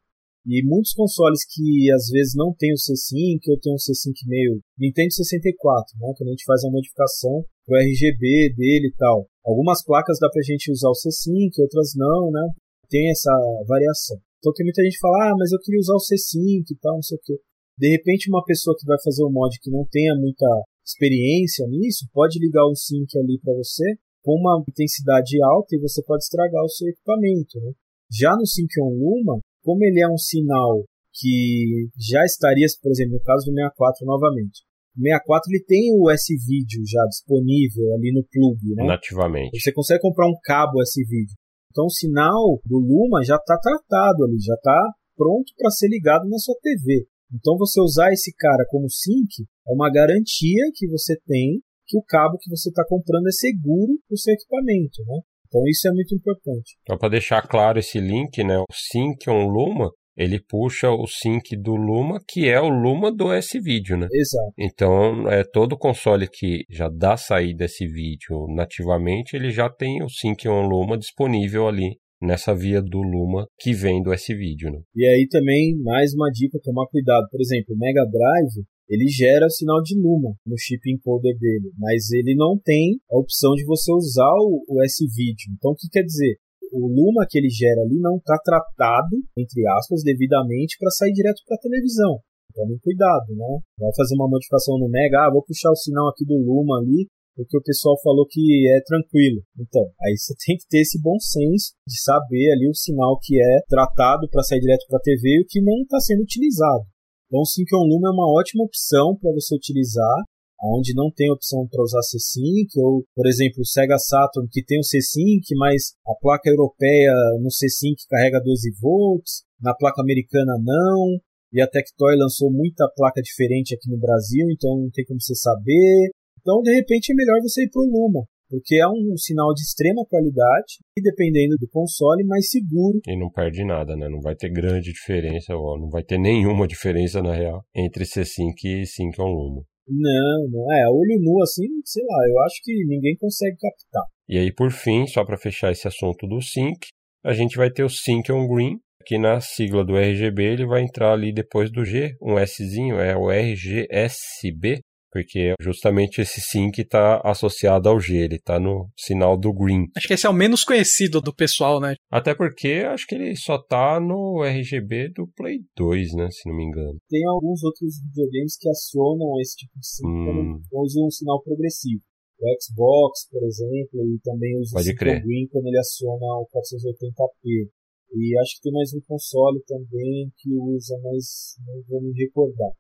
E muitos consoles que às vezes não tem o C5 ou tem um C5 meio Nintendo 64, né, quando a gente faz a modificação pro RGB dele e tal. Algumas placas dá pra gente usar o C5, outras não, né? Tem essa variação. Então tem muita gente que fala, ah, mas eu queria usar o C5 e tal, não sei o quê. De repente uma pessoa que vai fazer o mod que não tenha muita experiência nisso, pode ligar um sync ali para você com uma intensidade alta e você pode estragar o seu equipamento. Né? Já no Sync-On Luma, como ele é um sinal que já estaria, por exemplo, no caso do 64 novamente, o 64 ele tem o S-Video já disponível ali no plug, né? Nativamente. Você consegue comprar um cabo S-Video. Então o sinal do Luma já está tratado ali, já está pronto para ser ligado na sua TV. Então você usar esse cara como sync é uma garantia que você tem que o cabo que você está comprando é seguro para o seu equipamento, né? Então isso é muito importante. Então para deixar claro esse link, né, o Sync on Luma, ele puxa o sync do Luma, que é o Luma do S-Video, né? Exato. Então, é todo console que já dá saída esse vídeo nativamente, ele já tem o sync on Luma disponível ali nessa via do Luma que vem do S-Video, né? E aí também mais uma dica, tomar cuidado. Por exemplo, o Mega Drive, ele gera sinal de Luma no chip encoder dele, mas ele não tem a opção de você usar o, o S-Video. Então, o que quer dizer? O Luma que ele gera ali não está tratado, entre aspas, devidamente para sair direto para a televisão. Tomem cuidado, né? Vai fazer uma modificação no Mega, ah, vou puxar o sinal aqui do Luma ali, porque o pessoal falou que é tranquilo. Então, aí você tem que ter esse bom senso de saber ali o sinal que é tratado para sair direto para a TV e o que não está sendo utilizado. Então, o Sync On Luma é uma ótima opção para você utilizar, onde não tem opção para usar C-Sync, ou, por exemplo, o Sega Saturn, que tem o C-Sync, mas a placa europeia no C-Sync carrega 12 volts, na placa americana não, e a Tectoy lançou muita placa diferente aqui no Brasil, então não tem como você saber. Então, de repente, é melhor você ir para o Luma, porque é um sinal de extrema qualidade e dependendo do console, mais seguro. E não perde nada, né? Não vai ter grande diferença, ou não vai ter nenhuma diferença na real entre C5 e Sync on Luma. Não, não é. Olho nu assim, sei lá, eu acho que ninguém consegue captar. E aí, por fim, só para fechar esse assunto do Sync, a gente vai ter o Sync on Green, que na sigla do RGB ele vai entrar ali depois do G, um Szinho, é o RGSB, porque justamente esse sync está associado ao G, ele está no sinal do green. Acho que esse é o menos conhecido do pessoal, né? Até porque acho que ele só tá no RGB do Play 2, né, se não me engano. Tem alguns outros videogames que acionam esse tipo de sync hum. quando usam um sinal progressivo. O Xbox, por exemplo, ele também usa Pode o green quando ele aciona o 480p. E acho que tem mais um console também que usa, mas não vou me recordar.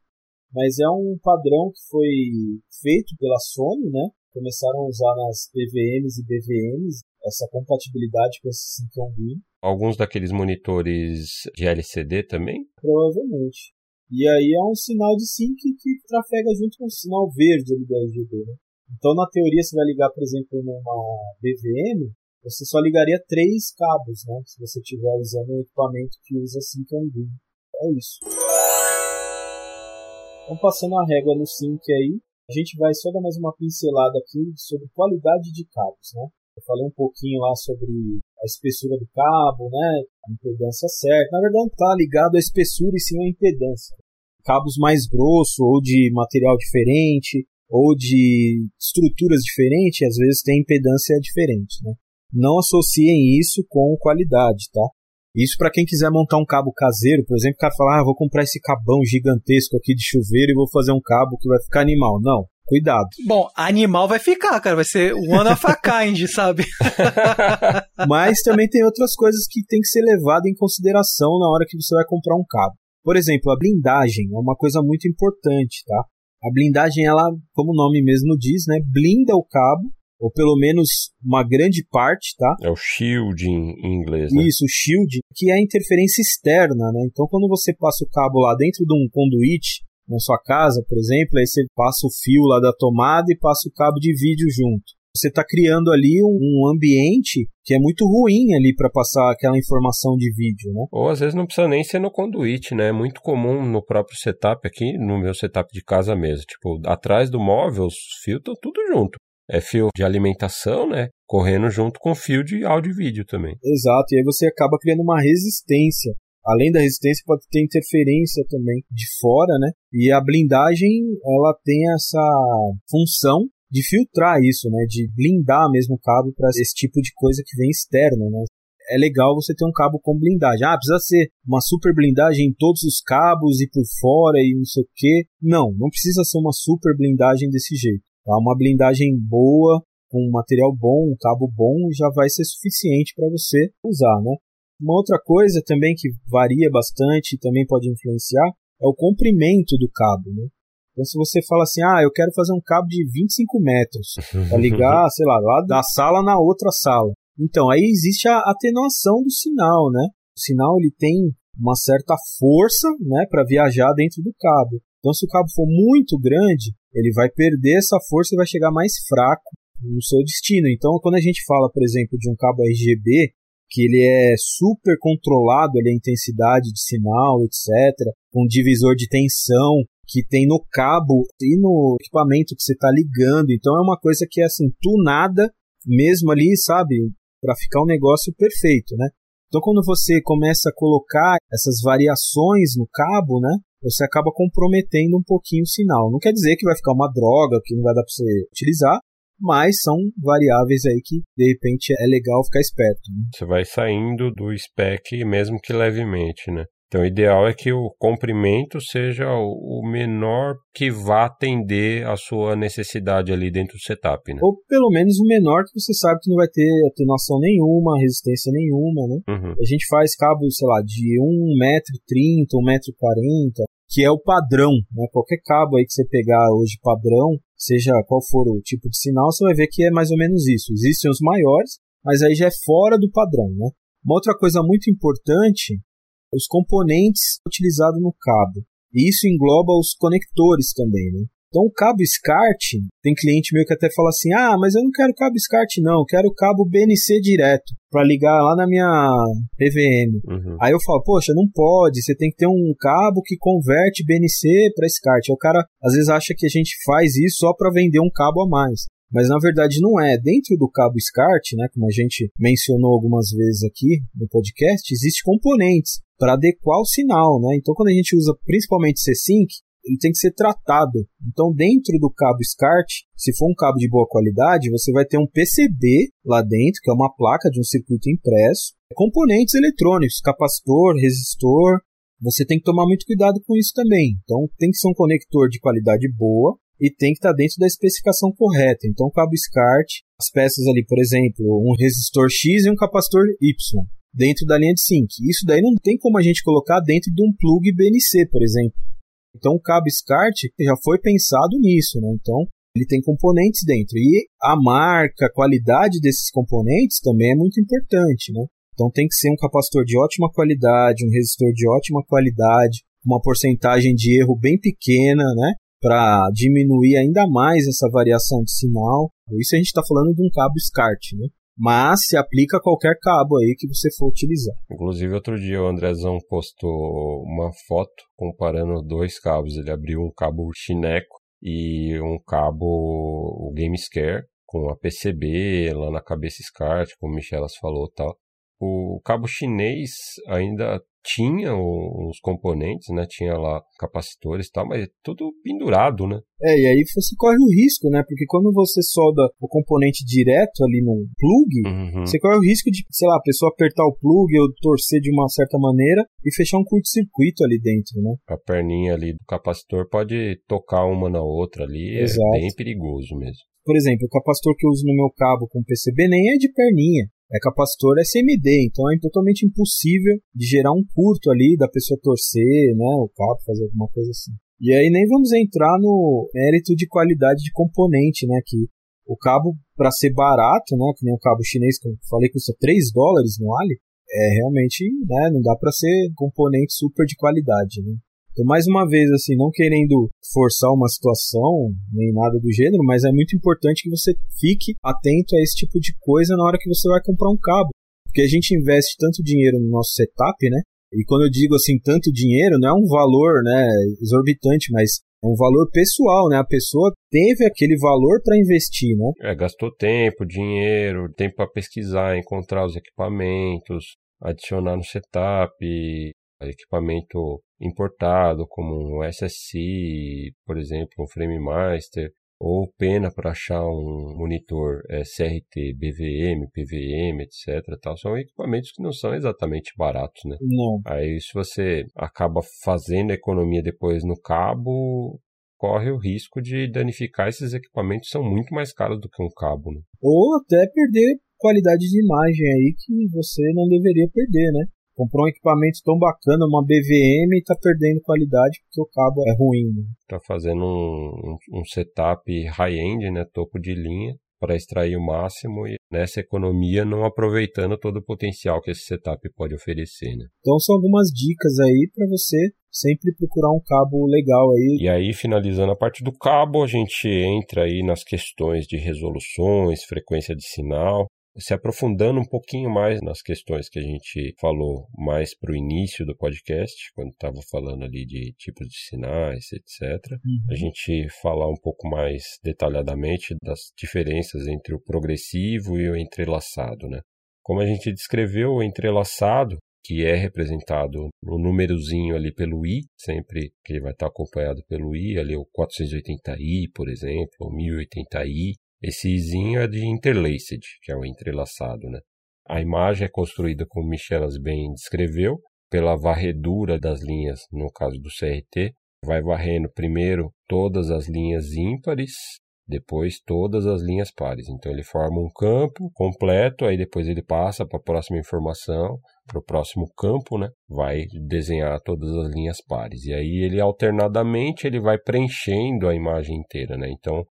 Mas é um padrão que foi feito pela Sony, né? Começaram a usar nas PVMs e BVMs essa compatibilidade com esse Synchron Green. Alguns daqueles monitores de LCD também? Provavelmente. E aí é um sinal de sync que trafega junto com o sinal verde ali da RGB, né? Então, na teoria, você vai ligar, por exemplo, numa BVM, você só ligaria três cabos, né? Se você estiver usando um equipamento que usa Synchron Green. É isso. Então, passando a régua no sync aí, a gente vai só dar mais uma pincelada aqui sobre qualidade de cabos, né? Eu falei um pouquinho lá sobre a espessura do cabo, né? A impedância certa. Na verdade, está ligado à espessura e sim à impedância. Cabos mais grossos ou de material diferente ou de estruturas diferentes, às vezes tem impedância diferente, né? Não associem isso com qualidade, tá? Isso para quem quiser montar um cabo caseiro, por exemplo, o cara fala, ah, vou comprar esse cabão gigantesco aqui de chuveiro e vou fazer um cabo que vai ficar animal. Não, cuidado. Bom, animal vai ficar, cara, vai ser one of a kind, sabe? Mas também tem outras coisas que tem que ser levado em consideração na hora que você vai comprar um cabo. Por exemplo, a blindagem é uma coisa muito importante, tá? A blindagem, ela, como o nome mesmo diz, né, blinda o cabo ou pelo menos uma grande parte, tá? É o shielding em inglês, né? Isso, o shielding, que é a interferência externa, né? Então, quando você passa o cabo lá dentro de um conduíte, na sua casa, por exemplo, aí você passa o fio lá da tomada e passa o cabo de vídeo junto. Você está criando ali um, um, ambiente que é muito ruim ali para passar aquela informação de vídeo, né? Ou às vezes não precisa nem ser no conduíte, né? É muito comum no próprio setup aqui, no meu setup de casa mesmo. Tipo, atrás do móvel, os fios estão tudo junto é fio de alimentação, né? Correndo junto com fio de áudio e vídeo também. Exato, e aí você acaba criando uma resistência. Além da resistência, pode ter interferência também de fora, né? E a blindagem, ela tem essa função de filtrar isso, né? De blindar mesmo o cabo para esse tipo de coisa que vem externo, né? É legal você ter um cabo com blindagem. Ah, precisa ser uma super blindagem em todos os cabos e por fora e não sei o que. Não, não precisa ser uma super blindagem desse jeito. Tá? Uma blindagem boa, com um material bom, um cabo bom, já vai ser suficiente para você usar, né? Uma outra coisa também que varia bastante e também pode influenciar é o comprimento do cabo, né? Então, se você fala assim, ah, eu quero fazer um cabo de 25 metros para ligar, sei lá, lá da sala na outra sala. Então, aí existe a atenuação do sinal, né? O sinal ele tem uma certa força, né, para viajar dentro do cabo. Então, se o cabo for muito grande, ele vai perder essa força e vai chegar mais fraco no seu destino. Então, quando a gente fala, por exemplo, de um cabo RGB, que ele é super controlado ali, a intensidade de sinal, etc., com divisor de tensão que tem no cabo e no equipamento que você está ligando. Então, é uma coisa que é assim, tunada mesmo ali, sabe? Para ficar um negócio perfeito, né? Então, quando você começa a colocar essas variações no cabo, né? Você acaba comprometendo um pouquinho o sinal. Não quer dizer que vai ficar uma droga, que não vai dar para você utilizar, mas são variáveis aí que de repente é legal ficar esperto. Né? Você vai saindo do spec mesmo que levemente, né? Então, o ideal é que o comprimento seja o menor que vá atender a sua necessidade ali dentro do setup, né? Ou pelo menos o menor que você sabe que não vai ter atenuação nenhuma, resistência nenhuma, né? Uhum. A gente faz cabos, sei lá, de 1,30m, 1,40m, que é o padrão, né? Qualquer cabo aí que você pegar hoje padrão, seja qual for o tipo de sinal, você vai ver que é mais ou menos isso. Existem os maiores, mas aí já é fora do padrão, né? Uma outra coisa muito importante os componentes utilizados no cabo. E isso engloba os conectores também, né? Então o cabo SCART, tem cliente meu que até fala assim: "Ah, mas eu não quero cabo SCART não, eu quero cabo BNC direto para ligar lá na minha PVM". Uhum. Aí eu falo: "Poxa, não pode, você tem que ter um cabo que converte BNC para SCART". Aí o cara às vezes acha que a gente faz isso só para vender um cabo a mais. Mas na verdade não é. Dentro do cabo SCART, né, como a gente mencionou algumas vezes aqui no podcast, existem componentes para adequar o sinal, né? Então quando a gente usa principalmente C-Sync, ele tem que ser tratado. Então, dentro do cabo SCART, se for um cabo de boa qualidade, você vai ter um PCB lá dentro, que é uma placa de um circuito impresso, componentes eletrônicos, capacitor, resistor. Você tem que tomar muito cuidado com isso também. Então, tem que ser um conector de qualidade boa e tem que estar dentro da especificação correta. Então, cabo SCART, as peças ali, por exemplo, um resistor X e um capacitor Y dentro da linha de sync. Isso daí não tem como a gente colocar dentro de um plug BNC, por exemplo. Então o cabo SCART já foi pensado nisso, né? Então ele tem componentes dentro. E a marca, a qualidade desses componentes também é muito importante, né? Então tem que ser um capacitor de ótima qualidade, um resistor de ótima qualidade, uma porcentagem de erro bem pequena, né? Para diminuir ainda mais essa variação de sinal. Isso a gente está falando de um cabo SCART, né? Mas se aplica a qualquer cabo aí que você for utilizar. Inclusive, outro dia o Andrezão postou uma foto comparando dois cabos. Ele abriu um cabo Chineco e um cabo Gamescare com a PCB lá na cabeça SCART, como o Michelas falou tal. O cabo chinês ainda tinha os componentes, né? Tinha lá capacitores e tal, mas é tudo pendurado, né? É, e aí você corre o risco, né? Porque quando você solda o componente direto ali no plug, uhum. você corre o risco de, sei lá, a pessoa apertar o plug ou torcer de uma certa maneira e fechar um curto-circuito ali dentro, né? A perninha ali do capacitor pode tocar uma na outra ali, é Exato. é bem perigoso mesmo. Por exemplo, o capacitor que eu uso no meu cabo com PCB nem é de perninha é capacitor SMD, então é totalmente impossível de gerar um curto ali da pessoa torcer, né, o cabo fazer alguma coisa assim. E aí nem vamos entrar no mérito de qualidade de componente, né, que o cabo para ser barato, né, que nem o cabo chinês que eu falei custa 3 dólares no Ali, é realmente, né, não dá para ser componente super de qualidade, né. Então, mais uma vez, assim, não querendo forçar uma situação, nem nada do gênero, mas é muito importante que você fique atento a esse tipo de coisa na hora que você vai comprar um cabo. Porque a gente investe tanto dinheiro no nosso setup, né? E quando eu digo assim, tanto dinheiro, não é um valor, né, exorbitante, mas é um valor pessoal, né? A pessoa teve aquele valor para investir, né? É, gastou tempo, dinheiro, tempo para pesquisar, encontrar os equipamentos, adicionar no setup, equipamento importado, como um SSI, por exemplo, um Frame Master, ou pena para achar um monitor é, CRT, BVM, PVM, etc. Tal. São equipamentos que não são exatamente baratos, né? Não. Aí se você acaba fazendo economia depois no cabo, corre o risco de danificar esses equipamentos, são muito mais caros do que um cabo, né? Ou até perder qualidade de imagem aí que você não deveria perder, né? Comprou um equipamento tão bacana, uma BVM, e tá perdendo qualidade porque o cabo é ruim. Né? Tá fazendo um, um, um setup high-end, né, topo de linha, para extrair o máximo e nessa economia não aproveitando todo o potencial que esse setup pode oferecer. Né? Então são algumas dicas aí para você sempre procurar um cabo legal aí. E aí, finalizando a parte do cabo, a gente entra aí nas questões de resoluções, frequência de sinal, se aprofundando um pouquinho mais nas questões que a gente falou mais para o início do podcast, quando estava falando ali de tipos de sinais, etc. Uhum. A gente falar um pouco mais detalhadamente das diferenças entre o progressivo e o entrelaçado, né? Como a gente descreveu, o entrelaçado que é representado no númerozinho ali pelo i, sempre que ele vai estar acompanhado pelo i, ali o 480i, por exemplo, o 1080i, esse izinho é de interlaced, que é o entrelaçado, né? A imagem é construída, como Michelas bem descreveu, pela varredura das linhas, no caso do CRT. Vai varrendo primeiro todas as linhas ímpares, depois todas as linhas pares. Então ele forma um campo completo, aí depois ele passa para a próxima informação, para o próximo campo, né? Vai desenhar todas as linhas pares. E aí ele alternadamente ele vai preenchendo a imagem inteira, né? Então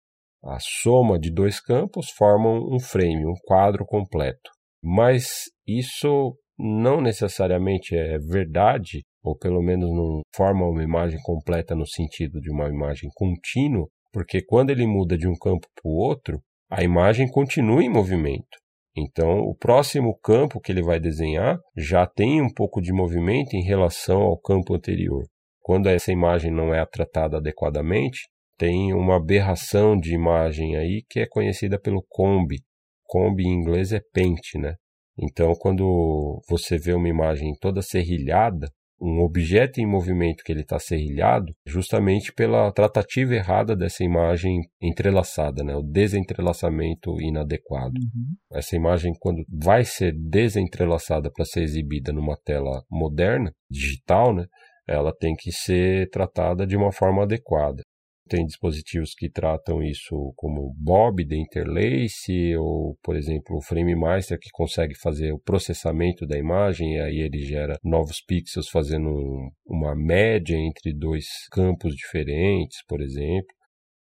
a soma de dois campos formam um frame, um quadro completo. Mas isso não necessariamente é verdade, ou pelo menos não forma uma imagem completa no sentido de uma imagem contínua, porque quando ele muda de um campo para o outro, a imagem continua em movimento. Então, o próximo campo que ele vai desenhar já tem um pouco de movimento em relação ao campo anterior. Quando essa imagem não é tratada adequadamente, tem uma aberração de imagem aí que é conhecida pelo combi. Combi em inglês é pente, né? Então, quando você vê uma imagem toda serrilhada, um objeto em movimento que ele está serrilhado, justamente pela tratativa errada dessa imagem entrelaçada, né? o desentrelaçamento inadequado. Uhum. Essa imagem, quando vai ser desentrelaçada para ser exibida numa tela moderna, digital, né? ela tem que ser tratada de uma forma adequada. Tem dispositivos que tratam isso como Bob de Interlace, ou, por exemplo, o Frame Master, que consegue fazer o processamento da imagem, e aí ele gera novos pixels fazendo um, uma média entre dois campos diferentes, por exemplo,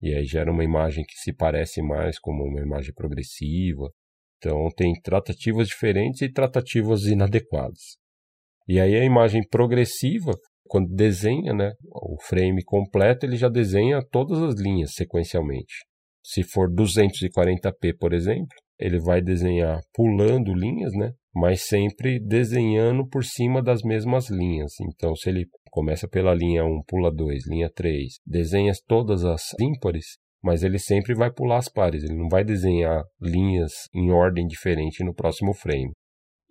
e aí gera uma imagem que se parece mais como uma imagem progressiva. Então, tem tratativas diferentes e tratativas inadequadas. E aí a imagem progressiva quando desenha né, o frame completo, ele já desenha todas as linhas sequencialmente. Se for 240p, por exemplo, ele vai desenhar pulando linhas, né? Mas sempre desenhando por cima das mesmas linhas. Então, se ele começa pela linha 1, pula 2, linha 3, desenha todas as ímpares, mas ele sempre vai pular as pares. Ele não vai desenhar linhas em ordem diferente no próximo frame.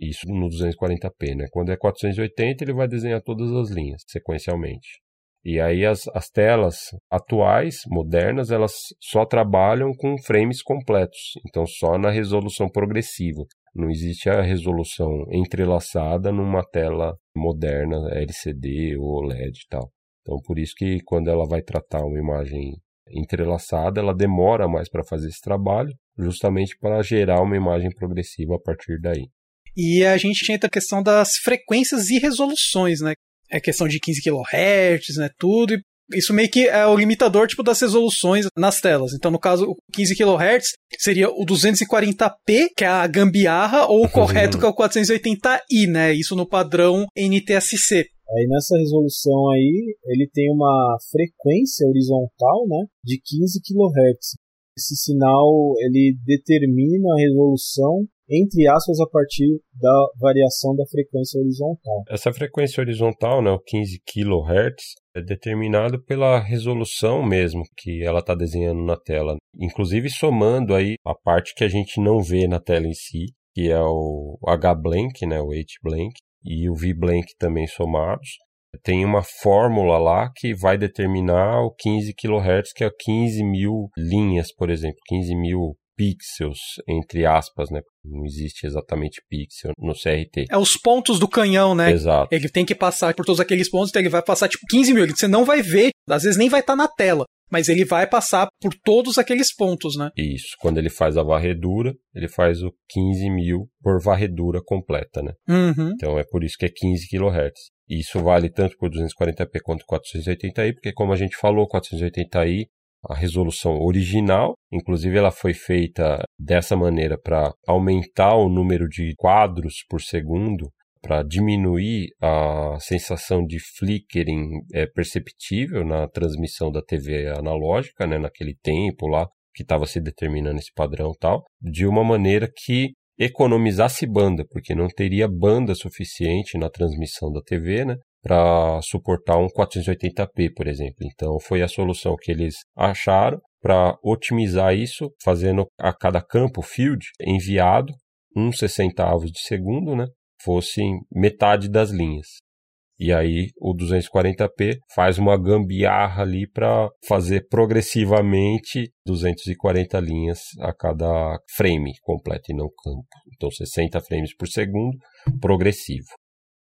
Isso no 240p, né? Quando é 480, ele vai desenhar todas as linhas sequencialmente. E aí as, as telas atuais, modernas, elas só trabalham com frames completos, então só na resolução progressiva. Não existe a resolução entrelaçada numa tela moderna, LCD ou OLED e tal. Então por isso que quando ela vai tratar uma imagem entrelaçada, ela demora mais para fazer esse trabalho, justamente para gerar uma imagem progressiva a partir daí. E a gente entra a questão das frequências e resoluções, né? É questão de 15 kHz, né? Tudo. E isso meio que é o limitador tipo das resoluções nas telas. Então, no caso, o 15 kHz seria o 240p, que é a gambiarra, ou o correto, que é o 480i, né? Isso no padrão NTSC. Aí nessa resolução aí, ele tem uma frequência horizontal, né, de 15 kHz. Esse sinal ele determina a resolução entre aspas, a partir da variação da frequência horizontal. Essa frequência horizontal, né, o 15 kHz, é determinado pela resolução mesmo que ela está desenhando na tela. Inclusive somando aí a parte que a gente não vê na tela em si, que é o H-blank, né, o H-blank, e o V-blank também somados. Tem uma fórmula lá que vai determinar o 15 kHz, que é 15 mil linhas, por exemplo, 15 mil pixels, entre aspas, né? Não existe exatamente pixel no CRT. É os pontos do canhão, né? Exato. Ele tem que passar por todos aqueles pontos, então ele vai passar tipo 15 mil. Você não vai ver, às vezes nem vai estar tá na tela. Mas ele vai passar por todos aqueles pontos, né? Isso. Quando ele faz a varredura, ele faz o 15 mil por varredura completa, né? Uhum. Então é por isso que é 15 kHz. Isso vale tanto por 240p quanto 480i, porque como a gente falou, 480i a resolução original, inclusive ela foi feita dessa maneira para aumentar o número de quadros por segundo, para diminuir a sensação de flickering é, perceptível na transmissão da TV analógica, né, naquele tempo lá que estava se determinando esse padrão tal, de uma maneira que economizasse banda, porque não teria banda suficiente na transmissão da TV, né? Para suportar um 480p, por exemplo. Então foi a solução que eles acharam para otimizar isso, fazendo a cada campo field enviado um sessentavos de segundo, né, fosse metade das linhas. E aí o 240p faz uma gambiarra ali para fazer progressivamente 240 linhas a cada frame completo e não campo. Então 60 frames por segundo, progressivo.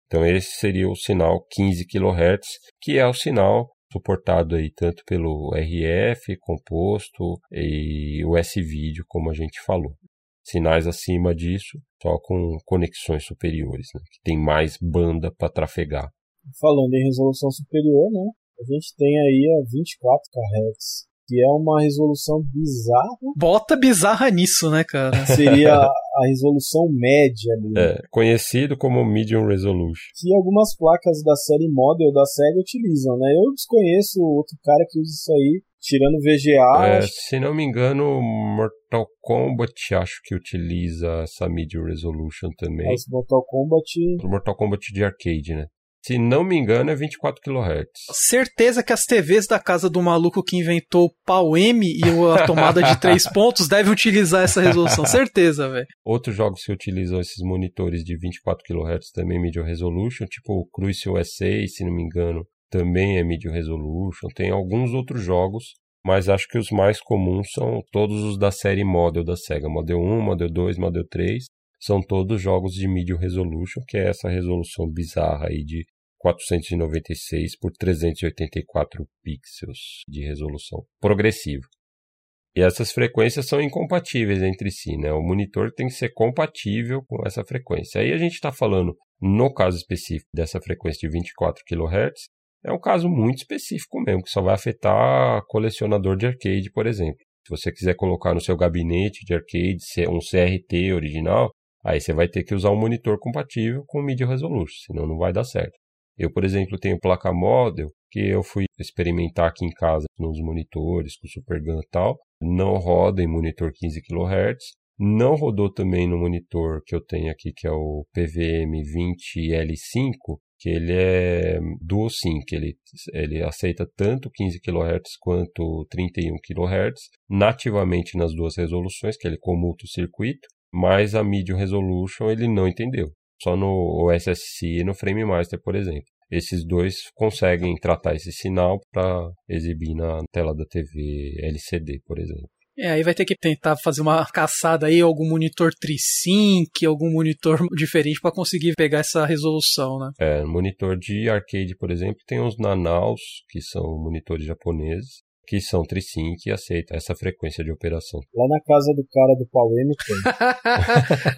Então esse seria o sinal 15 kHz, que é o sinal suportado aí tanto pelo RF composto e o S-Video, como a gente falou. Sinais acima disso, só com conexões superiores, né, que tem mais banda para trafegar. Falando em resolução superior, né, a gente tem aí a 24 kHz, que é uma resolução bizarra. Bota bizarra nisso, né, cara? Seria a resolução média ali. É, conhecido como Medium Resolution. Que algumas placas da série Model da SEGA utilizam, né? Eu desconheço outro cara que usa isso aí. tirando VGA. É, acho... Se não me engano, Mortal Kombat acho que utiliza essa Mid Resolution também. Mas Mortal Kombat. Mortal Kombat de arcade, né? Se não me engano, é 24 kHz. Certeza que as TVs da casa do maluco que inventou o pau M e a tomada de 3 pontos devem utilizar essa resolução. Certeza, velho. Outros jogos que utilizam esses monitores de 24 kHz também Mid Resolution, tipo o Cruise USA, se não me engano, também é Mid Resolution. Tem alguns outros jogos, mas acho que os mais comuns são todos os da série Model da Sega. Model 1, Model 2, Model 3. São todos jogos de Mid Resolution, que é essa resolução bizarra aí de 496 por 384 pixels de resolução progressiva. E essas frequências são incompatíveis entre si, né? O monitor tem que ser compatível com essa frequência. Aí a gente está falando, no caso específico dessa frequência de 24 kHz, é um caso muito específico mesmo, que só vai afetar colecionador de arcade, por exemplo. Se você quiser colocar no seu gabinete de arcade um CRT original, aí você vai ter que usar um monitor compatível com Media Resolution, senão não vai dar certo. Eu, por exemplo, tenho placa model que eu fui experimentar aqui em casa nos monitores com Supergun e tal. Não roda em monitor 15 kHz. Não rodou também no monitor que eu tenho aqui, que é o PVM20L5, que ele é dual sync, ele, ele aceita tanto 15 kHz quanto 31 kHz, nativamente nas duas resoluções, que ele comuta o circuito, mas a Medium Resolution ele não entendeu só no OSSC e no Frame Master, por exemplo. Esses dois conseguem tratar esse sinal para exibir na tela da TV LCD, por exemplo. É, aí vai ter que tentar fazer uma caçada aí, algum monitor TriSync, algum monitor diferente para conseguir pegar essa resolução, né? É, monitor de arcade, por exemplo, tem os Nanaus, que são monitores japoneses, que são trisync e aceita essa frequência de operação. Lá na casa do cara do PAU-M tem.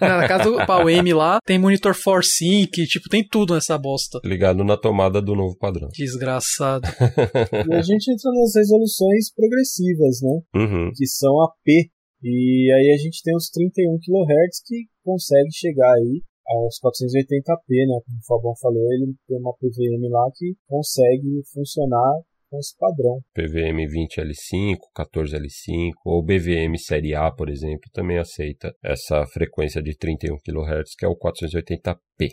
na casa do PAU-M lá tem monitor ForSync, tipo, tem tudo nessa bosta. Ligado na tomada do novo padrão. Desgraçado. e a gente entra nas resoluções progressivas, né? Uhum. Que são a P. E aí a gente tem os 31 kHz que consegue chegar aí aos 480p, né? Como o Fabão falou, ele tem uma PVM lá que consegue funcionar com esse padrão. PVM 20L5, 14L5 ou BVM Série A, por exemplo, também aceita essa frequência de 31 kHz, que é o 480p.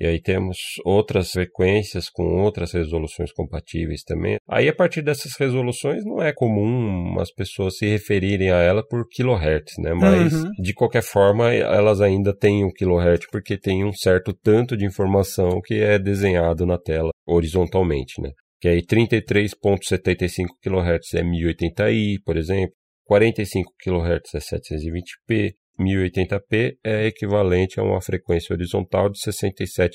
E aí temos outras frequências com outras resoluções compatíveis também. Aí a partir dessas resoluções não é comum as pessoas se referirem a ela por kilohertz, né? Mas uhum. de qualquer forma elas ainda têm um kilohertz porque tem um certo tanto de informação que é desenhado na tela horizontalmente, né? Que aí 33.75 kHz é 1080i, por exemplo, 45 kHz é 720p, 1080p é equivalente a uma frequência horizontal de 67,5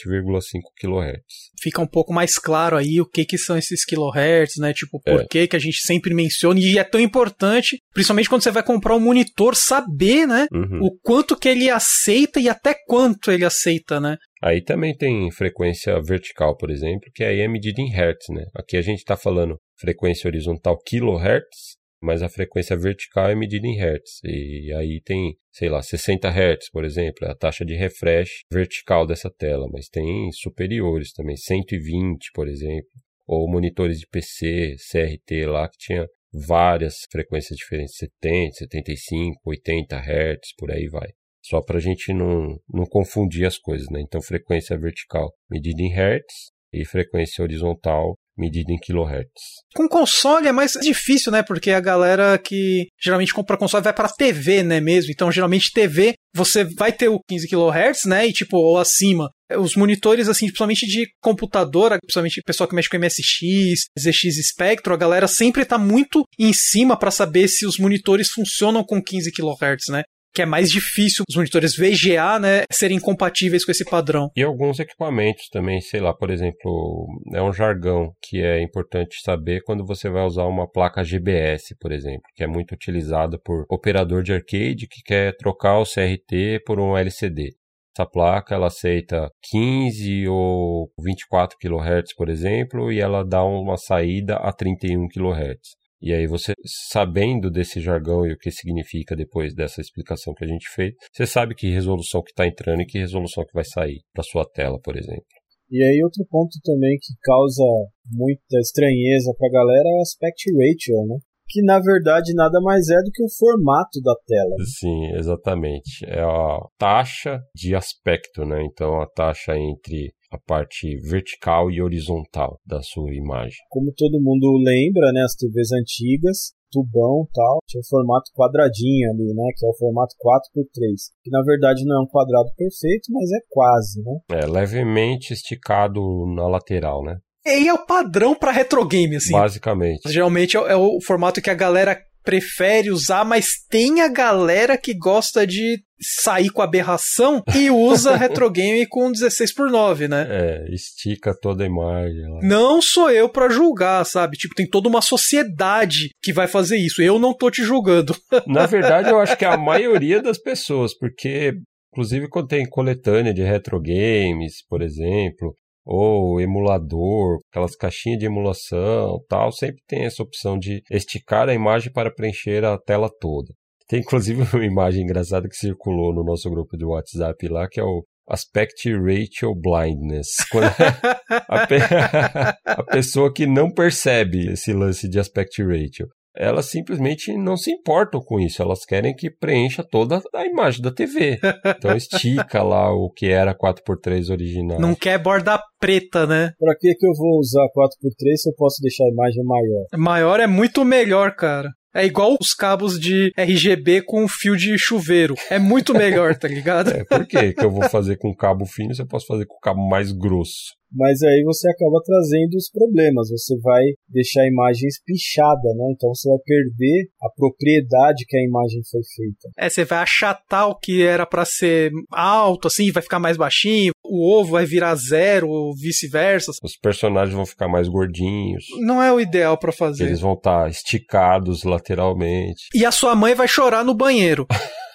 kHz. Fica um pouco mais claro aí o que, que são esses kHz, né? Tipo, por é. que, que a gente sempre menciona, e é tão importante, principalmente quando você vai comprar um monitor, saber, né? Uhum. O quanto que ele aceita e até quanto ele aceita, né? Aí também tem frequência vertical, por exemplo, que aí é medida em hertz, né? Aqui a gente está falando frequência horizontal kilohertz, mas a frequência vertical é medida em hertz. E aí tem, sei lá, 60 hertz, por exemplo, é a taxa de refresh vertical dessa tela, mas tem superiores também, 120, por exemplo, ou monitores de PC, CRT lá que tinha várias frequências diferentes, 70, 75, 80 hertz, por aí vai só para a gente não, não confundir as coisas, né? Então, frequência vertical medida em hertz e frequência horizontal medida em kilohertz. Com console é mais difícil, né? Porque a galera que geralmente compra console vai para TV, né, mesmo. Então, geralmente TV, você vai ter o 15 kHz, né, e tipo ou acima. Os monitores assim, principalmente de computadora, principalmente o pessoal que mexe com MSX, ZX Spectrum, a galera sempre tá muito em cima para saber se os monitores funcionam com 15 kHz, né? Que é mais difícil os monitores VGA, né, serem compatíveis com esse padrão. E alguns equipamentos também, sei lá, por exemplo, é um jargão que é importante saber quando você vai usar uma placa GBS, por exemplo, que é muito utilizada por operador de arcade que quer trocar o CRT por um LCD. Essa placa ela aceita 15 ou 24 kHz, por exemplo, e ela dá uma saída a 31 kHz. E aí você, sabendo desse jargão e o que significa depois dessa explicação que a gente fez, você sabe que resolução que está entrando e que resolução que vai sair para sua tela, por exemplo. E aí outro ponto também que causa muita estranheza para a galera é o aspect ratio, né? que na verdade nada mais é do que o formato da tela. Sim, exatamente. É a taxa de aspecto, né? Então a taxa entre a parte vertical e horizontal da sua imagem. Como todo mundo lembra, né, as TVs antigas, tubão tal, tinha um formato quadradinho ali, né, que é o formato 4x3, que na verdade não é um quadrado perfeito, mas é quase, né? É, levemente esticado na lateral, né? E é o padrão para retro game, assim. Basicamente. Geralmente é, é o formato que a galera prefere usar, mas tem a galera que gosta de sair com aberração e usa retro game com 16 por 9, né? É, estica toda a imagem. Lá. Não sou eu para julgar, sabe? Tipo, tem toda uma sociedade que vai fazer isso. Eu não tô te julgando. Na verdade, eu acho que é a maioria das pessoas, porque inclusive quando tem coletânea de retro games, por exemplo, ou emulador, aquelas caixinhas de emulação, tal, sempre tem essa opção de esticar a imagem para preencher a tela toda. Tem inclusive uma imagem engraçada que circulou no nosso grupo de WhatsApp lá, que é o Aspect Ratio Blindness. a, pe a pessoa que não percebe esse lance de Aspect Ratio elas simplesmente não se importam com isso. Elas querem que preencha toda a imagem da TV. Então estica lá o que era 4x3 original. Não quer borda preta, né? Pra que que eu vou usar 4x3 se eu posso deixar a imagem maior? Maior é muito melhor, cara. É igual os cabos de RGB com fio de chuveiro. É muito melhor, tá ligado? É, por quê? que eu vou fazer com cabo fino se eu posso fazer com cabo mais grosso? Mas aí você acaba trazendo os problemas. Você vai deixar a imagem espichada, né? Então você vai perder a propriedade que a imagem foi feita. É, você vai achatar o que era para ser alto, assim, vai ficar mais baixinho. O ovo vai virar zero, ou vice-versa. Os personagens vão ficar mais gordinhos. Não é o ideal para fazer. Eles vão estar tá esticados lateralmente. E a sua mãe vai chorar no banheiro.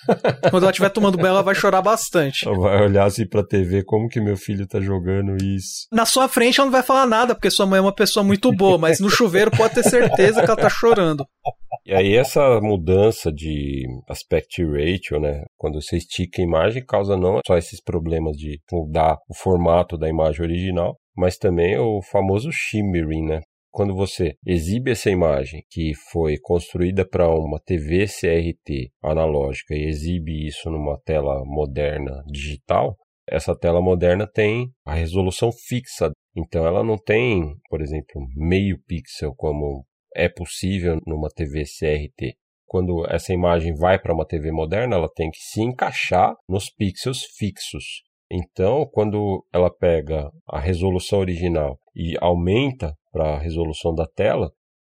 Quando ela estiver tomando banho, ela vai chorar bastante. Ela vai olhar assim pra TV, como que meu filho tá jogando isso. Na sua frente ela não vai falar nada, porque sua mãe é uma pessoa muito boa, mas no chuveiro pode ter certeza que ela tá chorando. E aí essa mudança de aspect ratio, né, quando você estica a imagem, causa não só esses problemas de mudar o formato da imagem original, mas também o famoso shimmering, né? Quando você exibe essa imagem que foi construída para uma TV CRT analógica e exibe isso numa tela moderna digital, essa tela moderna tem a resolução fixa. Então ela não tem, por exemplo, meio pixel como é possível numa TV CRT. Quando essa imagem vai para uma TV moderna, ela tem que se encaixar nos pixels fixos. Então, quando ela pega a resolução original e aumenta para a resolução da tela,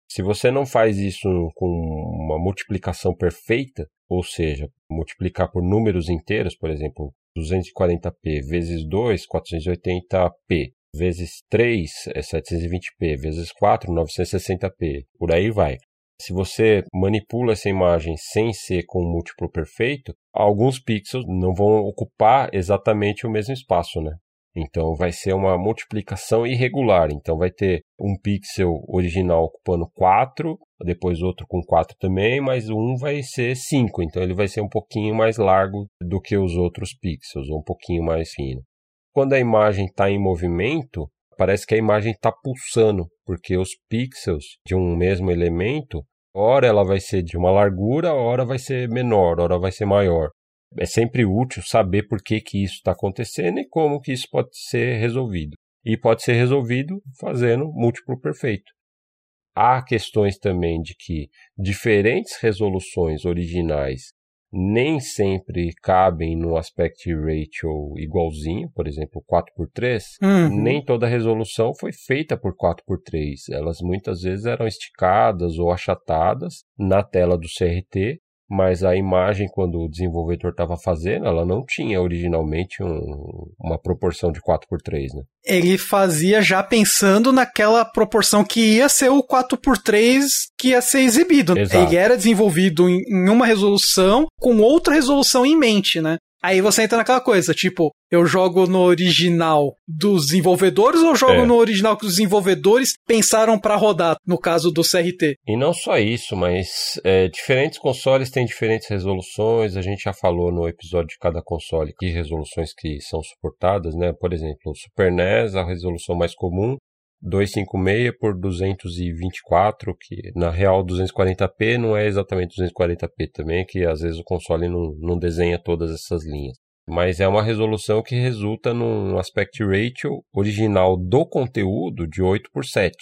se você não faz isso com uma multiplicação perfeita, ou seja, multiplicar por números inteiros, por exemplo, 240p vezes 2, 480p, vezes 3, é 720p, vezes 4, 960p, por aí vai. Se você manipula essa imagem sem ser com um múltiplo perfeito, alguns pixels não vão ocupar exatamente o mesmo espaço, né? Então vai ser uma multiplicação irregular. Então vai ter um pixel original ocupando 4, depois outro com 4 também, mas um vai ser 5. Então ele vai ser um pouquinho mais largo do que os outros pixels, ou um pouquinho mais fino. Quando a imagem está em movimento, parece que a imagem está pulsando, porque os pixels de um mesmo elemento, ora ela vai ser de uma largura, ora vai ser menor, ora vai ser maior é sempre útil saber por que, que isso está acontecendo e como que isso pode ser resolvido. E pode ser resolvido fazendo múltiplo perfeito. Há questões também de que diferentes resoluções originais nem sempre cabem no aspect ratio igualzinho, por exemplo, 4x3. Uhum. Nem toda resolução foi feita por 4x3. Elas muitas vezes eram esticadas ou achatadas na tela do CRT mas a imagem, quando o desenvolvedor estava fazendo, ela não tinha originalmente um, uma proporção de 4x3, né? Ele fazia já pensando naquela proporção que ia ser o 4x3 que ia ser exibido. Exato. Ele era desenvolvido em, em uma resolução com outra resolução em mente, né? Aí você entra naquela coisa, tipo, eu jogo no original dos desenvolvedores ou jogo é. no original que os desenvolvedores pensaram para rodar, no caso do CRT? E não só isso, mas é, diferentes consoles têm diferentes resoluções. A gente já falou no episódio de cada console que resoluções que são suportadas, né? Por exemplo, o Super NES, a resolução mais comum 256 por 224, que na real 240p não é exatamente 240p também, que às vezes o console não, não desenha todas essas linhas. Mas é uma resolução que resulta num aspect ratio original do conteúdo de 8 por 7,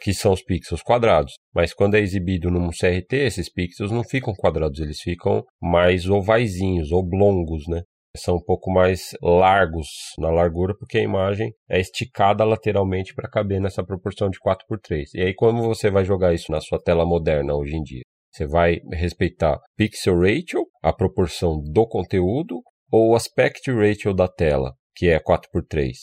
que são os pixels quadrados. Mas quando é exibido num CRT, esses pixels não ficam quadrados, eles ficam mais ovaisinhos, oblongos, né? São um pouco mais largos na largura, porque a imagem é esticada lateralmente para caber nessa proporção de 4 por 3 E aí, como você vai jogar isso na sua tela moderna hoje em dia? Você vai respeitar pixel ratio, a proporção do conteúdo, ou aspect ratio da tela, que é 4 por 3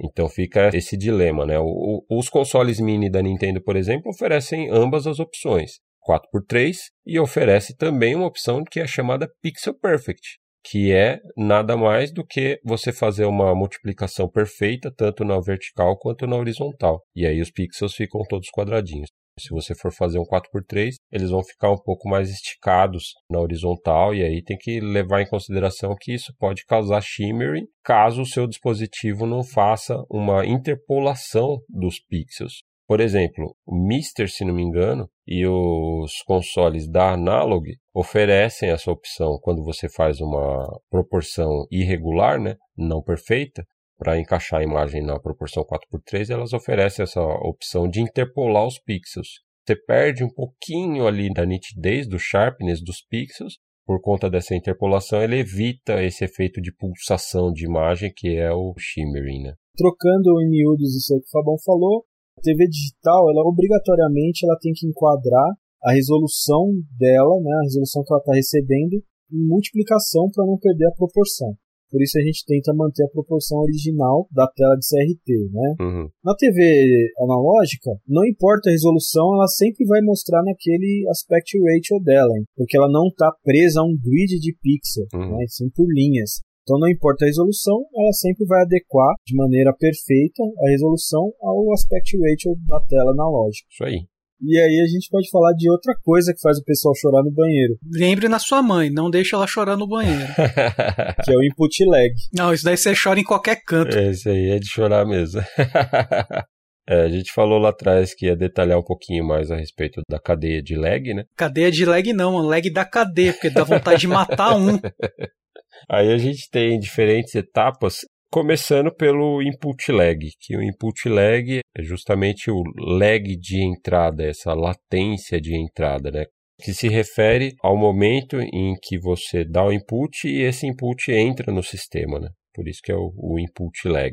Então fica esse dilema, né? O, os consoles mini da Nintendo, por exemplo, oferecem ambas as opções. 4 por 3 e oferece também uma opção que é chamada Pixel Perfect, que é nada mais do que você fazer uma multiplicação perfeita, tanto na vertical quanto na horizontal. E aí os pixels ficam todos quadradinhos. Se você for fazer um 4x3, eles vão ficar um pouco mais esticados na horizontal, e aí tem que levar em consideração que isso pode causar shimmering caso o seu dispositivo não faça uma interpolação dos pixels. Por exemplo, o Mister, se não me engano, e os consoles da Analog oferecem essa opção quando você faz uma proporção irregular, né, não perfeita, para encaixar a imagem na proporção 4x3, elas oferecem essa opção de interpolar os pixels. Você perde um pouquinho ali da nitidez, do sharpness dos pixels, por conta dessa interpolação, ele evita esse efeito de pulsação de imagem que é o shimmering. Né? Trocando em miúdos isso aí que o Fabão falou, TV digital, ela obrigatoriamente ela tem que enquadrar a resolução dela, né, a resolução que ela está recebendo, em multiplicação para não perder a proporção. Por isso a gente tenta manter a proporção original da tela de CRT, né? Uhum. Na TV analógica, não importa a resolução, ela sempre vai mostrar naquele aspect ratio dela, hein? porque ela não está presa a um grid de pixel, uhum. né? sim por linhas. Então não importa a resolução, ela sempre vai adequar de maneira perfeita a resolução ao aspect ratio da tela analógica. Isso aí. E aí a gente pode falar de outra coisa que faz o pessoal chorar no banheiro. Lembre na sua mãe, não deixe ela chorar no banheiro. que é o input lag. Não, isso daí você chora em qualquer canto. Esse aí é de chorar mesmo. É, a gente falou lá atrás que ia detalhar um pouquinho mais a respeito da cadeia de lag, né? Cadeia de lag não, mano. Lag da cadeia, porque dá vontade de matar um. Aí a gente tem diferentes etapas, começando pelo input lag, que o input lag é justamente o lag de entrada, essa latência de entrada, né? Que se refere ao momento em que você dá o input e esse input entra no sistema, né? Por isso que é o, o input lag,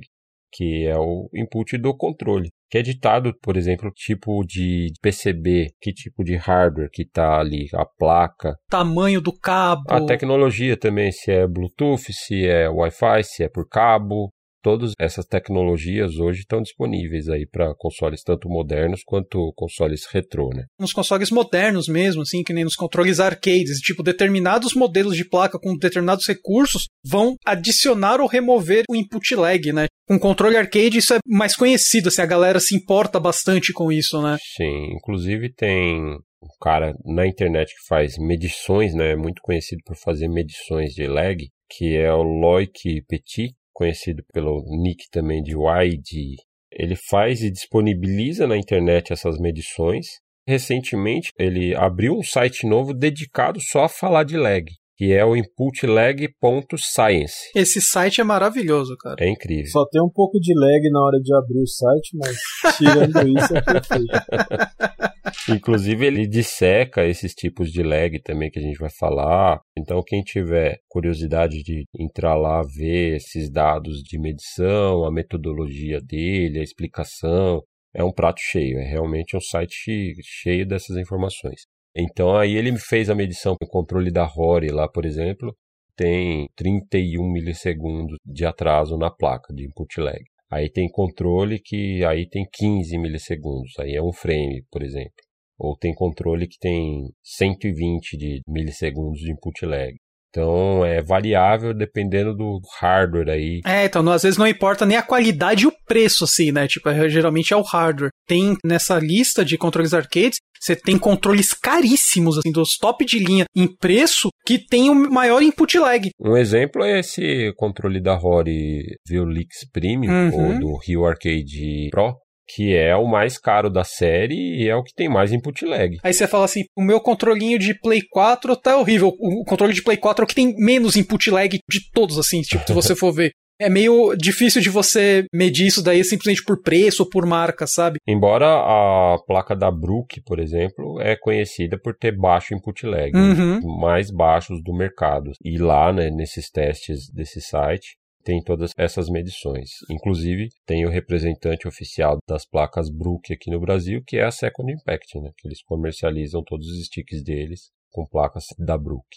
que é o input do controle que é ditado, por exemplo, tipo de PCB, que tipo de hardware que está ali, a placa. Tamanho do cabo. A tecnologia também, se é Bluetooth, se é Wi-Fi, se é por cabo. Todas essas tecnologias hoje estão disponíveis aí para consoles tanto modernos quanto consoles retrô, né? Nos consoles modernos mesmo, assim, que nem nos controles arcades, tipo, determinados modelos de placa com determinados recursos vão adicionar ou remover o input lag, né? Com controle arcade isso é mais conhecido, assim, a galera se importa bastante com isso, né? Sim, inclusive tem um cara na internet que faz medições, né? É muito conhecido por fazer medições de lag, que é o Loic Petit conhecido pelo nick também de YD, ele faz e disponibiliza na internet essas medições. Recentemente, ele abriu um site novo dedicado só a falar de lag, que é o inputlag.science. Esse site é maravilhoso, cara. É incrível. Só tem um pouco de lag na hora de abrir o site, mas tirando isso é perfeito. Inclusive, ele disseca esses tipos de lag também que a gente vai falar. Então, quem tiver curiosidade de entrar lá, ver esses dados de medição, a metodologia dele, a explicação, é um prato cheio. É realmente um site cheio dessas informações. Então, aí ele fez a medição com o controle da Rory lá, por exemplo, tem 31 milissegundos de atraso na placa de input lag. Aí tem controle que aí tem 15 milissegundos, aí é um frame, por exemplo. Ou tem controle que tem 120 de milissegundos de input lag. Então é variável dependendo do hardware aí. É, então às vezes não importa nem a qualidade e o preço, assim, né? Tipo, é, geralmente é o hardware. Tem nessa lista de controles arcades, você tem controles caríssimos, assim, dos top de linha em preço, que tem o maior input lag. Um exemplo é esse controle da Rory Violix Premium, uhum. ou do Rio Arcade Pro, que é o mais caro da série e é o que tem mais input lag. Aí você fala assim: o meu controlinho de Play 4 tá horrível. O controle de Play 4 é o que tem menos input lag de todos, assim, tipo, se você for ver. É meio difícil de você medir isso daí simplesmente por preço ou por marca, sabe? Embora a placa da Brook, por exemplo, é conhecida por ter baixo input lag, uhum. mais baixos do mercado. E lá, né, nesses testes desse site, tem todas essas medições. Inclusive, tem o representante oficial das placas Brook aqui no Brasil, que é a Second Impact, né? Que eles comercializam todos os sticks deles com placas da Brook.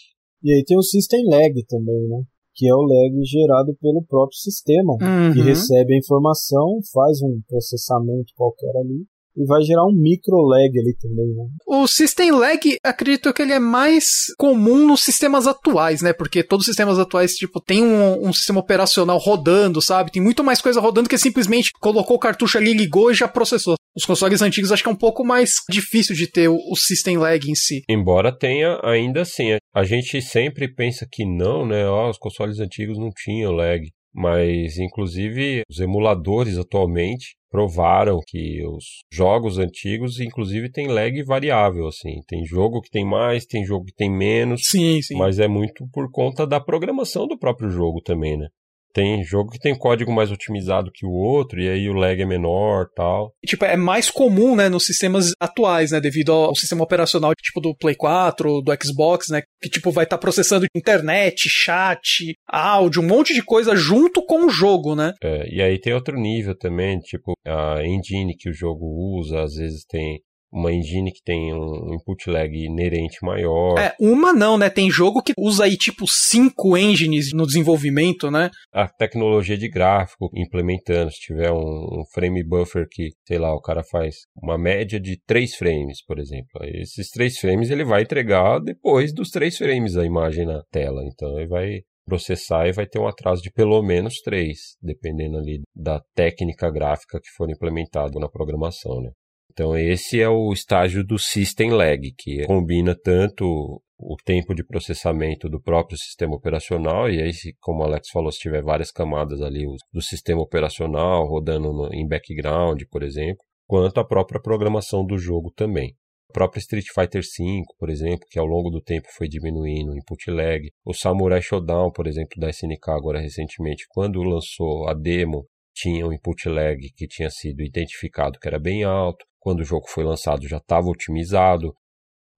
E aí tem o System Lag também, né? que é o lag gerado pelo próprio sistema, uhum. que recebe a informação, faz um processamento qualquer ali e vai gerar um micro lag ali também, né? O system lag, acredito que ele é mais comum nos sistemas atuais, né? Porque todos os sistemas atuais, tipo, tem um, um, sistema operacional rodando, sabe? Tem muito mais coisa rodando que simplesmente colocou o cartucho ali, ligou e já processou. Os consoles antigos acho que é um pouco mais difícil de ter o, o system lag em si. Embora tenha ainda assim, a gente sempre pensa que não, né? Ó, os consoles antigos não tinham lag. Mas, inclusive, os emuladores atualmente provaram que os jogos antigos, inclusive, têm lag variável, assim. Tem jogo que tem mais, tem jogo que tem menos. Sim, sim. Mas é muito por conta da programação do próprio jogo também, né? Tem jogo que tem código mais otimizado que o outro, e aí o lag é menor tal. Tipo, é mais comum, né, nos sistemas atuais, né, devido ao sistema operacional, tipo, do Play 4, do Xbox, né, que, tipo, vai estar tá processando internet, chat, áudio, um monte de coisa junto com o jogo, né? É, e aí tem outro nível também, tipo, a engine que o jogo usa, às vezes tem uma engine que tem um input lag inerente maior. É, uma não, né? Tem jogo que usa aí tipo cinco engines no desenvolvimento, né? A tecnologia de gráfico implementando, se tiver um, um frame buffer que, sei lá, o cara faz uma média de três frames, por exemplo. Esses três frames ele vai entregar depois dos três frames a imagem na tela. Então ele vai processar e vai ter um atraso de pelo menos três, dependendo ali da técnica gráfica que for implementada na programação, né? Então, esse é o estágio do System Lag, que combina tanto o tempo de processamento do próprio sistema operacional, e aí, como o Alex falou, se tiver várias camadas ali do sistema operacional rodando no, em background, por exemplo, quanto a própria programação do jogo também. O próprio Street Fighter V, por exemplo, que ao longo do tempo foi diminuindo o input lag. O Samurai Shodown, por exemplo, da SNK agora recentemente, quando lançou a demo, tinha um input lag que tinha sido identificado que era bem alto quando o jogo foi lançado já estava otimizado.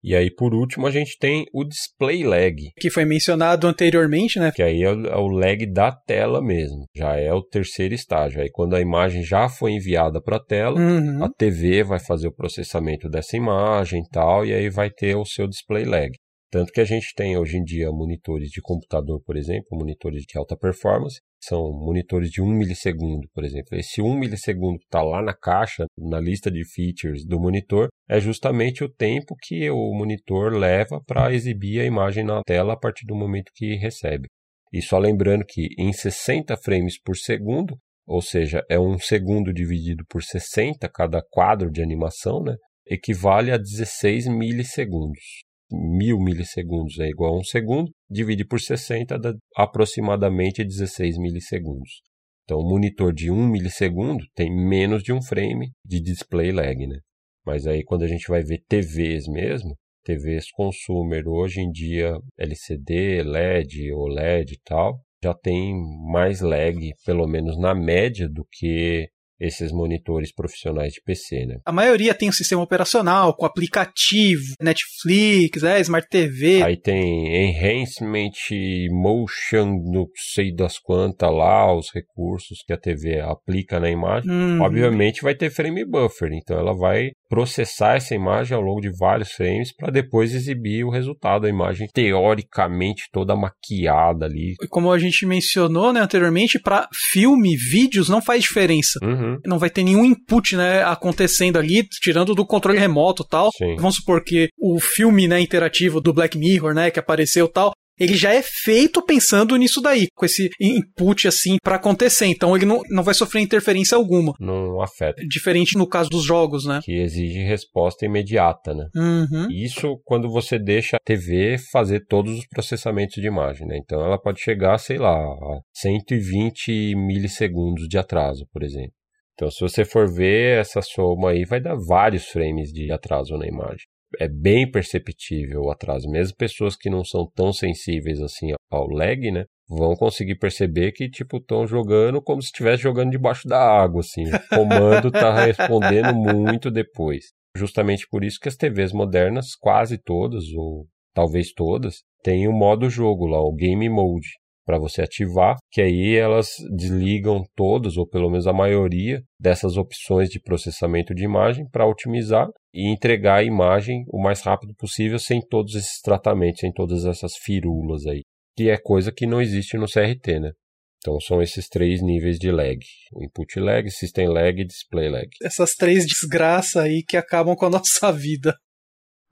E aí, por último, a gente tem o display lag. Que foi mencionado anteriormente, né? Que aí é o, é lag da tela mesmo. Já é o terceiro estágio. Aí, quando a imagem já foi enviada para a tela, uhum. a TV vai fazer o processamento dessa imagem e tal, e aí vai ter o seu display lag. Tanto que a gente tem hoje em dia monitores de computador, por exemplo, monitores de alta performance, são monitores de 1 milissegundo, por exemplo. Esse 1 milissegundo que está lá na caixa, na lista de features do monitor, é justamente o tempo que o monitor leva para exibir a imagem na tela a partir do momento que recebe. E só lembrando que em 60 frames por segundo, ou seja, é um segundo dividido por 60 cada quadro de animação, né? equivale a 16 milissegundos mil milissegundos é igual a um segundo, divide por 60 dá aproximadamente 16 milissegundos. Então, um monitor de 1 milissegundo tem menos de um frame de display lag, né? Mas aí quando a gente vai ver TVs mesmo, TVs consumer hoje em dia LCD, LED, OLED e tal, já tem mais lag, pelo menos na média, do que esses monitores profissionais de PC, né? A maioria tem um sistema operacional com aplicativo, Netflix, é, Smart TV. Aí tem enhancement, motion, não sei das quantas lá, os recursos que a TV aplica na imagem. Hum. Obviamente vai ter frame buffer, então ela vai processar essa imagem ao longo de vários frames para depois exibir o resultado, a imagem teoricamente toda maquiada ali. Como a gente mencionou né, anteriormente, para filme, vídeos não faz diferença. Uhum. Não vai ter nenhum input né, acontecendo ali, tirando do controle remoto tal. Sim. Vamos supor que o filme né, interativo do Black Mirror, né, que apareceu tal, ele já é feito pensando nisso daí, com esse input assim para acontecer. Então ele não, não vai sofrer interferência alguma. Não afeta. Diferente no caso dos jogos, né? Que exige resposta imediata, né? Uhum. Isso quando você deixa a TV fazer todos os processamentos de imagem, né? Então ela pode chegar, sei lá, a 120 milissegundos de atraso, por exemplo. Então, se você for ver essa soma aí, vai dar vários frames de atraso na imagem. É bem perceptível o atraso. Mesmo pessoas que não são tão sensíveis assim ao lag, né? Vão conseguir perceber que, tipo, estão jogando como se estivesse jogando debaixo da água, assim. O comando tá respondendo muito depois. Justamente por isso que as TVs modernas, quase todas, ou talvez todas, têm o modo jogo lá, o Game Mode para você ativar, que aí elas desligam todas, ou pelo menos a maioria, dessas opções de processamento de imagem para otimizar e entregar a imagem o mais rápido possível sem todos esses tratamentos, sem todas essas firulas aí, que é coisa que não existe no CRT, né? Então são esses três níveis de lag: input lag, system lag e display lag. Essas três desgraças aí que acabam com a nossa vida.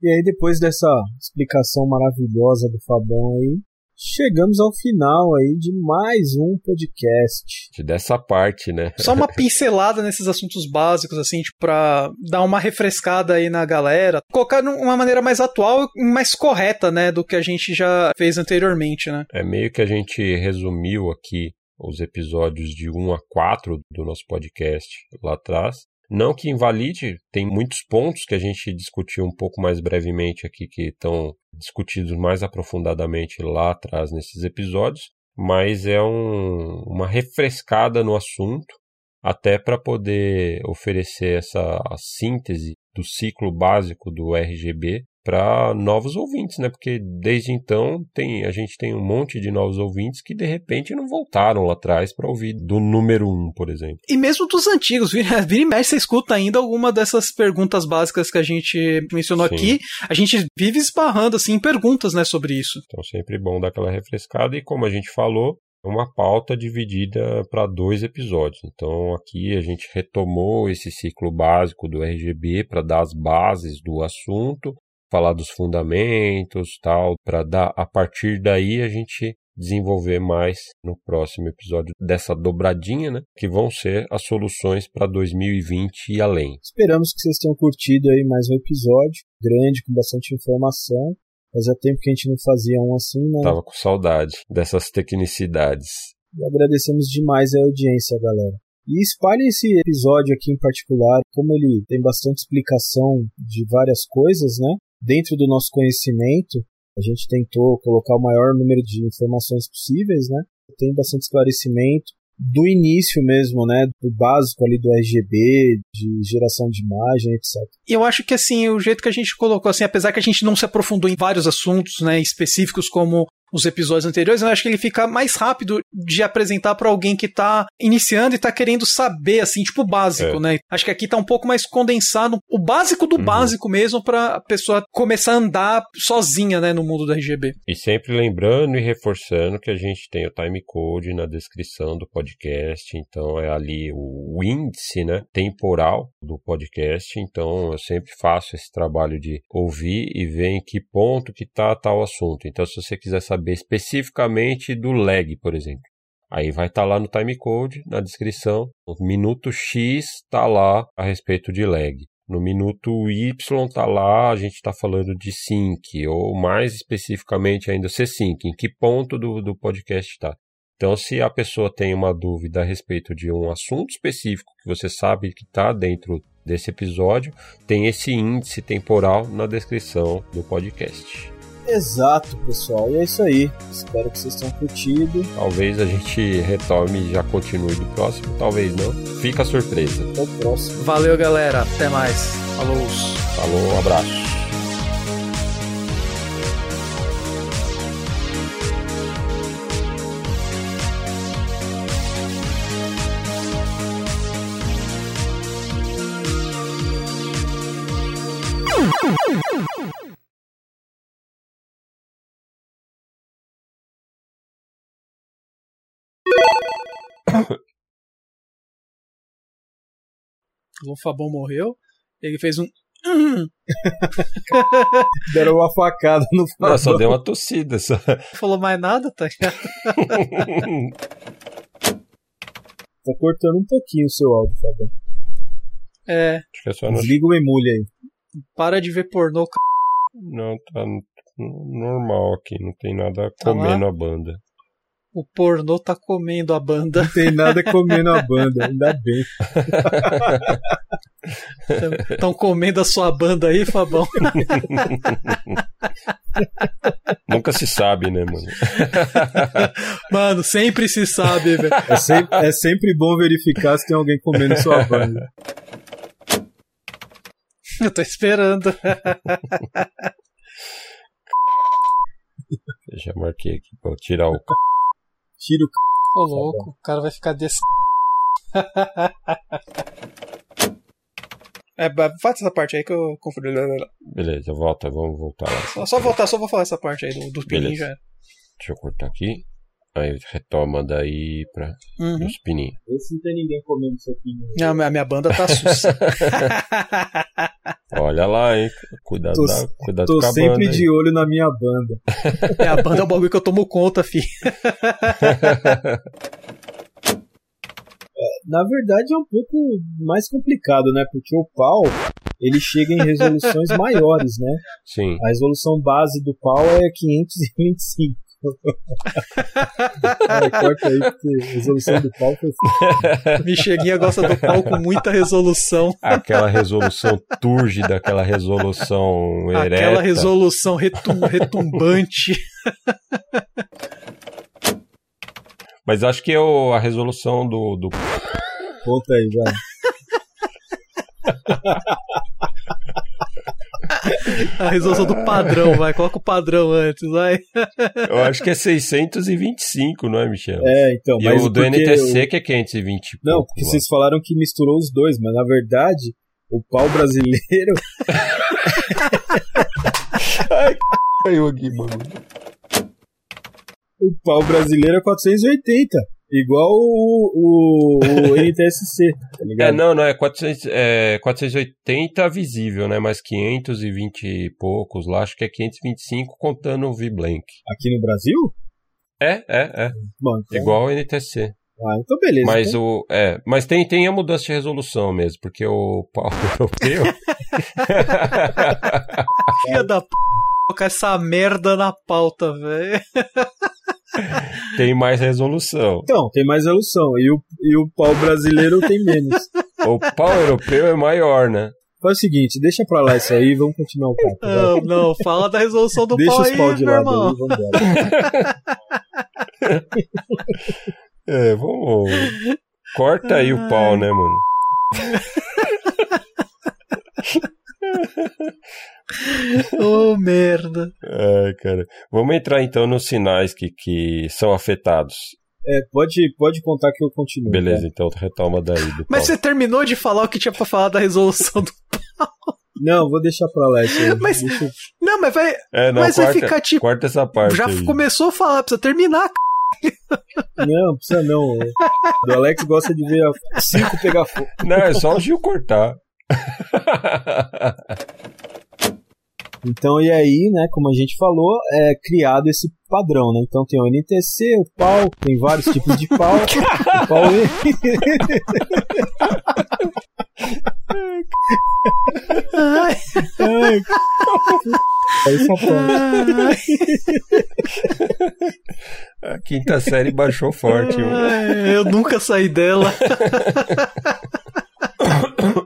E aí depois dessa explicação maravilhosa do Fabão aí, Chegamos ao final aí de mais um podcast. Dessa parte, né? Só uma pincelada nesses assuntos básicos, assim, tipo, pra dar uma refrescada aí na galera. Colocar de uma maneira mais atual e mais correta, né, do que a gente já fez anteriormente, né? É meio que a gente resumiu aqui os episódios de 1 a 4 do nosso podcast lá atrás. Não que invalide, tem muitos pontos que a gente discutiu um pouco mais brevemente aqui que estão discutidos mais aprofundadamente lá atrás nesses episódios, mas é um, uma refrescada no assunto, até para poder oferecer essa síntese do ciclo básico do RGB para novos ouvintes, né? Porque desde então tem a gente tem um monte de novos ouvintes que de repente não voltaram lá atrás para ouvir do número um, por exemplo. E mesmo dos antigos, vira, vira e mexe, você escuta ainda alguma dessas perguntas básicas que a gente mencionou Sim. aqui. A gente vive esbarrando assim em perguntas, né, sobre isso. Então sempre bom dar aquela refrescada e como a gente falou, uma pauta dividida para dois episódios. Então aqui a gente retomou esse ciclo básico do RGB para dar as bases do assunto falar dos fundamentos, tal, para dar a partir daí a gente desenvolver mais no próximo episódio dessa dobradinha, né? Que vão ser as soluções para 2020 e além. Esperamos que vocês tenham curtido aí mais um episódio grande com bastante informação. Fazia tempo que a gente não fazia um assim, né? Tava com saudade dessas tecnicidades. E agradecemos demais a audiência, galera. E espalhe esse episódio aqui em particular, como ele tem bastante explicação de várias coisas, né? Dentro do nosso conhecimento, a gente tentou colocar o maior número de informações possíveis, né? Tem bastante esclarecimento do início mesmo, né, do básico ali do RGB, de geração de imagem, etc. E eu acho que assim, o jeito que a gente colocou assim, apesar que a gente não se aprofundou em vários assuntos, né, específicos como os episódios anteriores, eu acho que ele fica mais rápido de apresentar para alguém que tá iniciando e tá querendo saber, assim, tipo, o básico, é. né? Acho que aqui tá um pouco mais condensado, o básico do uhum. básico mesmo, pra pessoa começar a andar sozinha, né, no mundo do RGB. E sempre lembrando e reforçando que a gente tem o timecode na descrição do podcast, então é ali o índice, né, temporal do podcast, então eu sempre faço esse trabalho de ouvir e ver em que ponto que tá tal assunto. Então, se você quiser saber saber especificamente do lag, por exemplo. Aí vai estar tá lá no timecode, na descrição, no minuto X está lá a respeito de lag. No minuto Y está lá, a gente está falando de sync, ou mais especificamente ainda C-Sync, em que ponto do, do podcast está. Então, se a pessoa tem uma dúvida a respeito de um assunto específico que você sabe que está dentro desse episódio, tem esse índice temporal na descrição do podcast. Exato, pessoal. E é isso aí. Espero que vocês tenham curtido. Talvez a gente retome e já continue do próximo, talvez não. Fica a surpresa. Até o próximo. Valeu, galera. Até mais. Falou. Falou, um abraço. O Fabão morreu, ele fez um. Deram uma facada no Fabão. Não, só deu uma tossida. Só. Não falou mais nada, tá ligado? tá cortando um pouquinho o seu áudio, Fabão. É. Acho que é. Desliga o emule aí. Para de ver pornô. Não, tá normal aqui, não tem nada tá comendo lá? a banda. O pornô tá comendo a banda. Não tem nada comendo a banda, ainda bem. Estão comendo a sua banda aí, Fabão? Nunca se sabe, né, mano? Mano, sempre se sabe, velho. É sempre, é sempre bom verificar se tem alguém comendo sua banda. Eu tô esperando. Eu já marquei aqui pra tirar o. Tira o c... Ô, louco, o cara vai ficar desse. É, faz essa parte aí que eu confundi. Beleza, volta, vamos voltar lá. Só, só voltar, só vou falar essa parte aí do, do pininho já. Deixa eu cortar aqui. Aí retoma daí pra Uhum. os pininhos. Esse não tem ninguém comendo seu pinho. Não, a minha banda tá sussa. Olha lá, hein? Cuidado, Tô- da, cuidado Tô com a sempre banda. de olho na minha banda. É, a banda é o bagulho que eu tomo conta, fi. Na verdade é um pouco mais complicado, né? Porque o pau, ele chega em resoluções maiores, né? Sim. A resolução base do pau é 525. Cara, corta aí, porque a resolução do foi Michelinha gosta do pau com muita resolução. Aquela resolução túrgida, aquela resolução ereta. Aquela resolução retum- retumbante. Mas acho que é o- a resolução do, do. Conta aí, vai. A resolução do padrão, vai. Coloca o padrão antes, vai. Eu acho que é 625, não é, Michel? É, então, E mas o do NTC o- que é 520. e Não, pouco porque lá. vocês falaram que misturou os dois, mas na verdade, o pau brasileiro Caiu aqui, mano. O pau brasileiro é 480. Igual o, o, o NTSC, tá É, ligado? não, não, é, 400, é 480 visível, né? Mas 520 e poucos lá, acho que é 525 contando o V-Blank. Aqui no Brasil? É, é, é. Bom, então, Igual o NTC. Ah, então beleza. Mas então, o. É, mas tem, tem a mudança de resolução mesmo, porque o pau europeu. Filha da p. Colocar essa merda na pauta, velho. tem mais resolução. então, tem mais resolução. E o, e o pau brasileiro tem menos. O pau europeu é maior, né? Faz o seguinte, deixa pra lá isso aí e vamos continuar o papo. Não, não, fala da resolução do Deixa pau os aí, pau de meu lado irmão. aí, vambora. É, vamos. Corta aí o pau, né, mano? Ô, merda. Ai, cara. Vamos entrar então nos sinais que, que são afetados. É, pode, pode contar que eu continuo. Beleza, então retoma daí do Mas pau. você terminou de falar o que tinha pra falar da resolução do. tá? Não, vou deixar pra lá isso aí. Mas- Deixa Não, mas vai. É, não, mas corta, vai ficar tipo. corta essa parte Já aí. começou a falar, precisa terminar. Não, precisa não. O Alex gosta de ver a cinco pegar fogo. Não, é só o Gil cortar. Então, e aí, né, como a gente falou, é criado esse padrão, né? Então tem o NTC, o pau, tem vários tipos de pau. o pau Ai, Ai, aí só pode. A quinta série baixou forte. ai, eu nunca saí dela.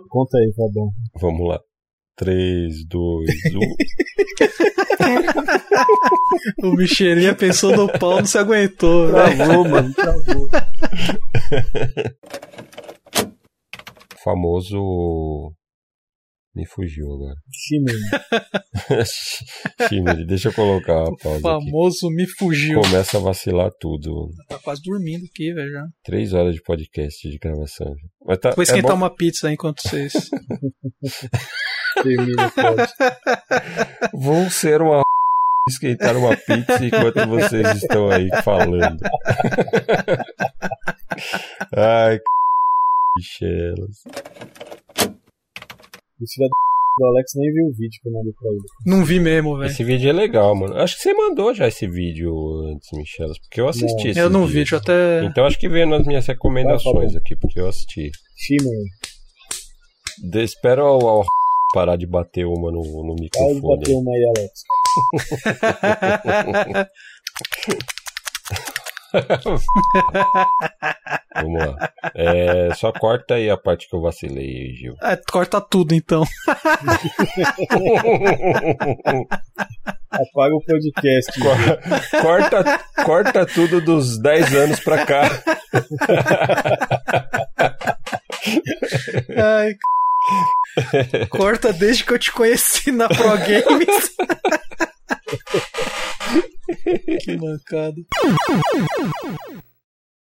Conta aí, Fabão. Vamos lá. 3, 2, 1. O Michelinha pensou no pau, não se aguentou. velho. Travou, mano, travou. Famoso. Me fugiu agora. Chimene. Chimene, deixa eu colocar a O pausa aqui. famoso me fugiu. Começa a vacilar tudo. Tá quase dormindo aqui, velho. já. Três horas de podcast de gravação. Mas tá, Vou é esquentar bom- uma pizza enquanto vocês. Termina. Vou ser uma esquentar uma pizza enquanto vocês estão aí falando. Ai, Michelas. Esse filho do Alex nem viu o vídeo que eu mandei pra ele. Não vi mesmo, velho. Esse vídeo é legal, mano. Acho que você mandou já esse vídeo antes, Michelas, porque eu assisti Não. Eu não vi, vídeo. deixa eu até. Então acho que veio nas minhas recomendações Vai, aqui, porque eu assisti. Chimene. De, espero o, o parar de bater uma no, no Para de microfone. bater uma aí, Alex. Vamos lá. É, só corta aí a parte que eu vacilei, Gil. É, corta tudo então. Apaga o podcast. Corta, corta tudo dos 10 anos pra cá. Ai, corta desde que eu te conheci na Pro Games. que mancada.